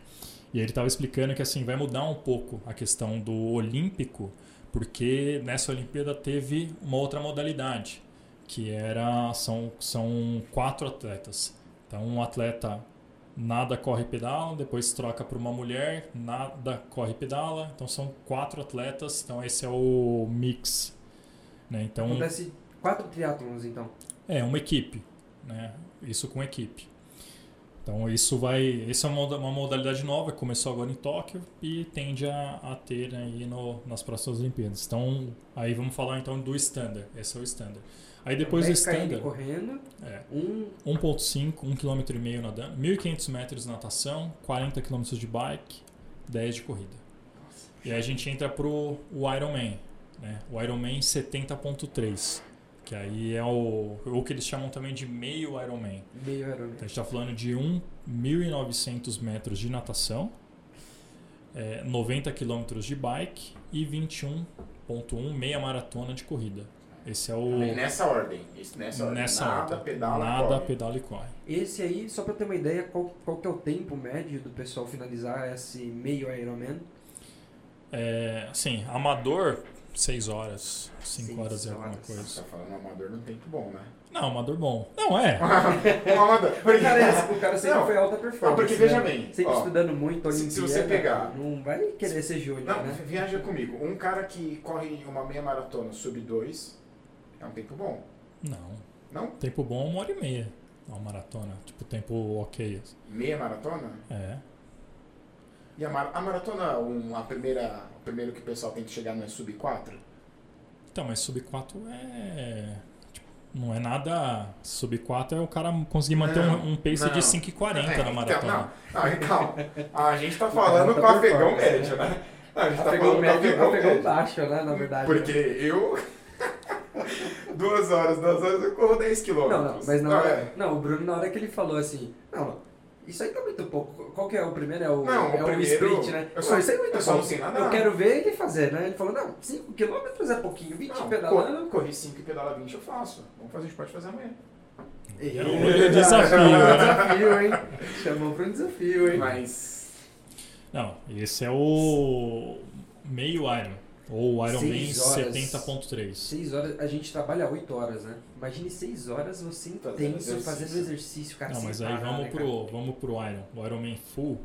E ele estava explicando que assim vai mudar um pouco a questão do olímpico, porque nessa Olimpíada teve uma outra modalidade, que era são, são quatro atletas. Então um atleta nada, corre, pedala, depois troca para uma mulher, nada, corre, pedala. Então são quatro atletas, então esse é o mix. Né? Então Acontece quatro triatlons, então. é, uma equipe, né? Isso com equipe. Então isso vai, essa é uma moda- uma modalidade nova, que começou agora em Tóquio e tende a, a ter aí no, nas próximas Olimpíadas. Então aí vamos falar então do standard. Esse é o standard. Aí depois do 10 km standard, correndo, é, um 1.5, 1 km e meio nadando, 1.500 metros de natação, 40 km de bike, 10 de corrida. E aí a gente entra pro o Ironman, né? O Ironman 70.3, que aí é o, o que eles chamam também de meio Ironman. meio Ironman. Então a gente está falando de 1.900 metros de natação, é, 90 km de bike e 21.1 meia maratona de corrida. Esse é o Aí Nessa ordem. Isso, nessa ordem. nessa Nada, ordem. pedala, nada, corre. pedala e corre. Esse aí, só pra ter uma ideia, qual, qual que é o tempo médio do pessoal finalizar esse meio Ironman? É, assim, amador, 6 horas, 5 Seis horas e alguma horas. coisa. Você tá falando amador no tempo bom, né? Não, amador bom. Não, é. um amador. O Porque, cara, esse- o cara sempre Não, foi alta performance. não, porque veja né? bem, Sempre ó, estudando muito, se- Olimpíada. se você pegar- Não vai querer ser júnior, Não, né? viaja comigo. Um cara que corre uma meia maratona sub 2 é um tempo bom. Não. Não? Tempo bom, uma hora e meia. Uma maratona. Tipo, tempo ok. Meia maratona? É. E a, mar- a maratona, um, a primeira, o primeiro que o pessoal tem que chegar não é sub 4? Então, mas sub 4 é. tipo, não é nada. Sub 4 é o cara conseguir manter Não, um, um pace não. de 5,40 É, na então, maratona. não, não, então, a gente tá falando com o afegão médio, né? Não, a gente tá Afegão falando com o médio, afegão afegão médio. baixo, né? Na verdade. Porque eu. duas horas, duas horas eu corro 10 quilômetros. Não, não, mas na Não, hora, é. não, o Bruno, na hora que ele falou assim, não, isso aí tá muito pouco. Qual que é o primeiro? É o, Não, é o primeiro- sprint, né? eu só- não, isso aí é muito eu só não pouco. nadar. Eu quero ver ele fazer, né? Ele falou, não, 5km é pouquinho, 20 Não, pedalando. cor- corri 5 e pedala 20 eu faço. Vamos fazer, a gente pode fazer amanhã. Eita, É um desafio, né? desafio, hein? Chamou pra um desafio, hein? Mas. Não, esse é o meio Iron. Ou Iron Man Seis horas. 70.3. 6 horas, a gente trabalha 8 horas, né? Imagine 6 horas você intenso, fazendo exercício, cara. Não, mas aí parar, vamos né, cara? pro, vamos pro Iron. O Iron Man Full,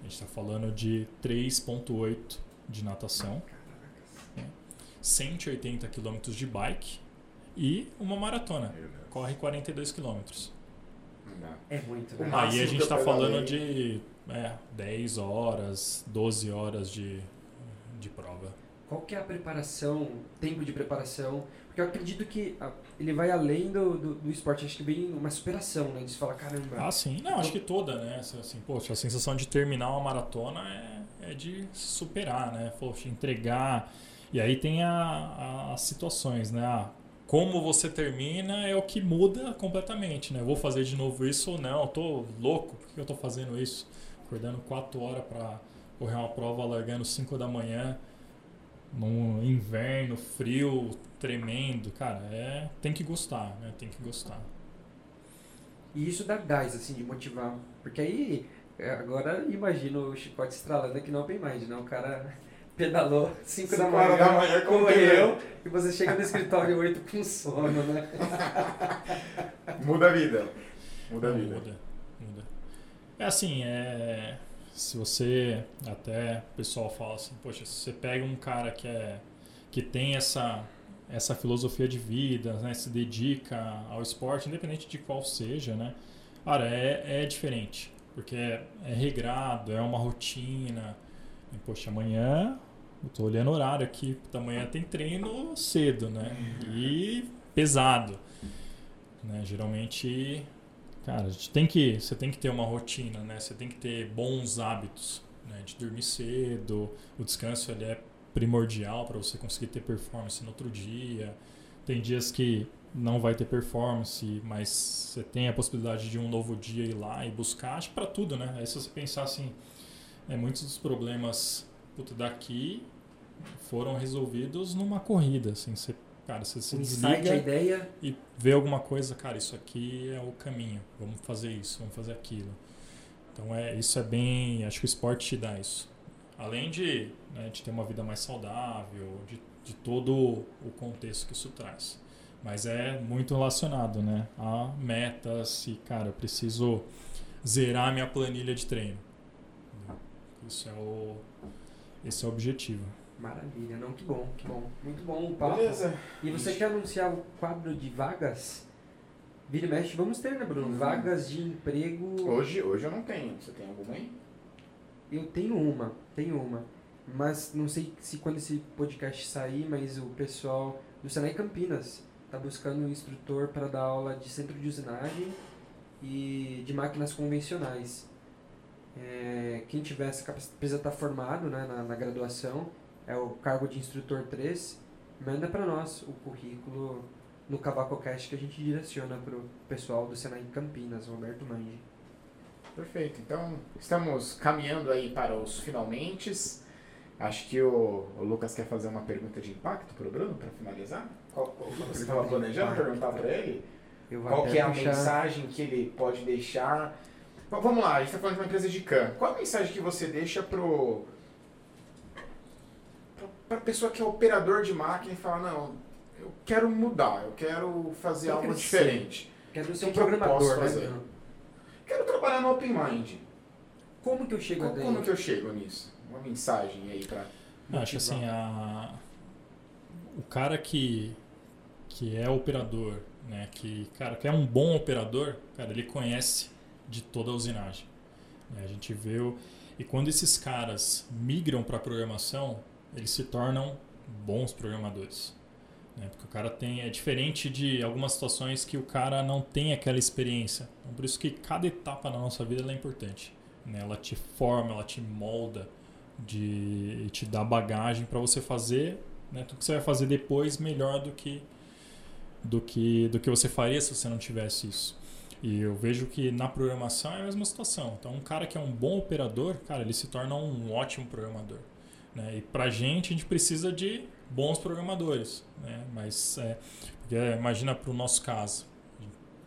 a gente tá falando de 3.8 de natação, né? 180 km de bike e uma maratona. Corre 42 km. É muito, O né? máximo Aí a gente pedalei- falando de é, 10 horas, 12 horas de, de prova. Qual que é a preparação, tempo de preparação? Porque eu acredito que ah, ele vai além do, do, do esporte, acho que vem uma superação, né? De se falar, caramba, Ah, sim. Não, acho que toda, né? Assim, poxa, a sensação de terminar uma maratona é, é de superar, né? Poxa, entregar. E aí tem a, a- as situações, né? Ah, como você termina é o que muda completamente, né? Eu vou fazer de novo isso ou não? Eu tô louco, por que eu tô fazendo isso? Acordando 4 horas para correr uma prova, largando 5 da manhã, num inverno frio, tremendo. Cara, é, tem que gostar, né? Tem que gostar. E isso dá gás, assim, de motivar. Porque aí, é, agora imagino o chicote estralando aqui no Open Mind, né? O cara pedalou 5 da Cinco horas manhã, da manhã, correu, e você chega no escritório 8 com sono, né? Muda a vida. Muda a Não, vida. Muda, muda. É assim, é, se você até o pessoal fala assim, poxa, se você pega um cara que é que tem essa essa filosofia de vida, né, se dedica ao esporte, independente de qual seja, né? Cara, é, é diferente, porque é, é regrado, é uma rotina. E, poxa, amanhã eu tô olhando o horário aqui, da manhã tem treino cedo, né? E pesado. Né? Geralmente Cara, a gente tem que, você tem que ter uma rotina, né? Você tem que ter bons hábitos, né? De dormir cedo, o descanso ele é primordial para você conseguir ter performance no outro dia. Tem dias que não vai ter performance, mas você tem a possibilidade de um novo dia ir lá e buscar, acho para tudo, né? Aí se você pensar assim, é, muitos dos problemas puta, daqui foram resolvidos numa corrida, assim, você, cara, você se O desliga insight, a ideia, e ver alguma coisa, cara, isso aqui é o caminho, vamos fazer isso, vamos fazer aquilo. Então é isso é bem, acho que o esporte te dá isso. Além de, né, de ter uma vida mais saudável, de, de todo o contexto que isso traz. Mas é muito relacionado, né, a metas e, cara, eu preciso zerar minha planilha de treino. Isso é o esse é o objetivo. Maravilha, não, que bom, que bom. Muito bom o papo. Beleza. E você quer anunciar o quadro de vagas? Vira e mexe, vamos ter, né, Bruno? Uhum. Vagas de emprego. Hoje, hoje eu não tenho. Você tem alguma aí? Eu tenho uma, tenho uma. Mas não sei se quando esse podcast sair, mas o pessoal do Senai Campinas está buscando um instrutor para dar aula de centro de usinagem e de máquinas convencionais. É, quem tiver essa capacidade precisa estar formado né, na, na graduação, é o cargo de instrutor 3. Manda para nós o currículo no CavacoCast que a gente direciona para o pessoal do Senai Campinas, Roberto Mangi. Perfeito. Então, estamos caminhando aí para os finalmente. Acho que o, o Lucas quer fazer uma pergunta de impacto para o Bruno, para finalizar. Qual, qual- você estava planejando impacto. perguntar para ele? Qual é a puxar- mensagem que ele pode deixar? Bom, vamos lá, a gente está falando de uma empresa de CAN. Qual a mensagem que você deixa pro para a pessoa que é operador de máquina e fala, não, eu quero mudar, eu quero fazer Quero algo crescer. diferente. Quero ser um eu programador, né? Quero trabalhar no Open Mind. Como que eu chego Como, como que eu chego nisso? Uma mensagem aí para Eu Acho assim, a... o cara que, que é operador, né, que, cara, que é um bom operador, cara, ele conhece de toda a usinagem. né? A gente vê o... E quando esses caras migram para programação, eles se tornam bons programadores. Né? Porque o cara tem... É diferente de algumas situações que o cara não tem aquela experiência. Então, por isso que cada etapa na nossa vida é importante. Né? Ela te forma, ela te molda de e te dar bagagem para você fazer né, tudo que você vai fazer depois melhor do que do que do que você faria se você não tivesse isso e eu vejo que na programação é a mesma situação então um cara que é um bom operador cara ele se torna um ótimo programador né? e para gente a gente precisa de bons programadores né? mas é, porque, imagina para o nosso caso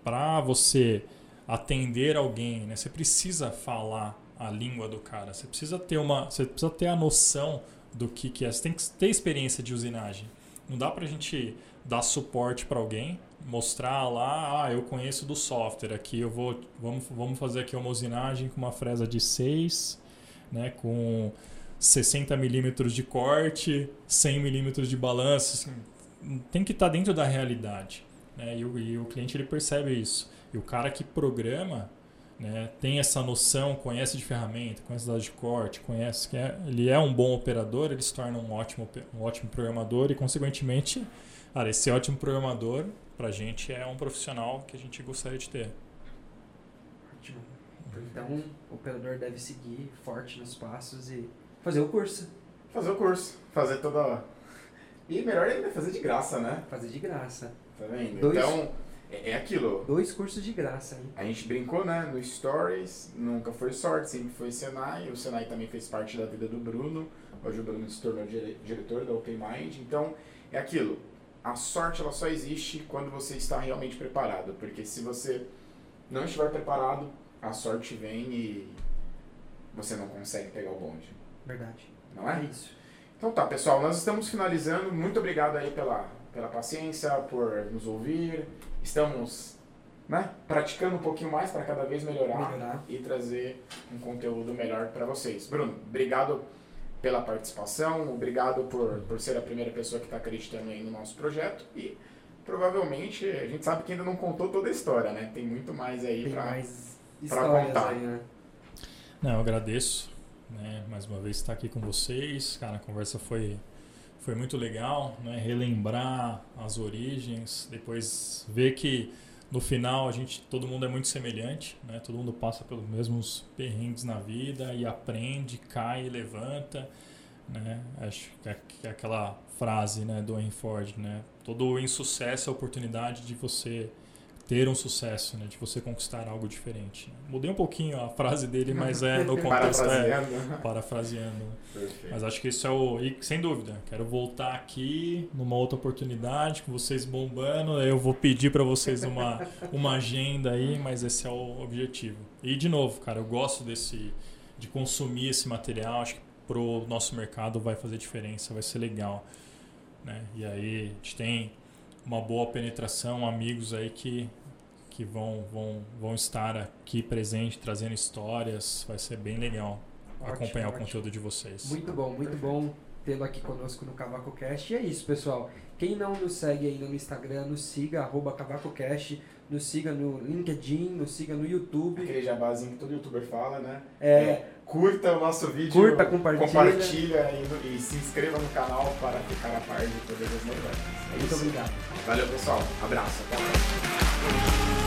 para você atender alguém né, você precisa falar a língua do cara. Você precisa ter uma, você precisa ter a noção do que, que é. Você tem que ter experiência de usinagem. Não dá pra gente dar suporte para alguém, mostrar lá, ah, eu conheço do software aqui, eu vou, vamos, vamos fazer aqui uma usinagem com uma fresa de 6, né, com 60 milímetros de corte, 100 milímetros de balanço. Assim, tem que estar dentro da realidade. Né, e, o, e o cliente ele percebe isso. E o cara que programa, né, tem essa noção, conhece de ferramenta, conhece dados de corte, conhece que é, ele é um bom operador, ele se torna um ótimo, um ótimo programador e, consequentemente, cara, esse ótimo programador, pra gente, é um profissional que a gente gostaria de ter. Então, o operador deve seguir forte nos passos e fazer o curso. Fazer o curso, fazer toda. E melhor ainda, fazer de graça, né? Fazer de graça. Tá vendo? Dois- Então, é, é aquilo. Dois cursos de graça, hein? A gente brincou, né? No Stories, nunca foi sorte, sempre foi Senai. O Senai também fez parte da vida do Bruno. Hoje o Bruno se tornou dire- diretor da Open Mind. Então, é aquilo. A sorte ela só existe quando você está realmente preparado. Porque se você não estiver preparado, a sorte vem e você não consegue pegar o bonde. Verdade. Não é? É isso. Então tá, pessoal, nós estamos finalizando. Muito obrigado aí pela, pela paciência, por nos ouvir. Estamos né, praticando um pouquinho mais para cada vez melhorar, Melhorar. e trazer um conteúdo melhor para vocês. Bruno, obrigado pela participação, obrigado por, por ser a primeira pessoa que está acreditando aí no nosso projeto e provavelmente a gente sabe que ainda não contou toda a história, né? Tem muito mais aí para contar. aí, né? Não, eu agradeço, né, mais uma vez estar aqui com vocês. Cara, a conversa foi, foi muito legal, né, relembrar as origens, depois ver que no final a gente, todo mundo é muito semelhante, né, todo mundo passa pelos mesmos perrengues na vida e aprende, cai levanta, né, acho que é, que é aquela frase, né, do Henry Ford, né, todo insucesso é oportunidade de você ter um sucesso, né, de você conquistar algo diferente. Mudei um pouquinho a frase dele, mas é no contexto é parafraseando. parafraseando. Perfeito. Mas acho que isso é o. E sem dúvida, quero voltar aqui numa outra oportunidade, com vocês bombando. Eu vou pedir para vocês uma, uma agenda aí, mas esse é o objetivo. E de novo, cara, eu gosto desse. de consumir esse material. Acho que pro nosso mercado vai fazer diferença, vai ser legal. Né? E aí a gente tem uma boa penetração, amigos aí que, que vão, vão, vão estar aqui presente, trazendo histórias. Vai ser bem legal Ótimo, acompanhar o ótimo. conteúdo de vocês. Muito bom, muito Perfeito. bom tê-lo aqui conosco no Cavaco Cast. E é isso, pessoal. Quem não nos segue ainda no Instagram, nos siga, arroba CavacoCast, nos siga no LinkedIn, nos siga no YouTube. Aquele jabazinho que todo youtuber fala, né? É, Curta o nosso vídeo. curta, compartilha. Compartilha e, e se inscreva no canal para ficar a par de todas as novidades. É Muito isso. obrigado. Valeu, pessoal. Abraço. Até próxima.